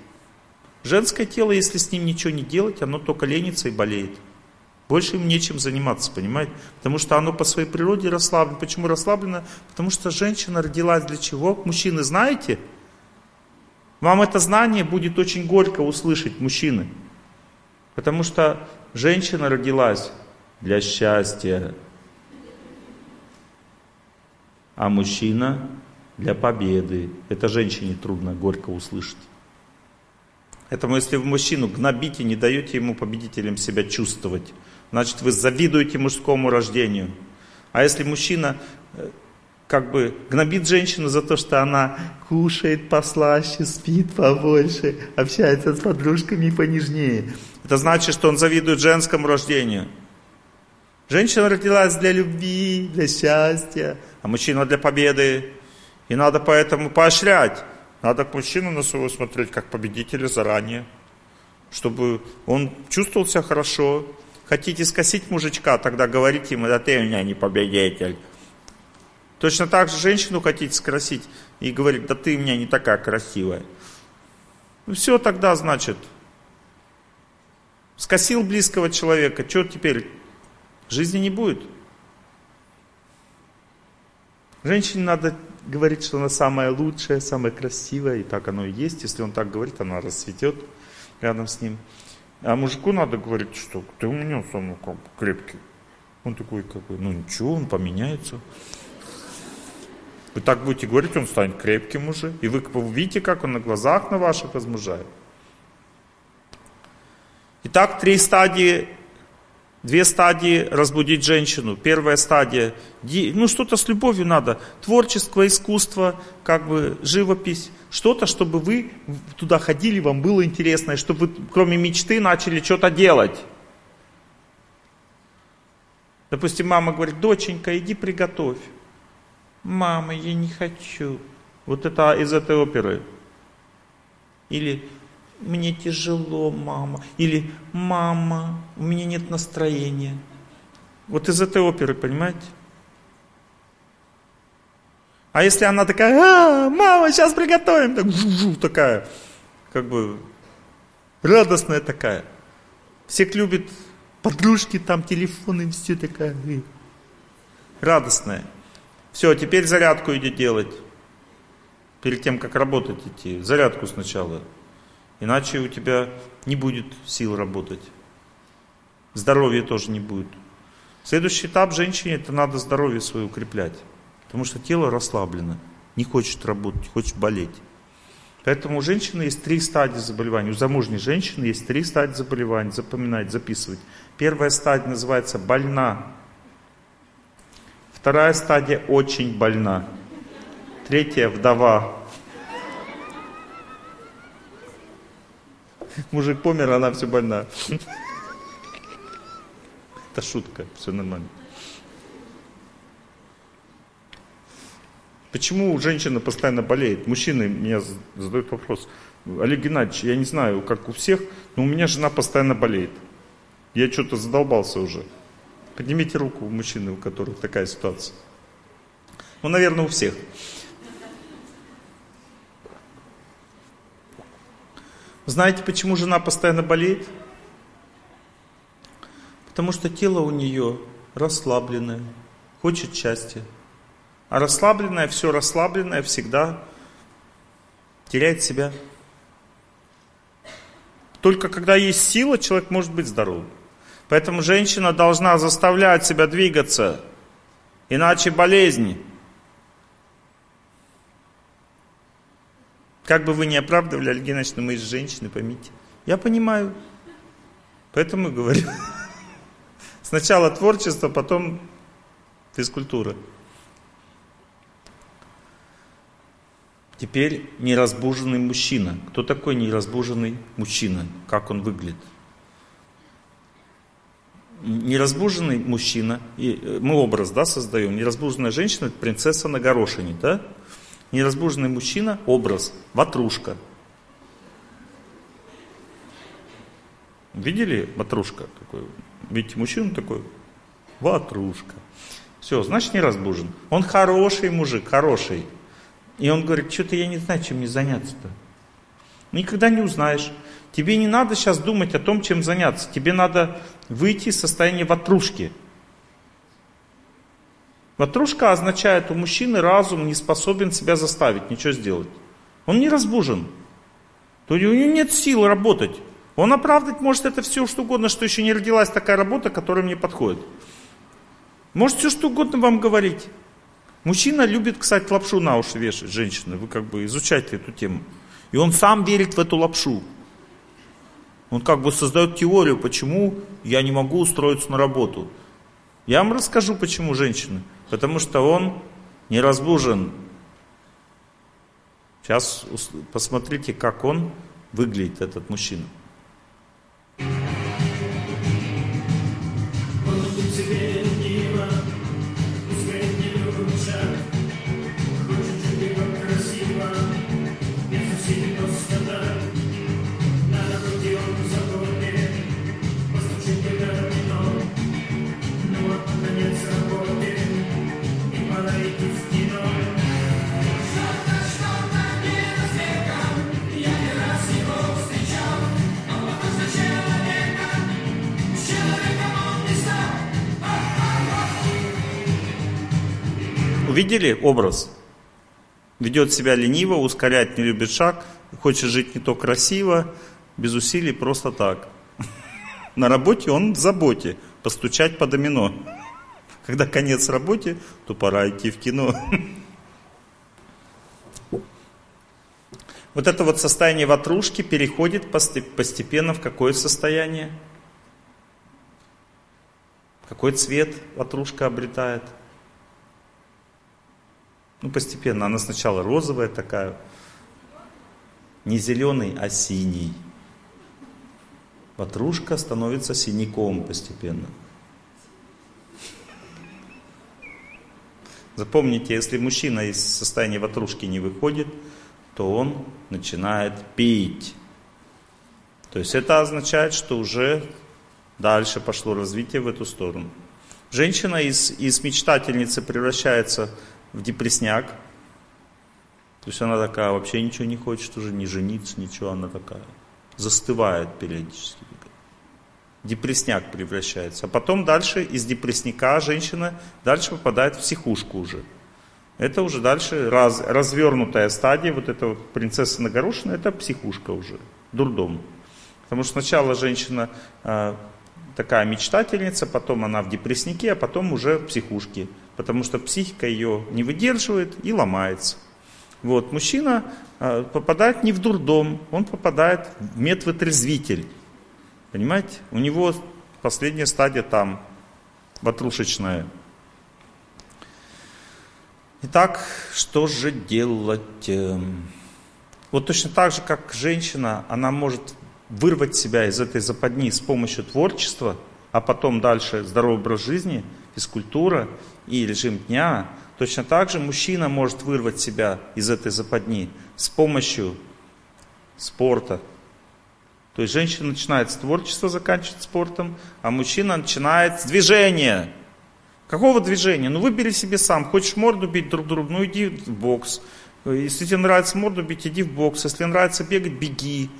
Женское тело, если с ним ничего не делать, оно только ленится и болеет. Больше им нечем заниматься, понимаете? Потому что оно по своей природе расслаблено. Почему расслаблено? Потому что женщина родилась для чего? Мужчины, знаете? Вам это знание будет очень горько услышать, мужчины. Потому что женщина родилась для счастья, а мужчина для победы. Это женщине трудно горько услышать. Поэтому если вы мужчину гнобите, не даете ему победителем себя чувствовать, значит вы завидуете мужскому рождению. А если мужчина э, как бы гнобит женщину за то, что она кушает послаще, спит побольше, общается с подружками понежнее, это значит, что он завидует женскому рождению. Женщина родилась для любви, для счастья, а мужчина для победы. И надо поэтому поощрять. Надо к мужчину на своего смотреть как победителя заранее, чтобы он чувствовал себя хорошо. Хотите скосить мужичка, тогда говорите ему, да ты у меня не победитель. Точно так же женщину хотите скосить и говорить, да ты у меня не такая красивая. Ну все тогда значит. Скосил близкого человека, что теперь Жизни не будет. Женщине надо говорить, что она самая лучшая, самая красивая, и так оно и есть. Если он так говорит, она расцветет рядом с ним. А мужику надо говорить, что ты у меня самый крепкий. Он такой, как бы, ну ничего, он поменяется. Вы так будете говорить, он станет крепким уже. И вы видите, как он на глазах на ваших размножает. Итак, три стадии, две стадии разбудить женщину. Первая стадия, ну что-то с любовью надо, творчество, искусство, как бы живопись. Что-то, чтобы вы туда ходили, вам было интересно, и чтобы вы кроме мечты начали что-то делать. Допустим, мама говорит, доченька, иди приготовь. Мама, я не хочу. Вот это из этой оперы. Или мне тяжело, мама. Или мама, у меня нет настроения. Вот из этой оперы, понимаете? А если она такая, а, мама, сейчас приготовим, так жу -жу, такая, как бы радостная такая. Всех любит подружки, там телефоны, все такая. Радостная. Все, теперь зарядку иди делать. Перед тем, как работать идти. Зарядку сначала. Иначе у тебя не будет сил работать. Здоровья тоже не будет. Следующий этап женщине, это надо здоровье свое укреплять. Потому что тело расслаблено, не хочет работать, хочет болеть. Поэтому у женщины есть три стадии заболеваний. У замужней женщины есть три стадии заболеваний. Запоминать, записывать. Первая стадия называется больна. Вторая стадия очень больна. Третья вдова. Мужик помер, она все больна. Это шутка, все нормально. Почему женщина постоянно болеет? Мужчины меня задают вопрос. Олег Геннадьевич, я не знаю, как у всех, но у меня жена постоянно болеет. Я что-то задолбался уже. Поднимите руку у мужчины, у которых такая ситуация. Ну, наверное, у всех. Знаете, почему жена постоянно болеет? Потому что тело у нее расслабленное, хочет счастья. А расслабленное, все расслабленное всегда теряет себя. Только когда есть сила, человек может быть здоровым. Поэтому женщина должна заставлять себя двигаться, иначе болезни. Как бы вы ни оправдывали, Олег Геннадьевич, но мы из женщины, поймите. Я понимаю. Поэтому говорю. Сначала творчество, потом физкультура. Теперь неразбуженный мужчина. Кто такой неразбуженный мужчина? Как он выглядит? Неразбуженный мужчина, и э, мы образ да, создаем, неразбуженная женщина – это принцесса на горошине, да? Неразбуженный мужчина – образ, ватрушка. Видели ватрушка? Такой? Видите, мужчина такой, ватрушка. Все, значит не разбужен. Он хороший мужик, хороший. И он говорит, что-то я не знаю, чем мне заняться-то. Никогда не узнаешь. Тебе не надо сейчас думать о том, чем заняться. Тебе надо выйти из состояния ватрушки. Ватрушка означает, у мужчины разум не способен себя заставить, ничего сделать. Он не разбужен. То у него нет сил работать. Он оправдать может это все что угодно, что еще не родилась такая работа, которая мне подходит. Может все что угодно вам говорить. Мужчина любит, кстати, лапшу на уши вешать, женщина. Вы как бы изучайте эту тему. И он сам верит в эту лапшу. Он как бы создает теорию, почему я не могу устроиться на работу. Я вам расскажу, почему женщины. Потому что он не разбужен. Сейчас посмотрите, как он выглядит, этот мужчина. Увидели образ? Ведет себя лениво, ускоряет, не любит шаг, хочет жить не то красиво, без усилий, просто так. На работе он в заботе, постучать по домино. Когда конец работе, то пора идти в кино. Вот это вот состояние ватрушки переходит постепенно в какое состояние? Какой цвет ватрушка обретает? Ну, постепенно. Она сначала розовая такая, не зеленый, а синий. Ватрушка становится синяком постепенно. Запомните, если мужчина из состояния ватрушки не выходит, то он начинает пить. То есть это означает, что уже дальше пошло развитие в эту сторону. Женщина из, из мечтательницы превращается в депресняк. То есть она такая вообще ничего не хочет уже, не жениться, ничего, она такая застывает периодически. Депресняк превращается. А потом дальше из депресняка женщина дальше попадает в психушку уже. Это уже дальше раз, развернутая стадия, вот эта вот принцесса на горошине, это психушка уже, дурдом. Потому что сначала женщина э, такая мечтательница, потом она в депресснике, а потом уже в психушке. Потому что психика ее не выдерживает и ломается. Вот, мужчина э, попадает не в дурдом, он попадает в медвотрезвитель. Понимаете? У него последняя стадия там, ватрушечная. Итак, что же делать? Вот точно так же, как женщина, она может вырвать себя из этой западни с помощью творчества, а потом дальше здоровый образ жизни, физкультура и режим дня, точно так же мужчина может вырвать себя из этой западни с помощью спорта. То есть женщина начинает с творчества, заканчивает спортом, а мужчина начинает с движения. Какого движения? Ну выбери себе сам. Хочешь морду бить друг другу, ну иди в бокс. Если тебе нравится морду бить, иди в бокс. Если нравится бегать, беги.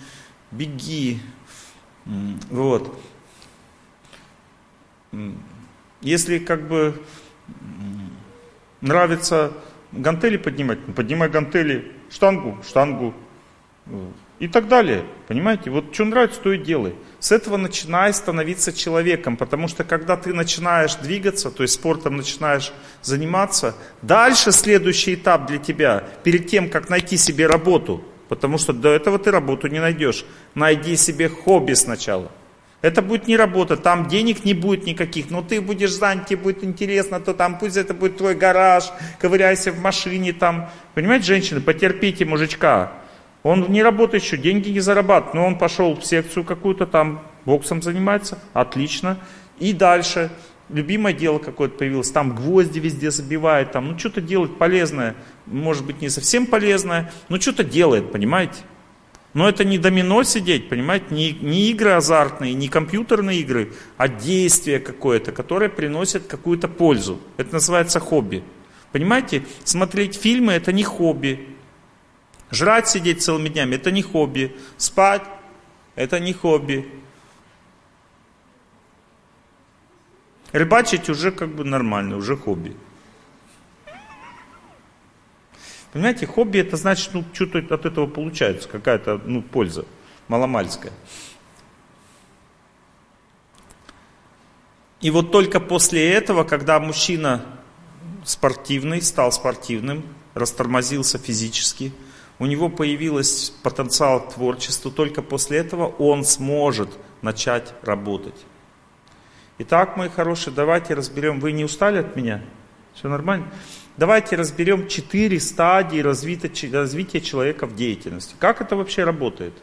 Беги. Вот. Если как бы нравится гантели поднимать, ну, поднимай гантели, штангу, штангу и так далее. Понимаете? Вот что нравится, то и делай. С этого начинай становиться человеком, потому что когда ты начинаешь двигаться, то есть спортом начинаешь заниматься, дальше следующий этап для тебя, перед тем, как найти себе работу, потому что до этого ты работу не найдешь, найди себе хобби сначала. Это будет не работа, там денег не будет никаких, но ты будешь занят, тебе будет интересно, то там пусть это будет твой гараж, ковыряйся в машине там. Понимаете, женщины, потерпите мужичка, он не работает еще, деньги не зарабатывает, но он пошел в секцию какую-то там, боксом занимается, отлично. И дальше, любимое дело какое-то появилось, там гвозди везде забивает, там, ну что-то делает полезное, может быть не совсем полезное, но что-то делает, понимаете? Но это не домино сидеть, понимаете, не, не игры азартные, не компьютерные игры, а действие какое-то, которое приносит какую-то пользу. Это называется хобби. Понимаете, смотреть фильмы это не хобби, Жрать, сидеть целыми днями – это не хобби. Спать – это не хобби. Рыбачить уже как бы нормально, уже хобби. Понимаете, хобби это значит, ну, что-то от этого получается, какая-то, ну, польза, маломальская. И вот только после этого, когда мужчина спортивный, стал спортивным, растормозился физически – у него появился потенциал к творчеству, только после этого он сможет начать работать. Итак, мои хорошие, давайте разберем, вы не устали от меня? Все нормально? Давайте разберем четыре стадии развития, человека в деятельности. Как это вообще работает?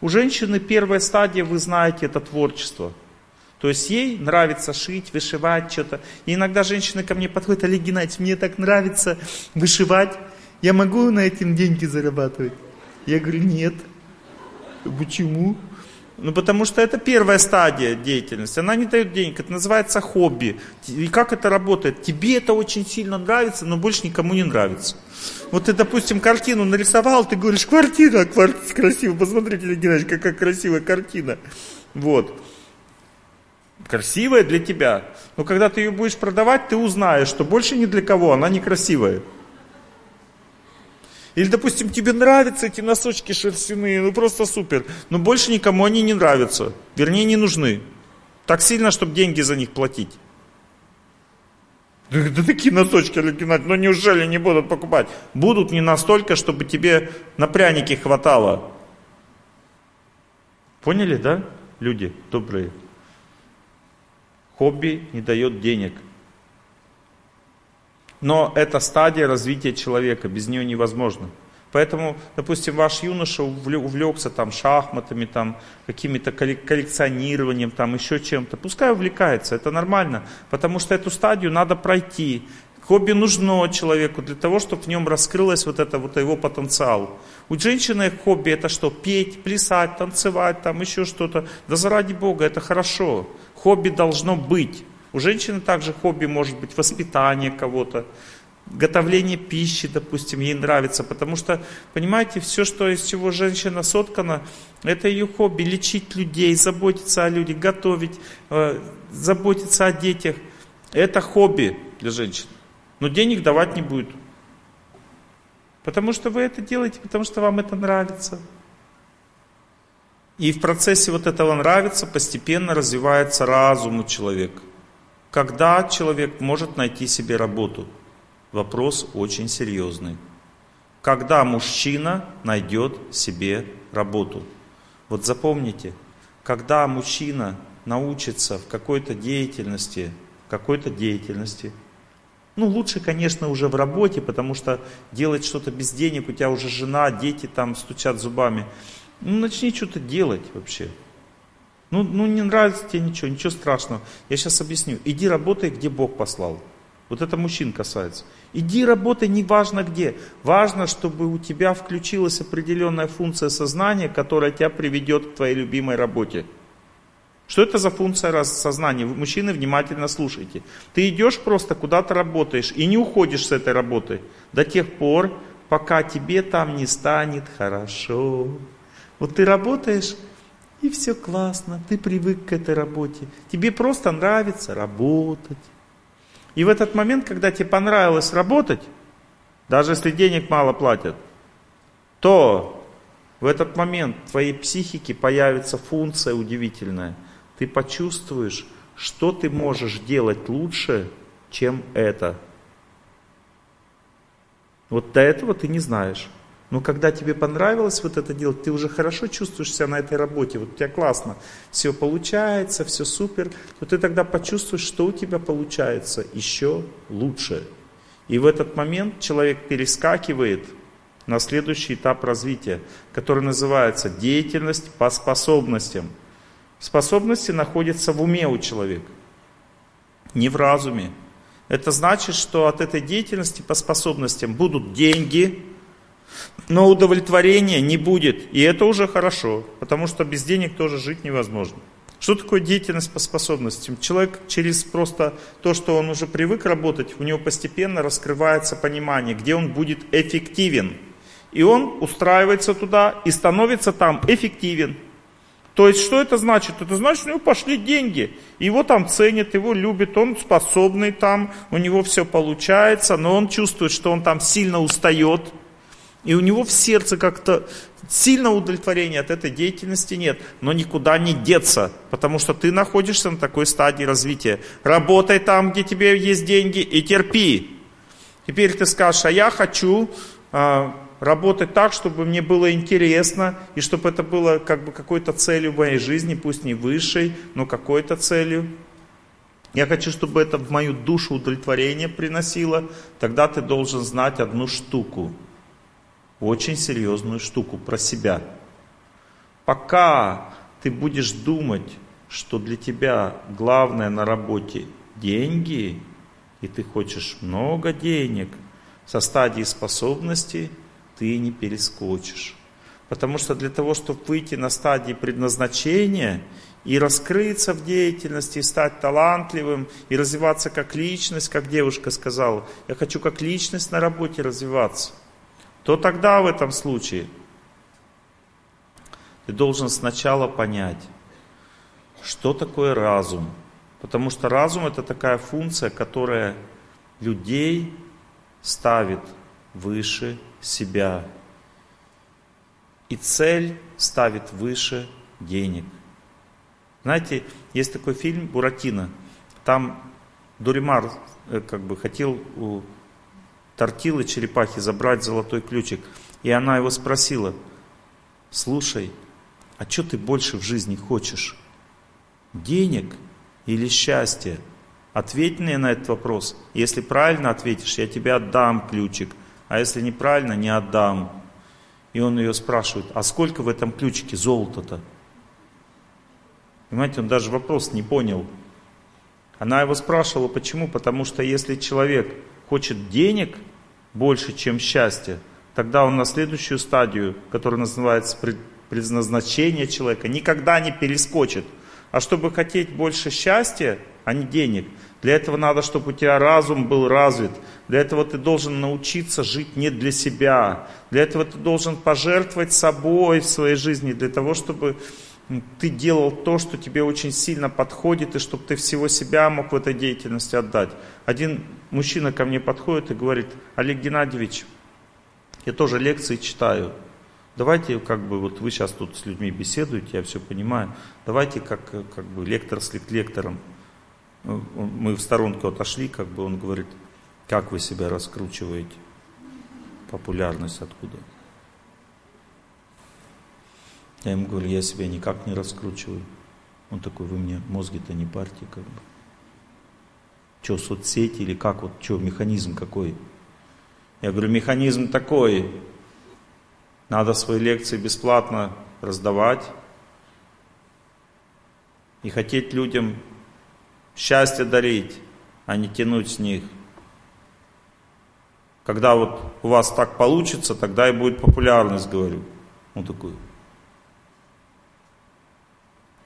У женщины первая стадия, вы знаете, это творчество. То есть ей нравится шить, вышивать что-то. И иногда женщины ко мне подходят, Олег Геннадьевич, мне так нравится вышивать. Я могу на этом деньги зарабатывать? Я говорю, нет. Почему? Ну, потому что это первая стадия деятельности. Она не дает денег. Это называется хобби. И как это работает? Тебе это очень сильно нравится, но больше никому не нравится. Вот ты, допустим, картину нарисовал, ты говоришь, квартира, квартира красиво. Посмотрите, Геннадьевич, какая красивая картина. Вот. Красивая для тебя. Но когда ты ее будешь продавать, ты узнаешь, что больше ни для кого она некрасивая. Или, допустим, тебе нравятся эти носочки шерстяные, ну просто супер. Но больше никому они не нравятся. Вернее, не нужны. Так сильно, чтобы деньги за них платить. Да, да такие носочки, Олег Геннадьевич, ну неужели не будут покупать? Будут не настолько, чтобы тебе на пряники хватало. Поняли, да, люди добрые? Хобби не дает денег. Но это стадия развития человека, без нее невозможно. Поэтому, допустим, ваш юноша увлекся там шахматами, там какими-то коллекционированием, там еще чем-то. Пускай увлекается, это нормально, потому что эту стадию надо пройти. Хобби нужно человеку для того, чтобы в нем раскрылось вот это вот его потенциал. У женщины хобби это что? Петь, плясать, танцевать, там еще что-то. Да заради Бога, это хорошо. Хобби должно быть. У женщины также хобби может быть воспитание кого-то, готовление пищи, допустим, ей нравится, потому что, понимаете, все, что из чего женщина соткана, это ее хобби, лечить людей, заботиться о людях, готовить, э, заботиться о детях. Это хобби для женщин. Но денег давать не будет. Потому что вы это делаете, потому что вам это нравится. И в процессе вот этого нравится постепенно развивается разум у человека. Когда человек может найти себе работу? Вопрос очень серьезный. Когда мужчина найдет себе работу? Вот запомните, когда мужчина научится в какой-то деятельности, какой-то деятельности, ну, лучше, конечно, уже в работе, потому что делать что-то без денег, у тебя уже жена, дети там стучат зубами. Ну, начни что-то делать вообще. Ну, ну, не нравится тебе ничего, ничего страшного. Я сейчас объясню. Иди работай, где Бог послал. Вот это мужчин касается. Иди работай, неважно где. Важно, чтобы у тебя включилась определенная функция сознания, которая тебя приведет к твоей любимой работе. Что это за функция сознания? Мужчины, внимательно слушайте. Ты идешь просто куда-то работаешь и не уходишь с этой работы до тех пор, пока тебе там не станет хорошо. Вот ты работаешь, и все классно, ты привык к этой работе. Тебе просто нравится работать. И в этот момент, когда тебе понравилось работать, даже если денег мало платят, то в этот момент в твоей психике появится функция удивительная – ты почувствуешь, что ты можешь делать лучше, чем это. Вот до этого ты не знаешь. Но когда тебе понравилось вот это делать, ты уже хорошо чувствуешь себя на этой работе, вот у тебя классно, все получается, все супер, то ты тогда почувствуешь, что у тебя получается еще лучше. И в этот момент человек перескакивает на следующий этап развития, который называется деятельность по способностям – Способности находятся в уме у человека, не в разуме. Это значит, что от этой деятельности по способностям будут деньги, но удовлетворения не будет. И это уже хорошо, потому что без денег тоже жить невозможно. Что такое деятельность по способностям? Человек через просто то, что он уже привык работать, у него постепенно раскрывается понимание, где он будет эффективен. И он устраивается туда и становится там эффективен. То есть, что это значит? Это значит, что у него пошли деньги. Его там ценят, его любят, он способный там, у него все получается, но он чувствует, что он там сильно устает. И у него в сердце как-то сильно удовлетворения от этой деятельности нет. Но никуда не деться, потому что ты находишься на такой стадии развития. Работай там, где тебе есть деньги, и терпи. Теперь ты скажешь, а я хочу а, работать так, чтобы мне было интересно, и чтобы это было как бы какой-то целью в моей жизни, пусть не высшей, но какой-то целью. Я хочу, чтобы это в мою душу удовлетворение приносило. Тогда ты должен знать одну штуку, очень серьезную штуку про себя. Пока ты будешь думать, что для тебя главное на работе деньги, и ты хочешь много денег со стадии способностей, ты не перескочишь. Потому что для того, чтобы выйти на стадии предназначения и раскрыться в деятельности, и стать талантливым, и развиваться как личность, как девушка сказала, я хочу как личность на работе развиваться, то тогда в этом случае ты должен сначала понять, что такое разум. Потому что разум это такая функция, которая людей ставит выше себя. И цель ставит выше денег. Знаете, есть такой фильм «Буратино». Там Дуримар э, как бы хотел у Тортилы черепахи забрать золотой ключик. И она его спросила, слушай, а что ты больше в жизни хочешь? Денег или счастья? Ответь мне на этот вопрос. Если правильно ответишь, я тебе отдам ключик. А если неправильно, не отдам. И он ее спрашивает, а сколько в этом ключике золота-то? Понимаете, он даже вопрос не понял. Она его спрашивала, почему? Потому что если человек хочет денег больше, чем счастья, тогда он на следующую стадию, которая называется предназначение человека, никогда не перескочит. А чтобы хотеть больше счастья, а не денег, для этого надо, чтобы у тебя разум был развит. Для этого ты должен научиться жить не для себя. Для этого ты должен пожертвовать собой в своей жизни, для того, чтобы ты делал то, что тебе очень сильно подходит, и чтобы ты всего себя мог в этой деятельности отдать. Один мужчина ко мне подходит и говорит, Олег Геннадьевич, я тоже лекции читаю, давайте, как бы, вот вы сейчас тут с людьми беседуете, я все понимаю, давайте как, как бы лектор с лектором. Мы в сторонку отошли, как бы он говорит, как вы себя раскручиваете, популярность откуда? Я ему говорю, я себя никак не раскручиваю. Он такой, вы мне мозги-то не парьте, как бы. Что, соцсети или как, вот, что, механизм какой? Я говорю, механизм такой, надо свои лекции бесплатно раздавать и хотеть людям счастье дарить, а не тянуть с них. Когда вот у вас так получится, тогда и будет популярность, говорю. Он такой,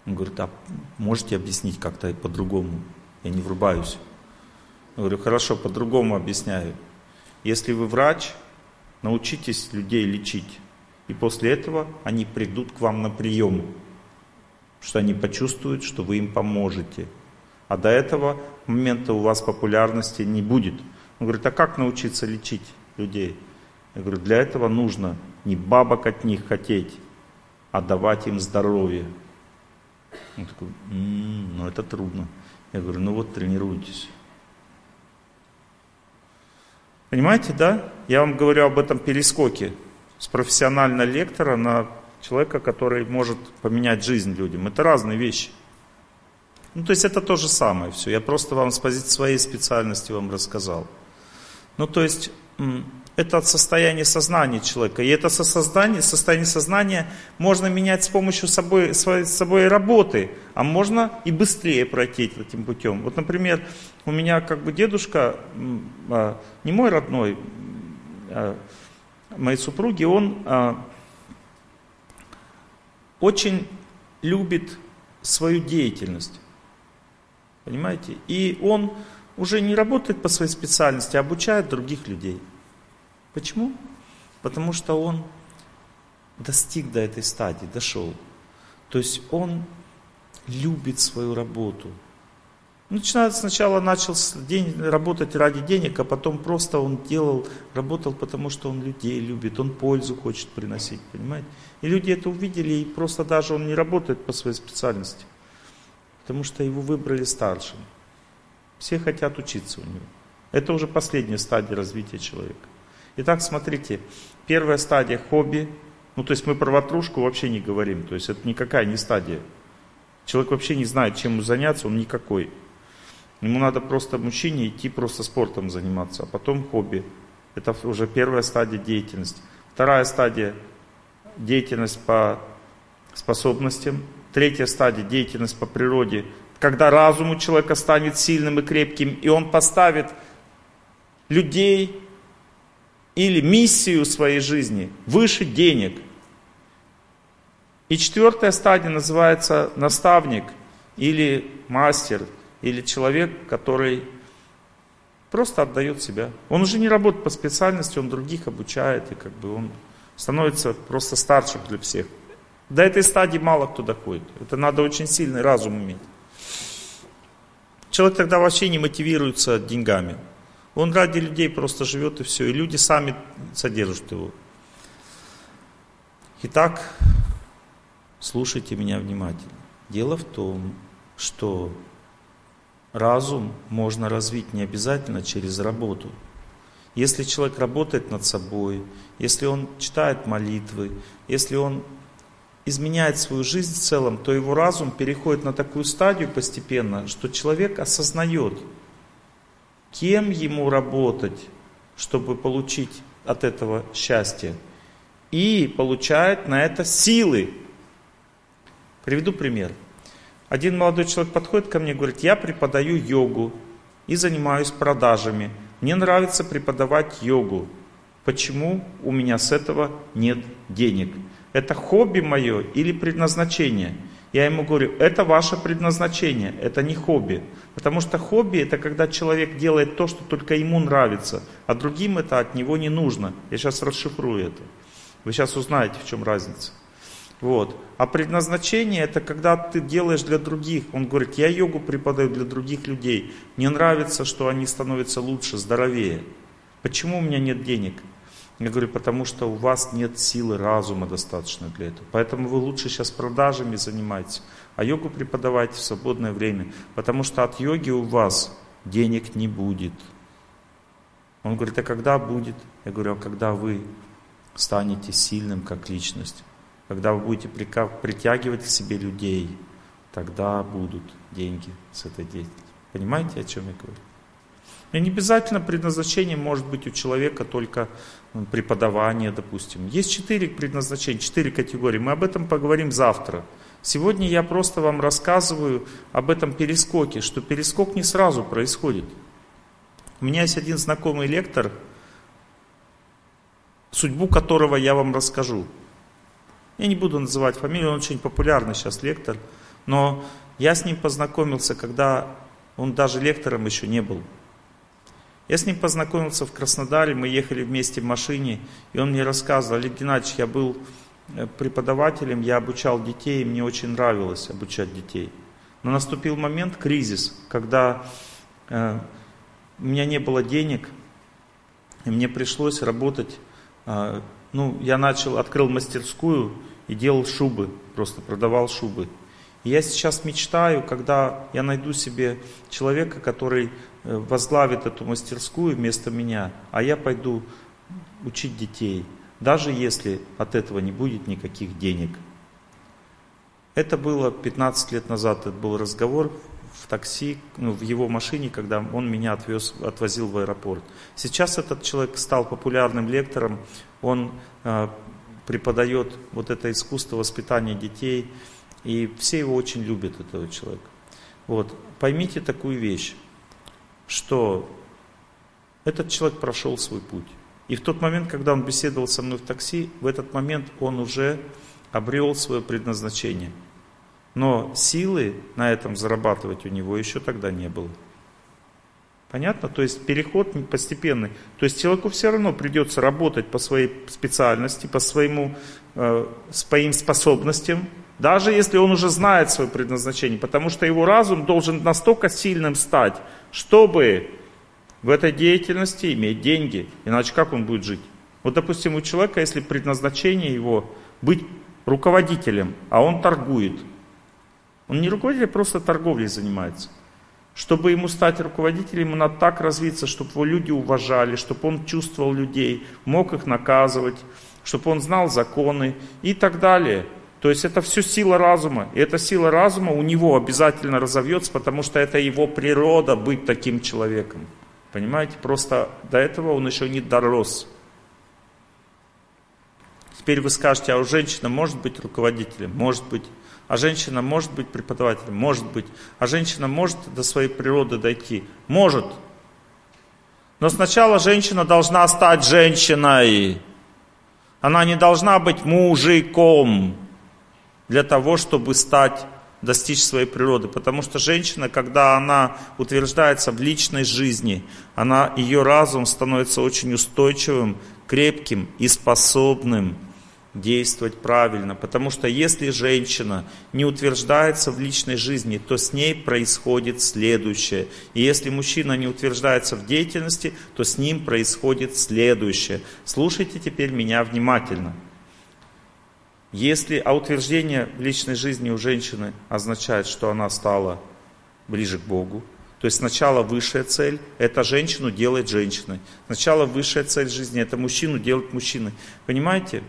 он говорит, а можете объяснить как-то по-другому? Я не врубаюсь. Я говорю, хорошо, по-другому объясняю. Если вы врач, научитесь людей лечить. И после этого они придут к вам на прием. Что они почувствуют, что вы им поможете. А до этого момента у вас популярности не будет. Он говорит, а как научиться лечить людей? Я говорю, для этого нужно не бабок от них хотеть, а давать им здоровье. Он такой, м-м, ну это трудно. Я говорю, ну вот тренируйтесь. Понимаете, да? Я вам говорю об этом перескоке с профессионального лектора на человека, который может поменять жизнь людям. Это разные вещи. Ну, то есть это то же самое все. Я просто вам с позиции своей специальности вам рассказал. Ну, то есть это состояние сознания человека. И это создание, состояние сознания можно менять с помощью собой, своей, собой работы, а можно и быстрее пройти этим путем. Вот, например, у меня как бы дедушка, а, не мой родной, а моей супруги, он а, очень любит свою деятельность. Понимаете? И он уже не работает по своей специальности, а обучает других людей. Почему? Потому что он достиг до этой стадии, дошел. То есть он любит свою работу. Начинает сначала начал день, работать ради денег, а потом просто он делал, работал, потому что он людей любит, он пользу хочет приносить, понимаете? И люди это увидели, и просто даже он не работает по своей специальности, потому что его выбрали старшим. Все хотят учиться у него. Это уже последняя стадия развития человека. Итак, смотрите, первая стадия хобби, ну то есть мы про ватрушку вообще не говорим, то есть это никакая не стадия. Человек вообще не знает, чем ему заняться, он никакой. Ему надо просто мужчине идти просто спортом заниматься, а потом хобби. Это уже первая стадия деятельности. Вторая стадия деятельность по способностям. Третья стадия деятельность по природе. Когда разум у человека станет сильным и крепким, и он поставит людей, или миссию своей жизни выше денег. И четвертая стадия называется наставник или мастер, или человек, который просто отдает себя. Он уже не работает по специальности, он других обучает, и как бы он становится просто старшим для всех. До этой стадии мало кто доходит. Это надо очень сильный разум иметь. Человек тогда вообще не мотивируется деньгами. Он ради людей просто живет и все. И люди сами содержат его. Итак, слушайте меня внимательно. Дело в том, что разум можно развить не обязательно через работу. Если человек работает над собой, если он читает молитвы, если он изменяет свою жизнь в целом, то его разум переходит на такую стадию постепенно, что человек осознает, кем ему работать, чтобы получить от этого счастье, и получает на это силы. Приведу пример. Один молодой человек подходит ко мне и говорит, я преподаю йогу и занимаюсь продажами. Мне нравится преподавать йогу. Почему у меня с этого нет денег? Это хобби мое или предназначение? Я ему говорю, это ваше предназначение, это не хобби. Потому что хобби это когда человек делает то, что только ему нравится, а другим это от него не нужно. Я сейчас расшифрую это. Вы сейчас узнаете, в чем разница. Вот. А предназначение это когда ты делаешь для других. Он говорит, я йогу преподаю для других людей. Мне нравится, что они становятся лучше, здоровее. Почему у меня нет денег? Я говорю, потому что у вас нет силы разума достаточно для этого. Поэтому вы лучше сейчас продажами занимаетесь, а йогу преподавайте в свободное время. Потому что от йоги у вас денег не будет. Он говорит, а когда будет? Я говорю, а когда вы станете сильным как личность, когда вы будете притягивать к себе людей, тогда будут деньги с этой деятельности. Понимаете, о чем я говорю? И не обязательно предназначение может быть у человека только преподавание, допустим. Есть четыре предназначения, четыре категории. Мы об этом поговорим завтра. Сегодня я просто вам рассказываю об этом перескоке, что перескок не сразу происходит. У меня есть один знакомый лектор, судьбу которого я вам расскажу. Я не буду называть фамилию, он очень популярный сейчас лектор, но я с ним познакомился, когда он даже лектором еще не был. Я с ним познакомился в Краснодаре, мы ехали вместе в машине, и он мне рассказывал, Олег Геннадьевич, я был э, преподавателем, я обучал детей, и мне очень нравилось обучать детей. Но наступил момент, кризис, когда э, у меня не было денег, и мне пришлось работать а, ну, я начал, открыл мастерскую и делал шубы, просто продавал шубы. И я сейчас мечтаю, когда я найду себе человека, который э, возглавит эту мастерскую вместо меня, а я пойду учить детей, даже если от этого не будет никаких денег. Это было 15 лет назад, это был разговор в такси, ну, в его машине, когда он меня отвез, отвозил в аэропорт. Сейчас этот человек стал популярным лектором, он э, преподает вот это искусство воспитания детей, и все его очень любят, этого человека. Вот. Поймите такую вещь, что этот человек прошел свой путь. И в тот момент, когда он беседовал со мной в такси, в этот момент он уже обрел свое предназначение – но силы на этом зарабатывать у него еще тогда не было. Понятно? То есть переход постепенный. То есть человеку все равно придется работать по своей специальности, по своему, э, своим способностям, даже если он уже знает свое предназначение, потому что его разум должен настолько сильным стать, чтобы в этой деятельности иметь деньги, иначе как он будет жить? Вот, допустим, у человека, если предназначение его быть руководителем, а он торгует – он не руководитель, а просто торговлей занимается. Чтобы ему стать руководителем, ему надо так развиться, чтобы его люди уважали, чтобы он чувствовал людей, мог их наказывать, чтобы он знал законы и так далее. То есть это все сила разума. И эта сила разума у него обязательно разовьется, потому что это его природа быть таким человеком. Понимаете? Просто до этого он еще не дорос. Теперь вы скажете, а у женщины может быть руководителем? Может быть. А женщина может быть преподавателем? Может быть. А женщина может до своей природы дойти? Может. Но сначала женщина должна стать женщиной. Она не должна быть мужиком для того, чтобы стать, достичь своей природы. Потому что женщина, когда она утверждается в личной жизни, она, ее разум становится очень устойчивым, крепким и способным действовать правильно. Потому что если женщина не утверждается в личной жизни, то с ней происходит следующее. И если мужчина не утверждается в деятельности, то с ним происходит следующее. Слушайте теперь меня внимательно. Если а утверждение личной жизни у женщины означает, что она стала ближе к Богу, То есть сначала высшая цель – это женщину делать женщиной. Сначала высшая цель жизни – это мужчину делать мужчиной. Понимаете?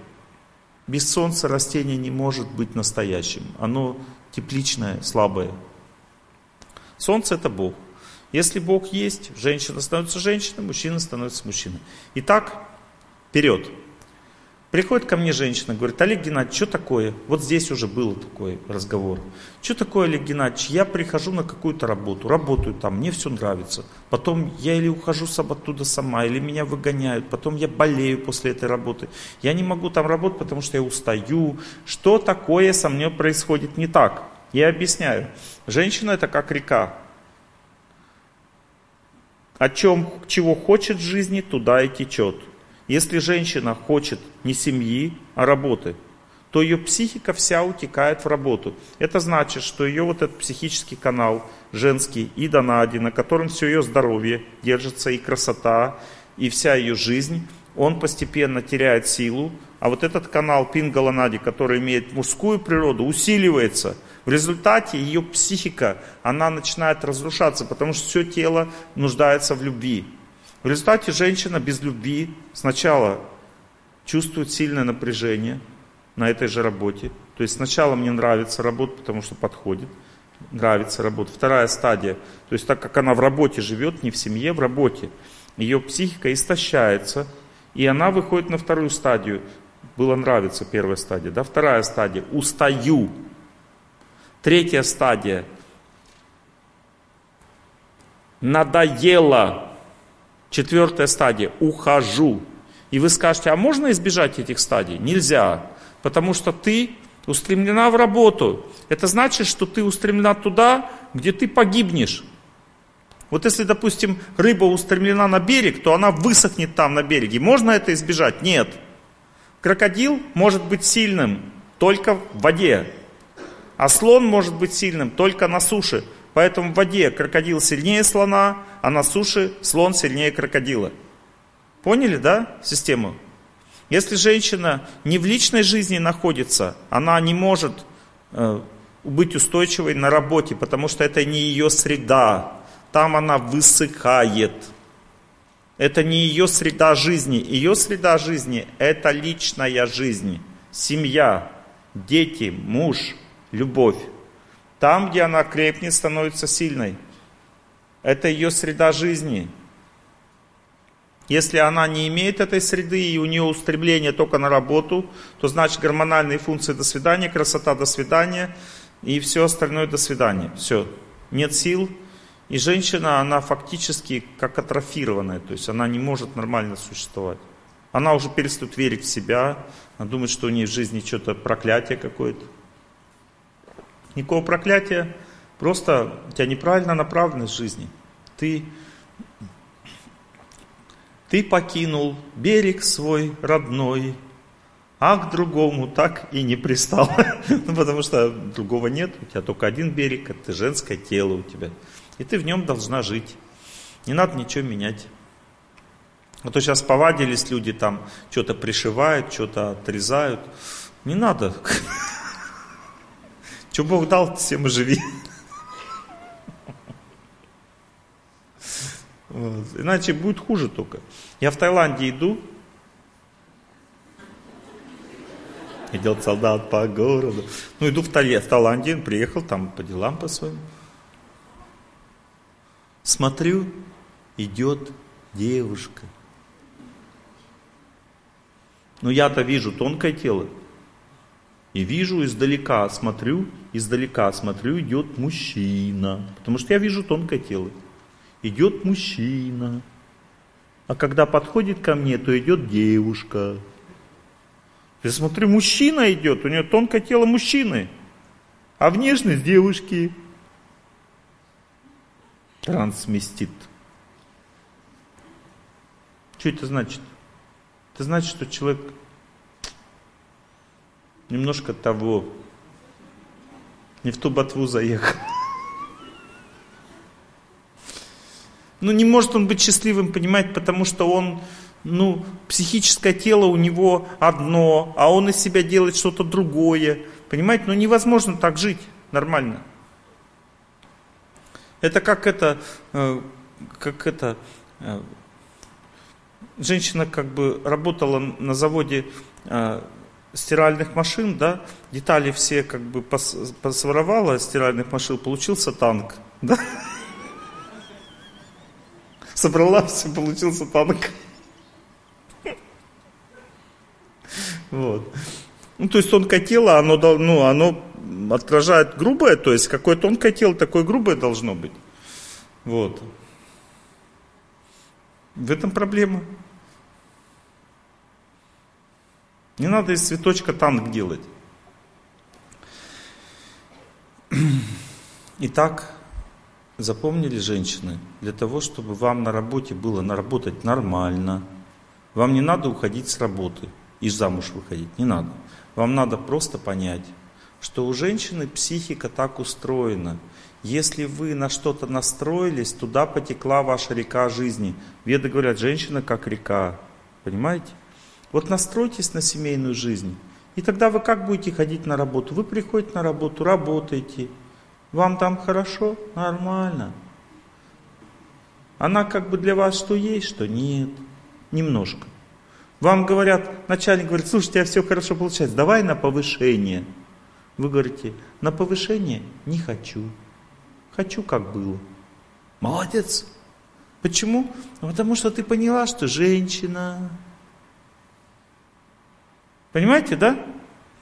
Без солнца растение не может быть настоящим. Оно тепличное, слабое. Солнце – это Бог. Если Бог есть, женщина становится женщиной, мужчина становится мужчиной. Итак, вперед. Приходит ко мне женщина, говорит, Олег Геннадьевич, что такое? Вот здесь уже был такой разговор. Что такое, Олег Геннадьевич? Я прихожу на какую-то работу, работаю там, мне все нравится. Потом я или ухожу оттуда сама, или меня выгоняют. Потом я болею после этой работы. Я не могу там работать, потому что я устаю. Что такое со мной происходит не так? Я объясняю. Женщина это как река. О чем, чего хочет в жизни, туда и течет. Если женщина хочет не семьи, а работы, то ее психика вся утекает в работу. Это значит, что ее вот этот психический канал женский и Донади, на котором все ее здоровье держится и красота, и вся ее жизнь, он постепенно теряет силу, а вот этот канал Пингаланади, который имеет мужскую природу, усиливается. В результате ее психика, она начинает разрушаться, потому что все тело нуждается в любви. В результате женщина без любви сначала чувствует сильное напряжение на этой же работе. То есть сначала мне нравится работа, потому что подходит, нравится работа. Вторая стадия, то есть так как она в работе живет, не в семье, в работе, ее психика истощается, и она выходит на вторую стадию. Было нравится первая стадия, да? Вторая стадия, устаю. Третья стадия, надоело Четвертая стадия – ухожу. И вы скажете, а можно избежать этих стадий? Нельзя, потому что ты устремлена в работу. Это значит, что ты устремлена туда, где ты погибнешь. Вот если, допустим, рыба устремлена на берег, то она высохнет там на береге. Можно это избежать? Нет. Крокодил может быть сильным только в воде, а слон может быть сильным только на суше. Поэтому в воде крокодил сильнее слона, а на суше слон сильнее крокодила. Поняли, да, систему? Если женщина не в личной жизни находится, она не может э, быть устойчивой на работе, потому что это не ее среда. Там она высыхает. Это не ее среда жизни. Ее среда жизни – это личная жизнь, семья, дети, муж, любовь. Там, где она крепнет, становится сильной. Это ее среда жизни. Если она не имеет этой среды и у нее устремление только на работу, то значит гормональные функции до свидания, красота до свидания и все остальное до свидания. Все. Нет сил. И женщина, она фактически как атрофированная, то есть она не может нормально существовать. Она уже перестает верить в себя, она думает, что у нее в жизни что-то проклятие какое-то. Никакого проклятия, просто у тебя неправильная направленность жизни. Ты, ты покинул берег свой родной, а к другому так и не пристал. ну, потому что другого нет, у тебя только один берег, это женское тело у тебя. И ты в нем должна жить. Не надо ничего менять. А то сейчас повадились люди там, что-то пришивают, что-то отрезают. Не надо. Что Бог дал, всем и живи. Вот. Иначе будет хуже только. Я в Таиланде иду, идет солдат по городу. Ну, иду в, Тали, в Таиланде, приехал там по делам по своим. Смотрю, идет девушка. Ну, я-то вижу тонкое тело. И вижу издалека, смотрю, издалека смотрю, идет мужчина. Потому что я вижу тонкое тело. Идет мужчина. А когда подходит ко мне, то идет девушка. Я смотрю, мужчина идет, у нее тонкое тело мужчины, а внешность девушки. Трансместит. Что это значит? Это значит, что человек немножко того, не в ту ботву заехал. Ну, не может он быть счастливым, понимаете, потому что он, ну, психическое тело у него одно, а он из себя делает что-то другое. Понимаете, ну невозможно так жить нормально. Это как это, э, как это, э, женщина как бы работала на заводе э, стиральных машин, да, детали все как бы пос, посворовала стиральных машин, получился танк, да. Собрала все, получился танк. Вот. Ну, то есть тонкое тело, оно, ну, оно отражает грубое, то есть какое тонкое тело, такое грубое должно быть. Вот. В этом проблема. Не надо из цветочка танк делать. Итак, запомнили женщины, для того, чтобы вам на работе было наработать нормально, вам не надо уходить с работы и замуж выходить, не надо. Вам надо просто понять, что у женщины психика так устроена. Если вы на что-то настроились, туда потекла ваша река жизни. Веды говорят, женщина как река. Понимаете? Вот настройтесь на семейную жизнь. И тогда вы как будете ходить на работу? Вы приходите на работу, работаете. Вам там хорошо? Нормально. Она как бы для вас что есть, что нет. Немножко. Вам говорят, начальник говорит, слушай, у тебя все хорошо получается, давай на повышение. Вы говорите, на повышение не хочу. Хочу, как было. Молодец. Почему? Потому что ты поняла, что женщина. Понимаете, да?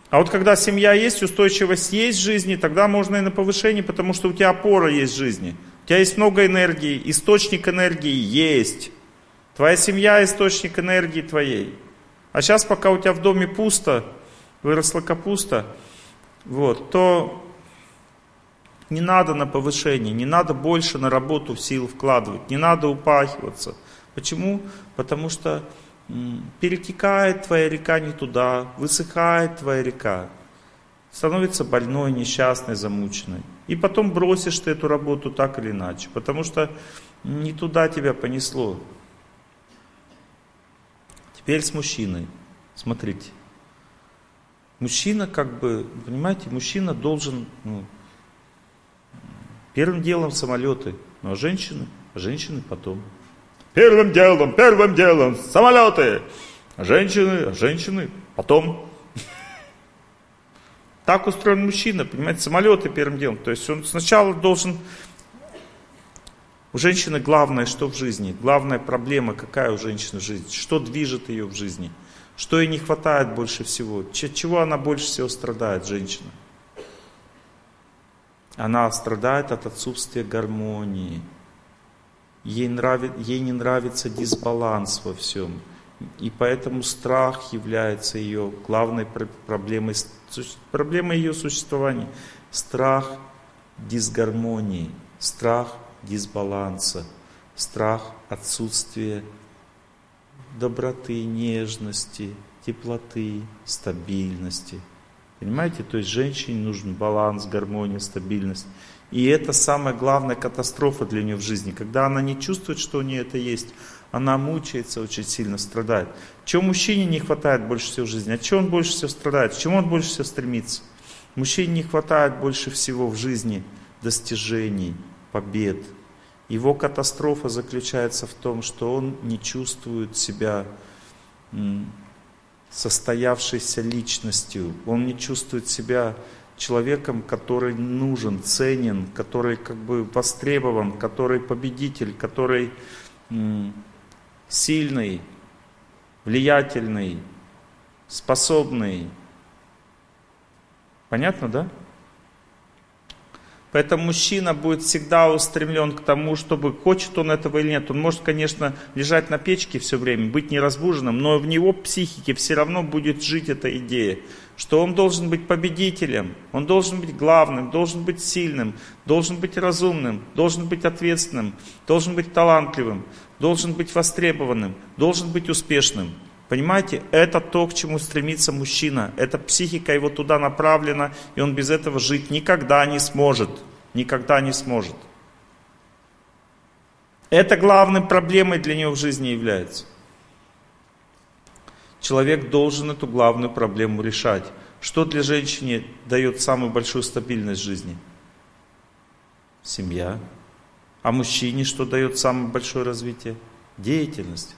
А вот когда семья есть, устойчивость есть в жизни, тогда можно и на повышение, потому что у тебя опора есть в жизни. У тебя есть много энергии, источник энергии есть. Твоя семья – источник энергии твоей. А сейчас, пока у тебя в доме пусто, выросла капуста, вот, то не надо на повышение, не надо больше на работу сил вкладывать, не надо упахиваться. Почему? Потому что перетекает твоя река не туда, высыхает твоя река, становится больной, несчастной, замученной. И потом бросишь ты эту работу так или иначе, потому что не туда тебя понесло. Теперь с мужчиной. Смотрите. Мужчина как бы, понимаете, мужчина должен, ну, первым делом самолеты, ну а женщины, а женщины потом. Первым делом, первым делом самолеты, женщины, женщины потом. Так устроен мужчина, понимаете, самолеты первым делом. То есть он сначала должен у женщины главное, что в жизни? Главная проблема, какая у женщины в жизни? Что движет ее в жизни? Что ей не хватает больше всего? Чего она больше всего страдает, женщина? Она страдает от отсутствия гармонии. Ей, нравит, ей не нравится дисбаланс во всем. И поэтому страх является ее главной проблемой, проблемой ее существования. Страх дисгармонии, страх дисбаланса, страх отсутствия доброты, нежности, теплоты, стабильности. Понимаете, то есть женщине нужен баланс, гармония, стабильность. И это самая главная катастрофа для нее в жизни. Когда она не чувствует, что у нее это есть, она мучается, очень сильно страдает. Чего мужчине не хватает больше всего в жизни? От чего он больше всего страдает? К чему он больше всего стремится? Мужчине не хватает больше всего в жизни достижений, побед. Его катастрофа заключается в том, что он не чувствует себя состоявшейся личностью, он не чувствует себя человеком, который нужен, ценен, который как бы востребован, который победитель, который сильный, влиятельный, способный. Понятно, да? Поэтому мужчина будет всегда устремлен к тому, чтобы хочет он этого или нет. Он может, конечно, лежать на печке все время, быть неразбуженным, но в него психике все равно будет жить эта идея, что он должен быть победителем, он должен быть главным, должен быть сильным, должен быть разумным, должен быть ответственным, должен быть талантливым, должен быть востребованным, должен быть успешным. Понимаете, это то, к чему стремится мужчина. Эта психика его туда направлена, и он без этого жить никогда не сможет. Никогда не сможет. Это главной проблемой для него в жизни является. Человек должен эту главную проблему решать. Что для женщины дает самую большую стабильность жизни? Семья. А мужчине что дает самое большое развитие? Деятельность.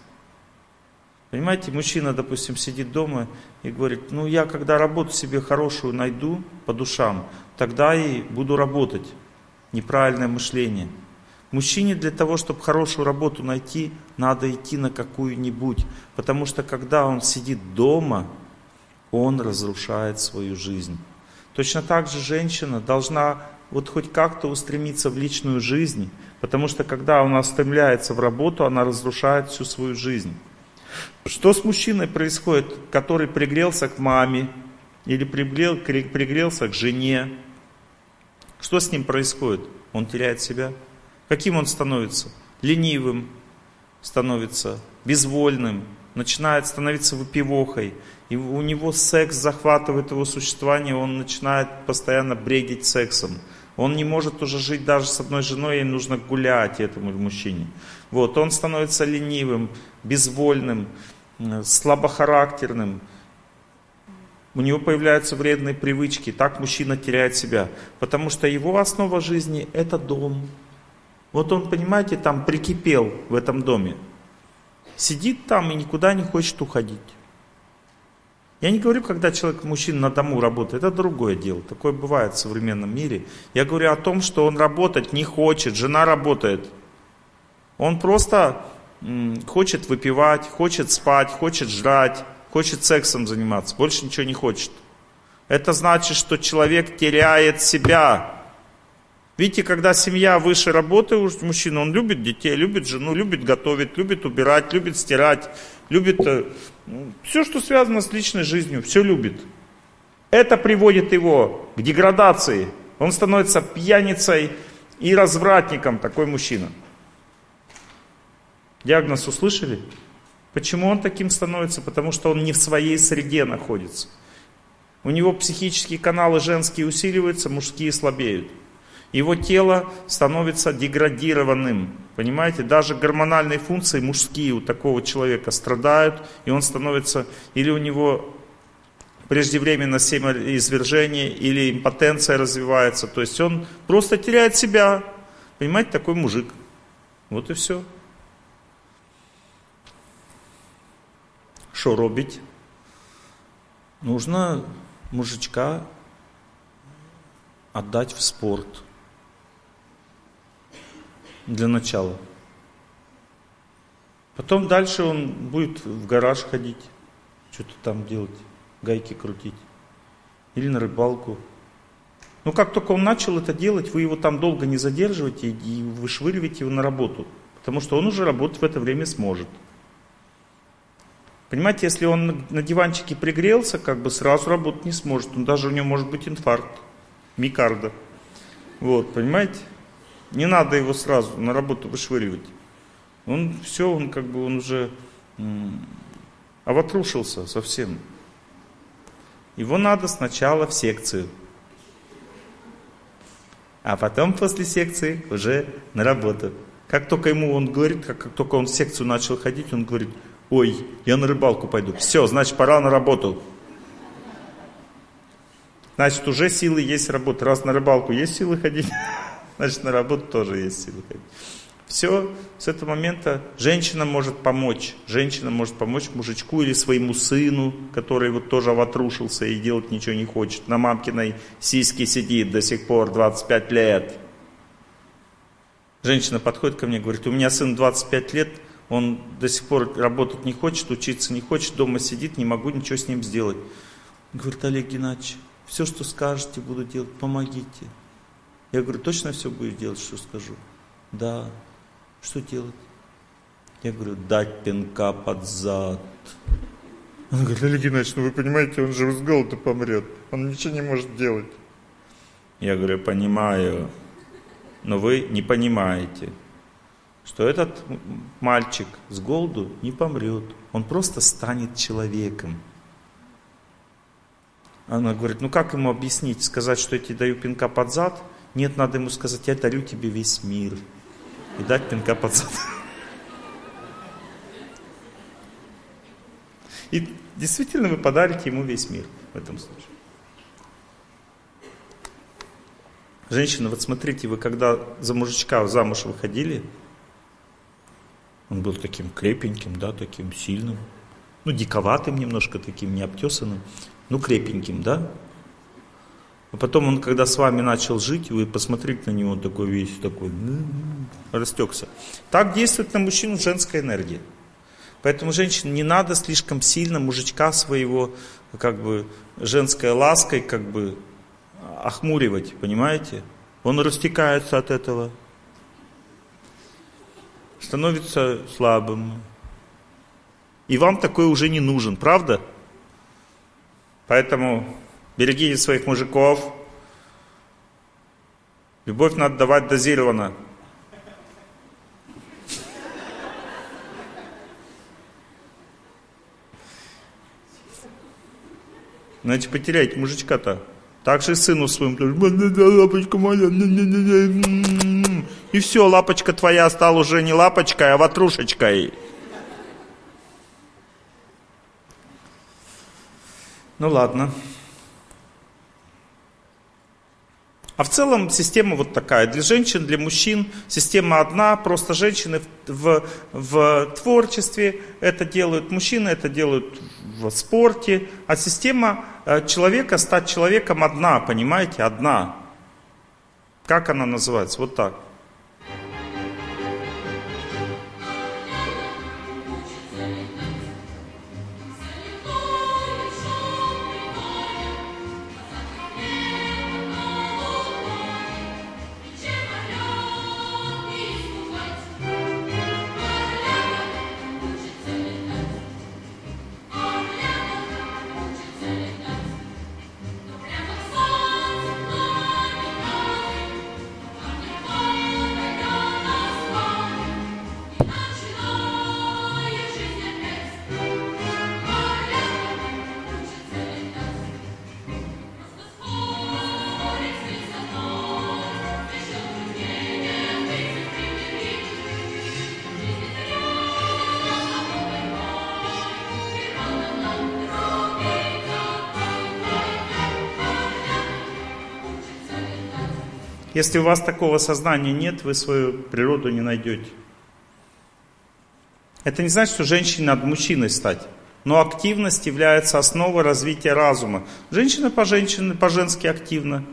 Понимаете, мужчина, допустим, сидит дома и говорит, ну я когда работу себе хорошую найду по душам, тогда и буду работать. Неправильное мышление. Мужчине для того, чтобы хорошую работу найти, надо идти на какую-нибудь. Потому что когда он сидит дома, он разрушает свою жизнь. Точно так же женщина должна вот хоть как-то устремиться в личную жизнь, потому что когда она стремляется в работу, она разрушает всю свою жизнь. Что с мужчиной происходит, который пригрелся к маме или пригрел, пригрелся к жене? Что с ним происходит? Он теряет себя. Каким он становится? Ленивым становится, безвольным, начинает становиться выпивохой. И у него секс захватывает его существование, он начинает постоянно бредить сексом. Он не может уже жить даже с одной женой, ей нужно гулять этому мужчине. Вот, он становится ленивым, безвольным, слабохарактерным. У него появляются вредные привычки, так мужчина теряет себя. Потому что его основа жизни – это дом. Вот он, понимаете, там прикипел в этом доме. Сидит там и никуда не хочет уходить. Я не говорю, когда человек, мужчина на дому работает, это другое дело. Такое бывает в современном мире. Я говорю о том, что он работать не хочет, жена работает. Он просто хочет выпивать, хочет спать, хочет жрать, хочет сексом заниматься, больше ничего не хочет. Это значит, что человек теряет себя. Видите, когда семья выше работы у мужчины, он любит детей, любит жену, любит готовить, любит убирать, любит стирать, любит э, ну, все, что связано с личной жизнью, все любит. Это приводит его к деградации. Он становится пьяницей и развратником, такой мужчина. Диагноз услышали? Почему он таким становится? Потому что он не в своей среде находится. У него психические каналы женские усиливаются, мужские слабеют. Его тело становится деградированным. Понимаете, даже гормональные функции мужские у такого человека страдают, и он становится, или у него преждевременно семяизвержение, или импотенция развивается. То есть он просто теряет себя. Понимаете, такой мужик. Вот и все. Что робить? Нужно мужичка отдать в спорт – для начала. Потом дальше он будет в гараж ходить, что-то там делать, гайки крутить. Или на рыбалку. Но как только он начал это делать, вы его там долго не задерживаете и вышвыриваете его на работу. Потому что он уже работать в это время сможет. Понимаете, если он на диванчике пригрелся, как бы сразу работать не сможет. Он даже у него может быть инфаркт, микарда. Вот, понимаете? Не надо его сразу на работу вышвыривать. Он все, он как бы, он уже овотрушился совсем. Его надо сначала в секцию. А потом после секции уже на работу. Как только ему он говорит, как, как только он в секцию начал ходить, он говорит, ой, я на рыбалку пойду. Все, значит, пора на работу. Значит, уже силы есть работать. Раз на рыбалку есть силы ходить, значит на работу тоже есть силы ходить. Все, с этого момента женщина может помочь. Женщина может помочь мужичку или своему сыну, который вот тоже отрушился и делать ничего не хочет. На мамкиной сиське сидит до сих пор 25 лет. Женщина подходит ко мне и говорит, у меня сын 25 лет, он до сих пор работать не хочет, учиться не хочет, дома сидит, не могу ничего с ним сделать. Говорит, Олег Геннадьевич, все, что скажете, буду делать, помогите. Я говорю, точно все будешь делать, что скажу? Да. Что делать? Я говорю, дать пинка под зад. Он говорит, Олег Геннадьевич, ну вы понимаете, он же с голода помрет. Он ничего не может делать. Я говорю, понимаю, но вы не понимаете, что этот мальчик с голоду не помрет. Он просто станет человеком. Она говорит, ну как ему объяснить, сказать, что я тебе даю пинка под зад, нет, надо ему сказать, я дарю тебе весь мир. И дать пинка под зад. И действительно вы подарите ему весь мир в этом случае. Женщины, вот смотрите, вы когда за мужичка замуж выходили, он был таким крепеньким, да, таким сильным, ну, диковатым немножко таким, необтесанным, ну, крепеньким, да? А потом он, когда с вами начал жить, вы посмотрите на него, такой весь такой, растекся. Так действует на мужчину женская энергия. Поэтому, женщин, не надо слишком сильно мужичка своего, как бы, женской лаской, как бы, охмуривать, понимаете? Он растекается от этого, становится слабым. И вам такой уже не нужен, правда? Поэтому берегите своих мужиков. Любовь надо давать дозированно. Иначе потеряете мужичка-то. Так же и сыну своему. Лапочка моя. И все, лапочка твоя стала уже не лапочкой, а ватрушечкой. Ну ладно. А в целом система вот такая. Для женщин, для мужчин система одна. Просто женщины в, в, в творчестве это делают, мужчины это делают в спорте. А система э, человека стать человеком одна, понимаете, одна. Как она называется? Вот так. Если у вас такого сознания нет, вы свою природу не найдете. Это не значит, что женщине надо мужчиной стать. Но активность является основой развития разума. Женщина по женщине, по-женски активна.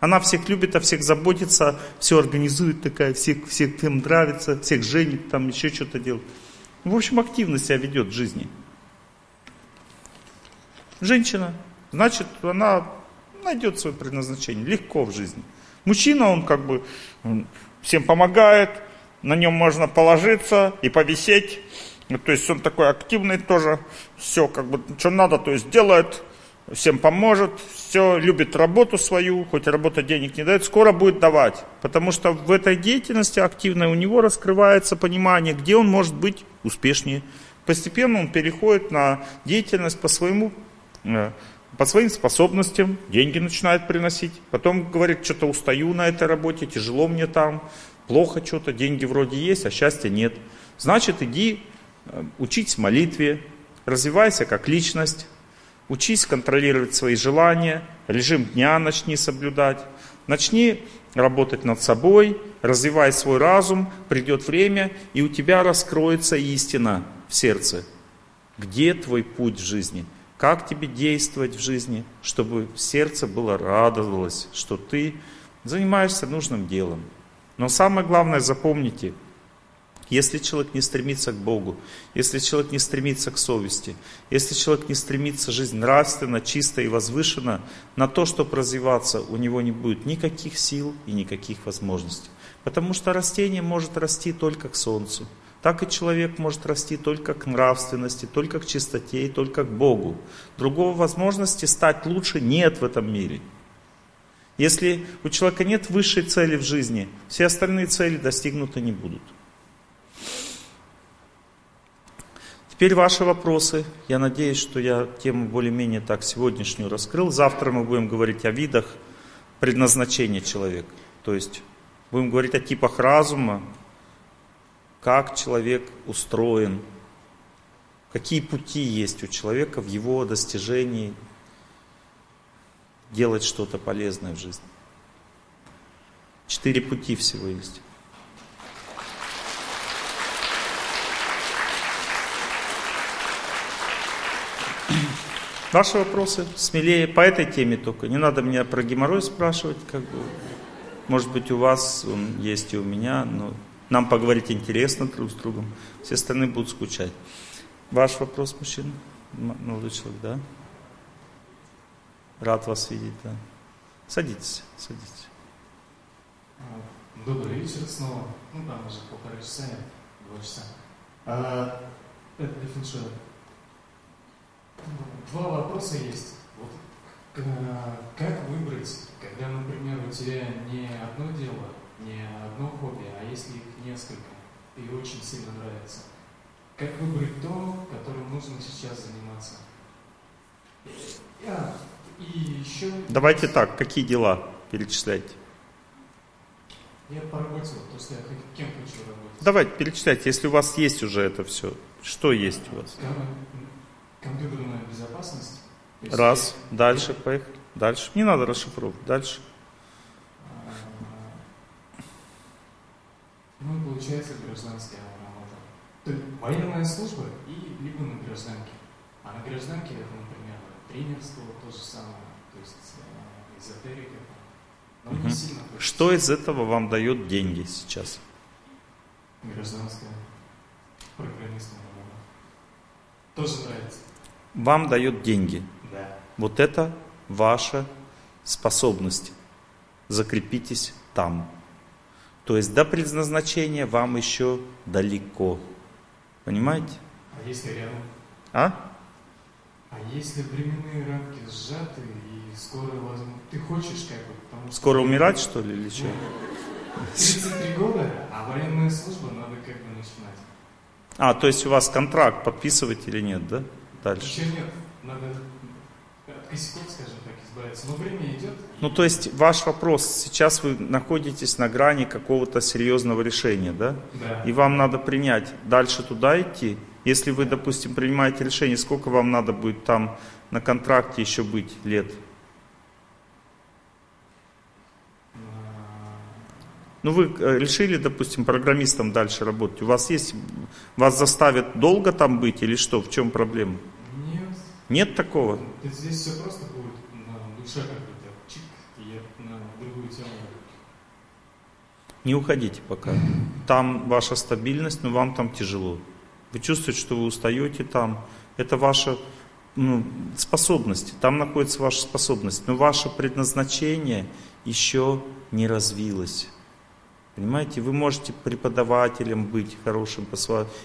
Она всех любит, о всех заботится, все организует такая, всех, всех всем нравится, всех женит, там еще что-то делает. В общем, активно себя ведет в жизни. Женщина, значит, она найдет свое предназначение легко в жизни. Мужчина, он как бы всем помогает, на нем можно положиться и повисеть. То есть он такой активный тоже, все как бы, что надо, то есть делает, всем поможет, все, любит работу свою, хоть работа денег не дает, скоро будет давать. Потому что в этой деятельности активной у него раскрывается понимание, где он может быть успешнее. Постепенно он переходит на деятельность по своему э, по своим способностям, деньги начинает приносить. Потом говорит, что-то устаю на этой работе, тяжело мне там, плохо что-то, деньги вроде есть, а счастья нет. Значит, иди э, учись молитве, развивайся как личность, учись контролировать свои желания, режим дня начни соблюдать, начни работать над собой, развивай свой разум, придет время, и у тебя раскроется истина в сердце. Где твой путь в жизни – как тебе действовать в жизни, чтобы сердце было радовалось, что ты занимаешься нужным делом. Но самое главное, запомните, если человек не стремится к Богу, если человек не стремится к совести, если человек не стремится жить нравственно, чисто и возвышенно, на то, чтобы развиваться, у него не будет никаких сил и никаких возможностей. Потому что растение может расти только к солнцу так и человек может расти только к нравственности, только к чистоте и только к Богу. Другого возможности стать лучше нет в этом мире. Если у человека нет высшей цели в жизни, все остальные цели достигнуты не будут. Теперь ваши вопросы. Я надеюсь, что я тему более-менее так сегодняшнюю раскрыл. Завтра мы будем говорить о видах предназначения человека. То есть будем говорить о типах разума, как человек устроен, какие пути есть у человека в его достижении делать что-то полезное в жизни. Четыре пути всего есть. Ваши вопросы смелее по этой теме только. Не надо меня про геморрой спрашивать, как бы. Может быть, у вас он есть и у меня, но нам поговорить интересно друг с другом. Все остальные будут скучать. Ваш вопрос, мужчина? Молодой человек, да? Рад вас видеть, да. Садитесь, садитесь. Добрый вечер снова. Ну, там уже полтора часа, два часа. А, это для фэншуя. Два вопроса есть. Вот, как выбрать, когда, например, у тебя не одно дело, не одно хобби, а если их несколько, и очень сильно нравится, как выбрать то, которым нужно сейчас заниматься? А, и еще... Давайте так, какие дела перечисляйте? Я по работе, то есть я кем хочу работать. Давайте перечисляйте, если у вас есть уже это все. Что есть у вас? Компьютерная безопасность. Раз. Я... Дальше, поехали. Дальше. Не надо расшифровывать. Дальше. Ну, получается гражданская работа. То есть военная служба и либо на гражданке. А на гражданке это, например, тренерство, то же самое, то есть э, эзотерика. Но угу. не сильно. Что из этого вам дает деньги сейчас? Гражданская. Программистом Тоже нравится. Вам дает деньги. Да. Вот это ваша способность. Закрепитесь там. То есть до предназначения вам еще далеко. Понимаете? А если рядом? А? А если временные рамки сжаты и скоро возьмут, ты хочешь как бы, потому что... Скоро умирать что ли или что? 33 года, а военная служба надо как бы начинать. А, то есть у вас контракт подписывать или нет, да? Дальше. Еще нет, надо от косяков, скажем избавиться. Но время идет. Ну, то есть ваш вопрос, сейчас вы находитесь на грани какого-то серьезного решения, да? Да. И вам надо принять, дальше туда идти. Если вы, допустим, принимаете решение, сколько вам надо будет там на контракте еще быть лет? Ну, вы э, решили, допустим, программистом дальше работать. У вас есть, вас заставят долго там быть или что? В чем проблема? Нет. Нет такого? Здесь все просто душе как бы и я на другую тему. Не уходите пока. Там ваша стабильность, но вам там тяжело. Вы чувствуете, что вы устаете там. Это ваша ну, способность. Там находится ваша способность. Но ваше предназначение еще не развилось. Понимаете, вы можете преподавателем быть хорошим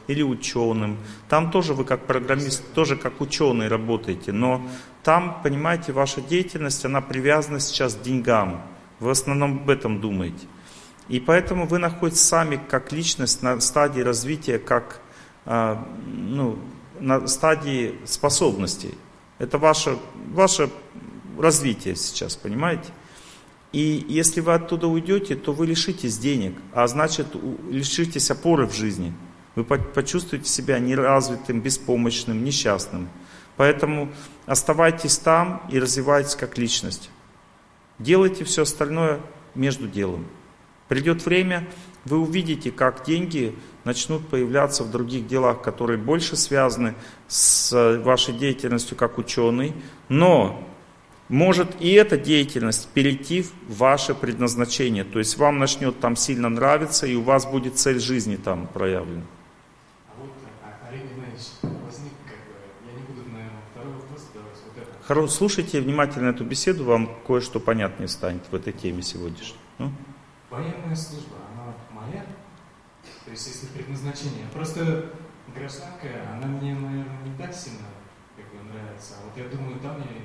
или ученым. Там тоже вы как программист, тоже как ученый работаете. Но там, понимаете, ваша деятельность, она привязана сейчас к деньгам. Вы в основном об этом думаете. И поэтому вы находитесь сами как личность на стадии развития, как а, ну, на стадии способностей. Это ваше, ваше развитие сейчас, понимаете? И если вы оттуда уйдете, то вы лишитесь денег, а значит лишитесь опоры в жизни. Вы почувствуете себя неразвитым, беспомощным, несчастным. Поэтому оставайтесь там и развивайтесь как личность. Делайте все остальное между делом. Придет время, вы увидите, как деньги начнут появляться в других делах, которые больше связаны с вашей деятельностью как ученый, но может и эта деятельность перейти в ваше предназначение. То есть вам начнет там сильно нравиться, и у вас будет цель жизни там проявлена. А вот, а, Олег Геннадьевич, возник, как бы, я не буду, наверное, второй вопрос давать. Вот это. Хоро, слушайте внимательно эту беседу, вам кое-что понятнее станет в этой теме сегодняшней. Ну? Военная служба, она моя? То есть, если предназначение. Просто гражданка, она мне, наверное, не так сильно нравится. А вот я думаю, там я.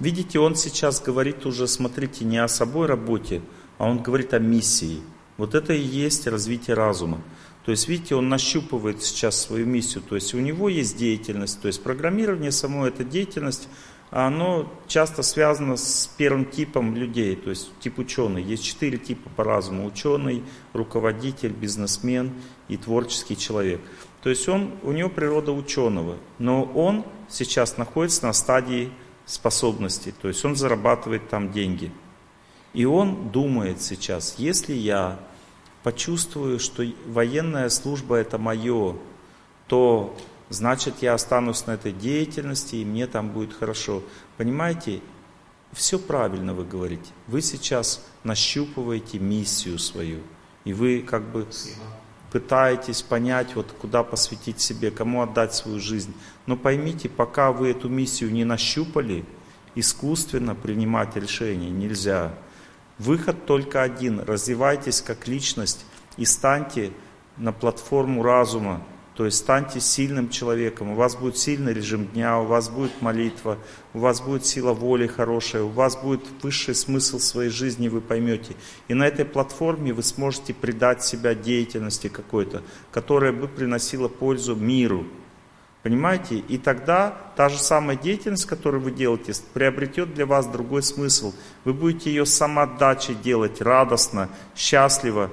Видите, он сейчас говорит уже, смотрите, не о собой работе, а он говорит о миссии. Вот это и есть развитие разума. То есть, видите, он нащупывает сейчас свою миссию. То есть, у него есть деятельность. То есть, программирование само, эта деятельность, оно часто связано с первым типом людей, то есть тип ученый. Есть четыре типа по разуму. Ученый, руководитель, бизнесмен и творческий человек. То есть он, у него природа ученого, но он сейчас находится на стадии способностей, то есть он зарабатывает там деньги. И он думает сейчас, если я почувствую, что военная служба это мое, то значит я останусь на этой деятельности и мне там будет хорошо. Понимаете, все правильно вы говорите. Вы сейчас нащупываете миссию свою. И вы как бы пытаетесь понять, вот куда посвятить себе, кому отдать свою жизнь. Но поймите, пока вы эту миссию не нащупали, искусственно принимать решения нельзя. Выход только один. Развивайтесь как личность и станьте на платформу разума. То есть станьте сильным человеком. У вас будет сильный режим дня, у вас будет молитва, у вас будет сила воли хорошая, у вас будет высший смысл своей жизни, вы поймете. И на этой платформе вы сможете придать себя деятельности какой-то, которая бы приносила пользу миру. Понимаете? И тогда та же самая деятельность, которую вы делаете, приобретет для вас другой смысл. Вы будете ее самоотдачей делать радостно, счастливо.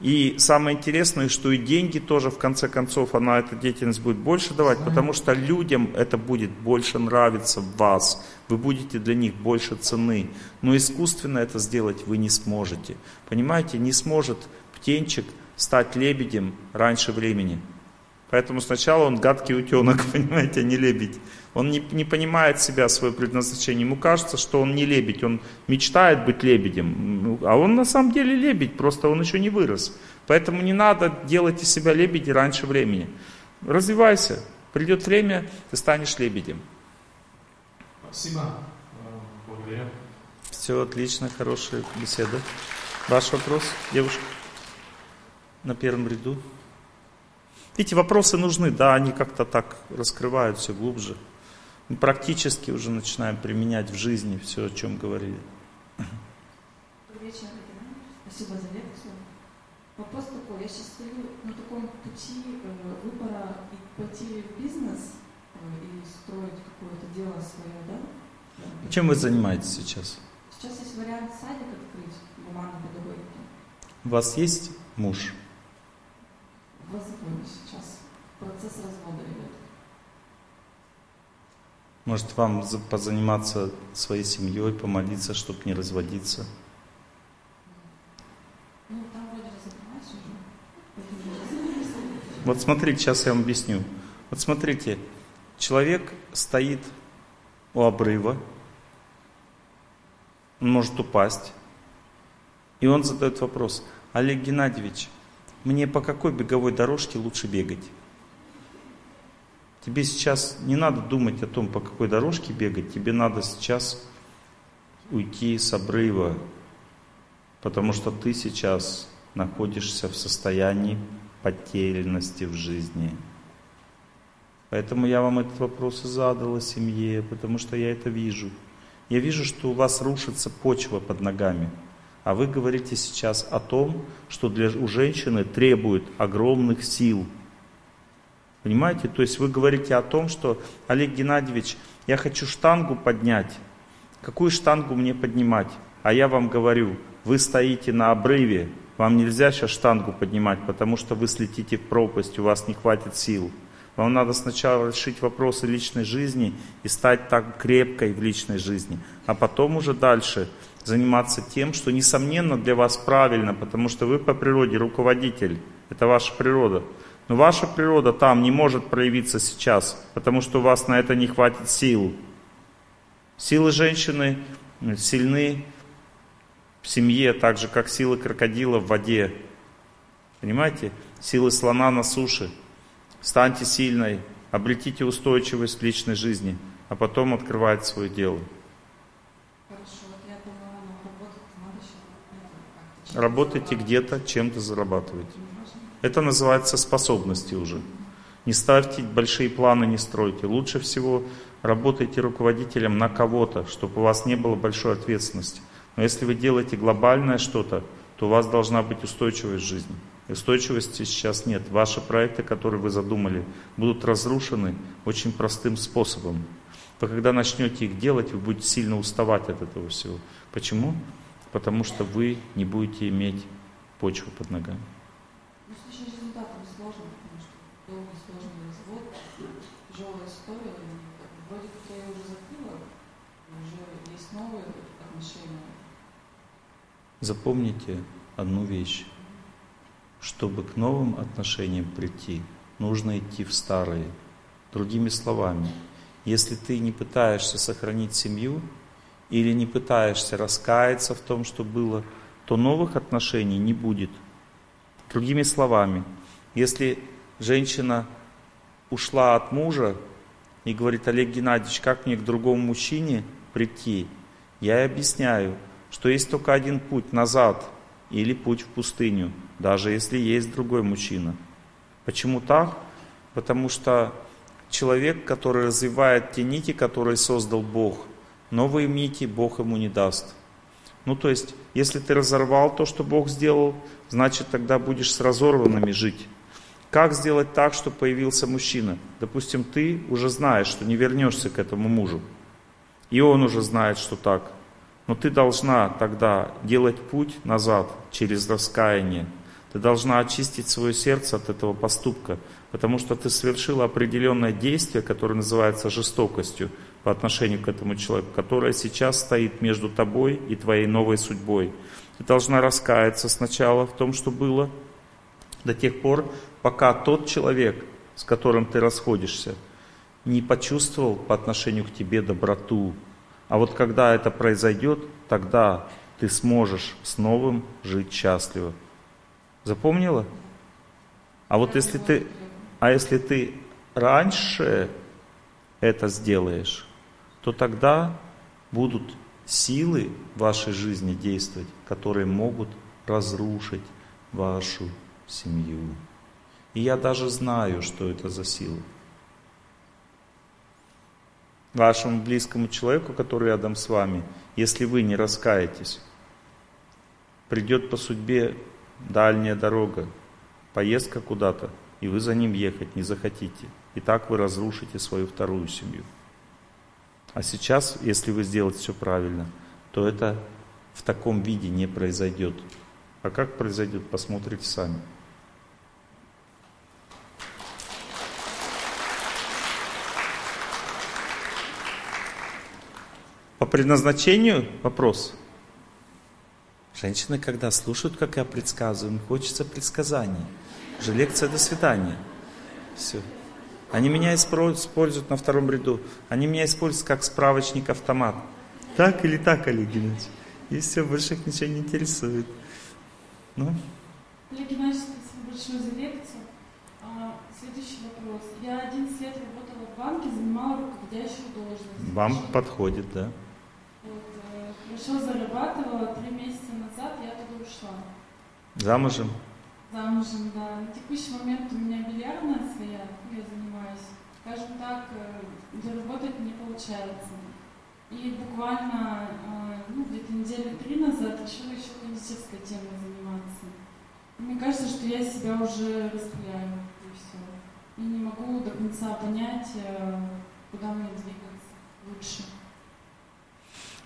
И самое интересное, что и деньги тоже, в конце концов, она эта деятельность будет больше давать, потому что людям это будет больше нравиться в вас. Вы будете для них больше цены. Но искусственно это сделать вы не сможете. Понимаете, не сможет птенчик стать лебедем раньше времени. Поэтому сначала он гадкий утенок, понимаете, а не лебедь. Он не, не понимает себя, свое предназначение. Ему кажется, что он не лебедь, он мечтает быть лебедем. Ну, а он на самом деле лебедь, просто он еще не вырос. Поэтому не надо делать из себя лебеди раньше времени. Развивайся. Придет время, ты станешь лебедем. Спасибо. Благодарю. Все отлично, хорошая беседа. Ваш вопрос, девушка? На первом ряду. Эти вопросы нужны, да, они как-то так раскрывают все глубже. Мы практически уже начинаем применять в жизни все, о чем говорили. Добрый вечер, Спасибо за лекцию. Вопрос такой, я сейчас стою на таком пути э, выбора и пойти в бизнес э, и строить какое-то дело свое, да? Чем вы занимаетесь сейчас? Сейчас есть вариант садик открыть, гуманной педагогики. У вас есть муж? В разводе сейчас. Процесс развода. Может, вам позаниматься своей семьей, помолиться, чтобы не разводиться? Ну. Вот смотрите, сейчас я вам объясню. Вот смотрите, человек стоит у обрыва, он может упасть, и он задает вопрос, Олег Геннадьевич, мне по какой беговой дорожке лучше бегать? Тебе сейчас не надо думать о том, по какой дорожке бегать, тебе надо сейчас уйти с обрыва, потому что ты сейчас находишься в состоянии потерянности в жизни. Поэтому я вам этот вопрос и задал о семье, потому что я это вижу. Я вижу, что у вас рушится почва под ногами. А вы говорите сейчас о том, что для, у женщины требует огромных сил – Понимаете? То есть вы говорите о том, что, Олег Геннадьевич, я хочу штангу поднять. Какую штангу мне поднимать? А я вам говорю, вы стоите на обрыве, вам нельзя сейчас штангу поднимать, потому что вы слетите в пропасть, у вас не хватит сил. Вам надо сначала решить вопросы личной жизни и стать так крепкой в личной жизни, а потом уже дальше заниматься тем, что несомненно для вас правильно, потому что вы по природе руководитель, это ваша природа. Но ваша природа там не может проявиться сейчас, потому что у вас на это не хватит сил. Силы женщины сильны в семье, так же как силы крокодила в воде. Понимаете? Силы слона на суше. Станьте сильной, обретите устойчивость в личной жизни, а потом открывайте свое дело. Работайте где-то, чем-то зарабатывайте. Это называется способности уже. Не ставьте большие планы, не стройте. Лучше всего работайте руководителем на кого-то, чтобы у вас не было большой ответственности. Но если вы делаете глобальное что-то, то у вас должна быть устойчивость жизни. Устойчивости сейчас нет. Ваши проекты, которые вы задумали, будут разрушены очень простым способом. Вы когда начнете их делать, вы будете сильно уставать от этого всего. Почему? Потому что вы не будете иметь почву под ногами. Запомните одну вещь. Чтобы к новым отношениям прийти, нужно идти в старые. Другими словами, если ты не пытаешься сохранить семью или не пытаешься раскаяться в том, что было, то новых отношений не будет. Другими словами, если женщина ушла от мужа и говорит, Олег Геннадьевич, как мне к другому мужчине прийти? Я ей объясняю, что есть только один путь назад или путь в пустыню, даже если есть другой мужчина. Почему так? Потому что человек, который развивает те нити, которые создал Бог, новые нити Бог ему не даст. Ну то есть, если ты разорвал то, что Бог сделал, значит тогда будешь с разорванными жить. Как сделать так, чтобы появился мужчина? Допустим, ты уже знаешь, что не вернешься к этому мужу. И он уже знает, что так. Но ты должна тогда делать путь назад через раскаяние. Ты должна очистить свое сердце от этого поступка, потому что ты совершила определенное действие, которое называется жестокостью по отношению к этому человеку, которое сейчас стоит между тобой и твоей новой судьбой. Ты должна раскаяться сначала в том, что было, до тех пор, пока тот человек, с которым ты расходишься, не почувствовал по отношению к тебе доброту. А вот когда это произойдет, тогда ты сможешь с новым жить счастливо. Запомнила? А вот если ты, а если ты раньше это сделаешь, то тогда будут силы в вашей жизни действовать, которые могут разрушить вашу семью. И я даже знаю, что это за сила. Вашему близкому человеку, который рядом с вами, если вы не раскаетесь, придет по судьбе дальняя дорога, поездка куда-то, и вы за ним ехать не захотите. И так вы разрушите свою вторую семью. А сейчас, если вы сделаете все правильно, то это в таком виде не произойдет. А как произойдет, посмотрите сами. По предназначению вопрос. Женщины, когда слушают, как я предсказываю, им хочется предсказаний. Уже лекция «До свидания». Все. Они меня используют на втором ряду. Они меня используют как справочник-автомат. Так или так, Олег Геннадьевич? И все, больше их ничего не интересует. Ну? Олег Геннадьевич, спасибо большое за лекцию. А, следующий вопрос. Я 11 лет работала в банке, занимала руководящую должность. Вам подходит, да? Хорошо зарабатывала, три месяца назад я туда ушла. Замужем? Замужем, да. На текущий момент у меня бильярдная своя, я занимаюсь. Скажем так, э, заработать не получается. И буквально, э, ну, где-то недели три назад решила еще кондитерской темой заниматься. Мне кажется, что я себя уже распыляю, и все. И не могу до конца понять, э, куда мне двигаться лучше.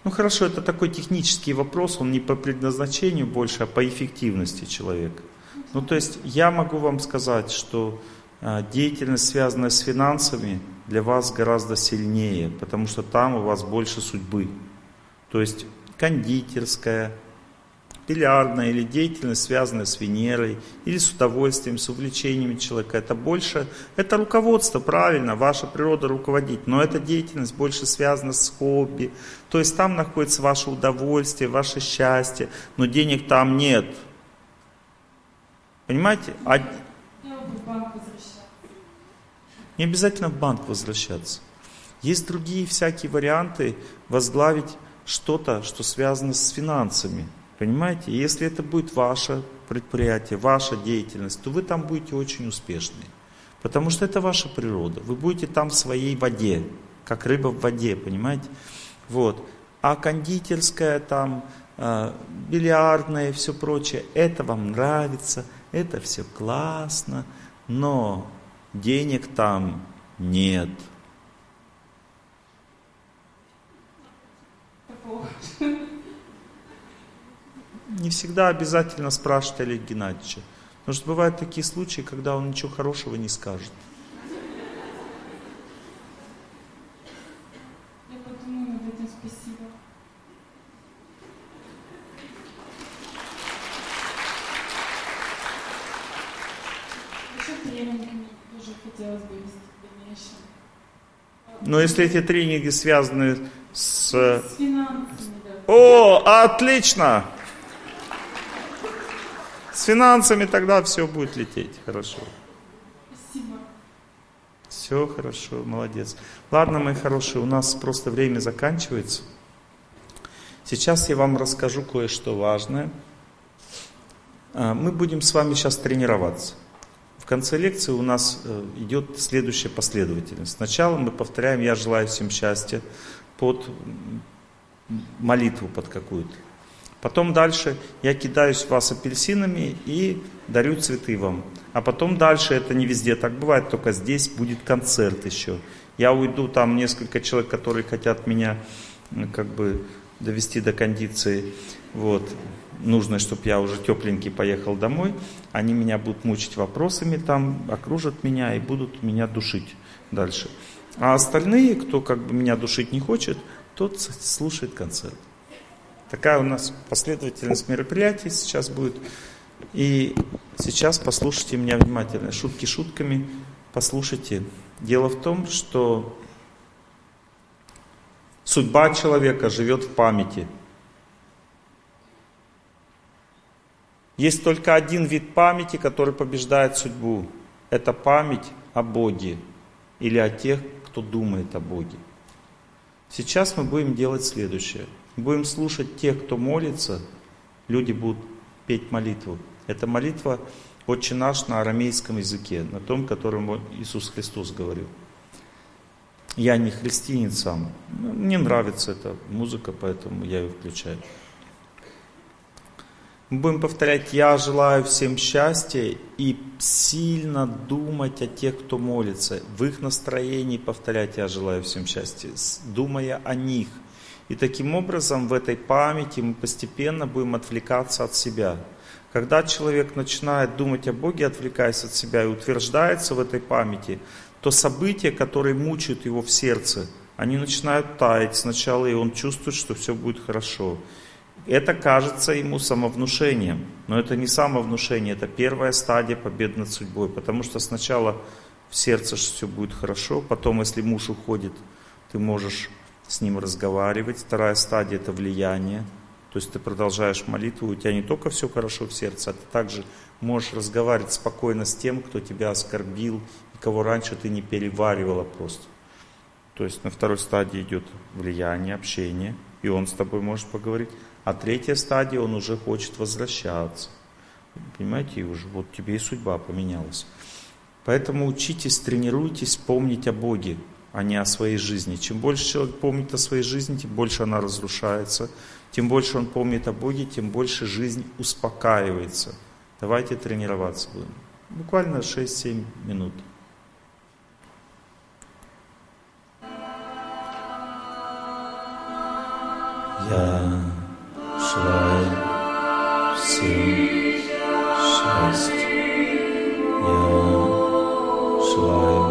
Ну хорошо, это такой технический вопрос, он не по предназначению больше, а по эффективности человека. Ну то есть я могу вам сказать, что а, деятельность, связанная с финансами, для вас гораздо сильнее, потому что там у вас больше судьбы. То есть кондитерская, бильярдная или деятельность, связанная с Венерой, или с удовольствием, с увлечениями человека. Это больше, это руководство, правильно, ваша природа руководить, но эта деятельность больше связана с хобби. То есть там находится ваше удовольствие, ваше счастье, но денег там нет. Понимаете? А... Не обязательно в банк возвращаться. Есть другие всякие варианты возглавить что-то, что связано с финансами. Понимаете? Если это будет ваше предприятие, ваша деятельность, то вы там будете очень успешны. Потому что это ваша природа. Вы будете там в своей воде, как рыба в воде, понимаете? Вот. А кондитерская там, э, бильярдная и все прочее, это вам нравится, это все классно, но денег там нет не всегда обязательно спрашивать Олега Геннадьевича. Потому что бывают такие случаи, когда он ничего хорошего не скажет. Я подумаю над этим, спасибо. Еще тренингами тоже хотелось бы вести в дальнейшем. Но если эти тренинги связаны с... Э, с финансами, да. О, отлично! С финансами тогда все будет лететь. Хорошо. Спасибо. Все хорошо, молодец. Ладно, мои хорошие, у нас просто время заканчивается. Сейчас я вам расскажу кое-что важное. А, мы будем с вами сейчас тренироваться. В конце лекции у нас э, идет следующая последовательность. Сначала мы повторяем «Я желаю всем счастья» под молитву под какую-то. Потом дальше я кидаюсь в вас апельсинами и дарю цветы вам. А потом дальше, это не везде так бывает, только здесь будет концерт еще. Я уйду, там несколько человек, которые хотят меня как бы довести до кондиции, вот, нужно, чтобы я уже тепленький поехал домой, они меня будут мучить вопросами там, окружат меня и будут меня душить дальше. А остальные, кто как бы меня душить не хочет, тот слушает концерт. Такая у нас последовательность мероприятий сейчас будет. И сейчас послушайте меня внимательно. Шутки шутками, послушайте. Дело в том, что судьба человека живет в памяти. Есть только один вид памяти, который побеждает судьбу. Это память о Боге или о тех, кто думает о Боге. Сейчас мы будем делать следующее. Будем слушать тех, кто молится, люди будут петь молитву. Это молитва «Отче наш» на арамейском языке, на том, которым Иисус Христос говорил. Я не христианин сам. Мне нравится эта музыка, поэтому я ее включаю. Мы будем повторять «Я желаю всем счастья» и сильно думать о тех, кто молится. В их настроении повторять «Я желаю всем счастья», думая о них. И таким образом в этой памяти мы постепенно будем отвлекаться от себя. Когда человек начинает думать о Боге, отвлекаясь от себя и утверждается в этой памяти, то события, которые мучают его в сердце, они начинают таять сначала, и он чувствует, что все будет хорошо. Это кажется ему самовнушением, но это не самовнушение, это первая стадия победы над судьбой, потому что сначала в сердце все будет хорошо, потом, если муж уходит, ты можешь с ним разговаривать. Вторая стадия – это влияние, то есть ты продолжаешь молитву, у тебя не только все хорошо в сердце, а ты также можешь разговаривать спокойно с тем, кто тебя оскорбил, и кого раньше ты не переваривала просто. То есть на второй стадии идет влияние, общение, и он с тобой может поговорить. А третья стадия, он уже хочет возвращаться. Понимаете, и уже вот тебе и судьба поменялась. Поэтому учитесь, тренируйтесь помнить о Боге, а не о своей жизни. Чем больше человек помнит о своей жизни, тем больше она разрушается. Тем больше он помнит о Боге, тем больше жизнь успокаивается. Давайте тренироваться будем. Буквально 6-7 минут. Я желаю всем счастья. Я желаю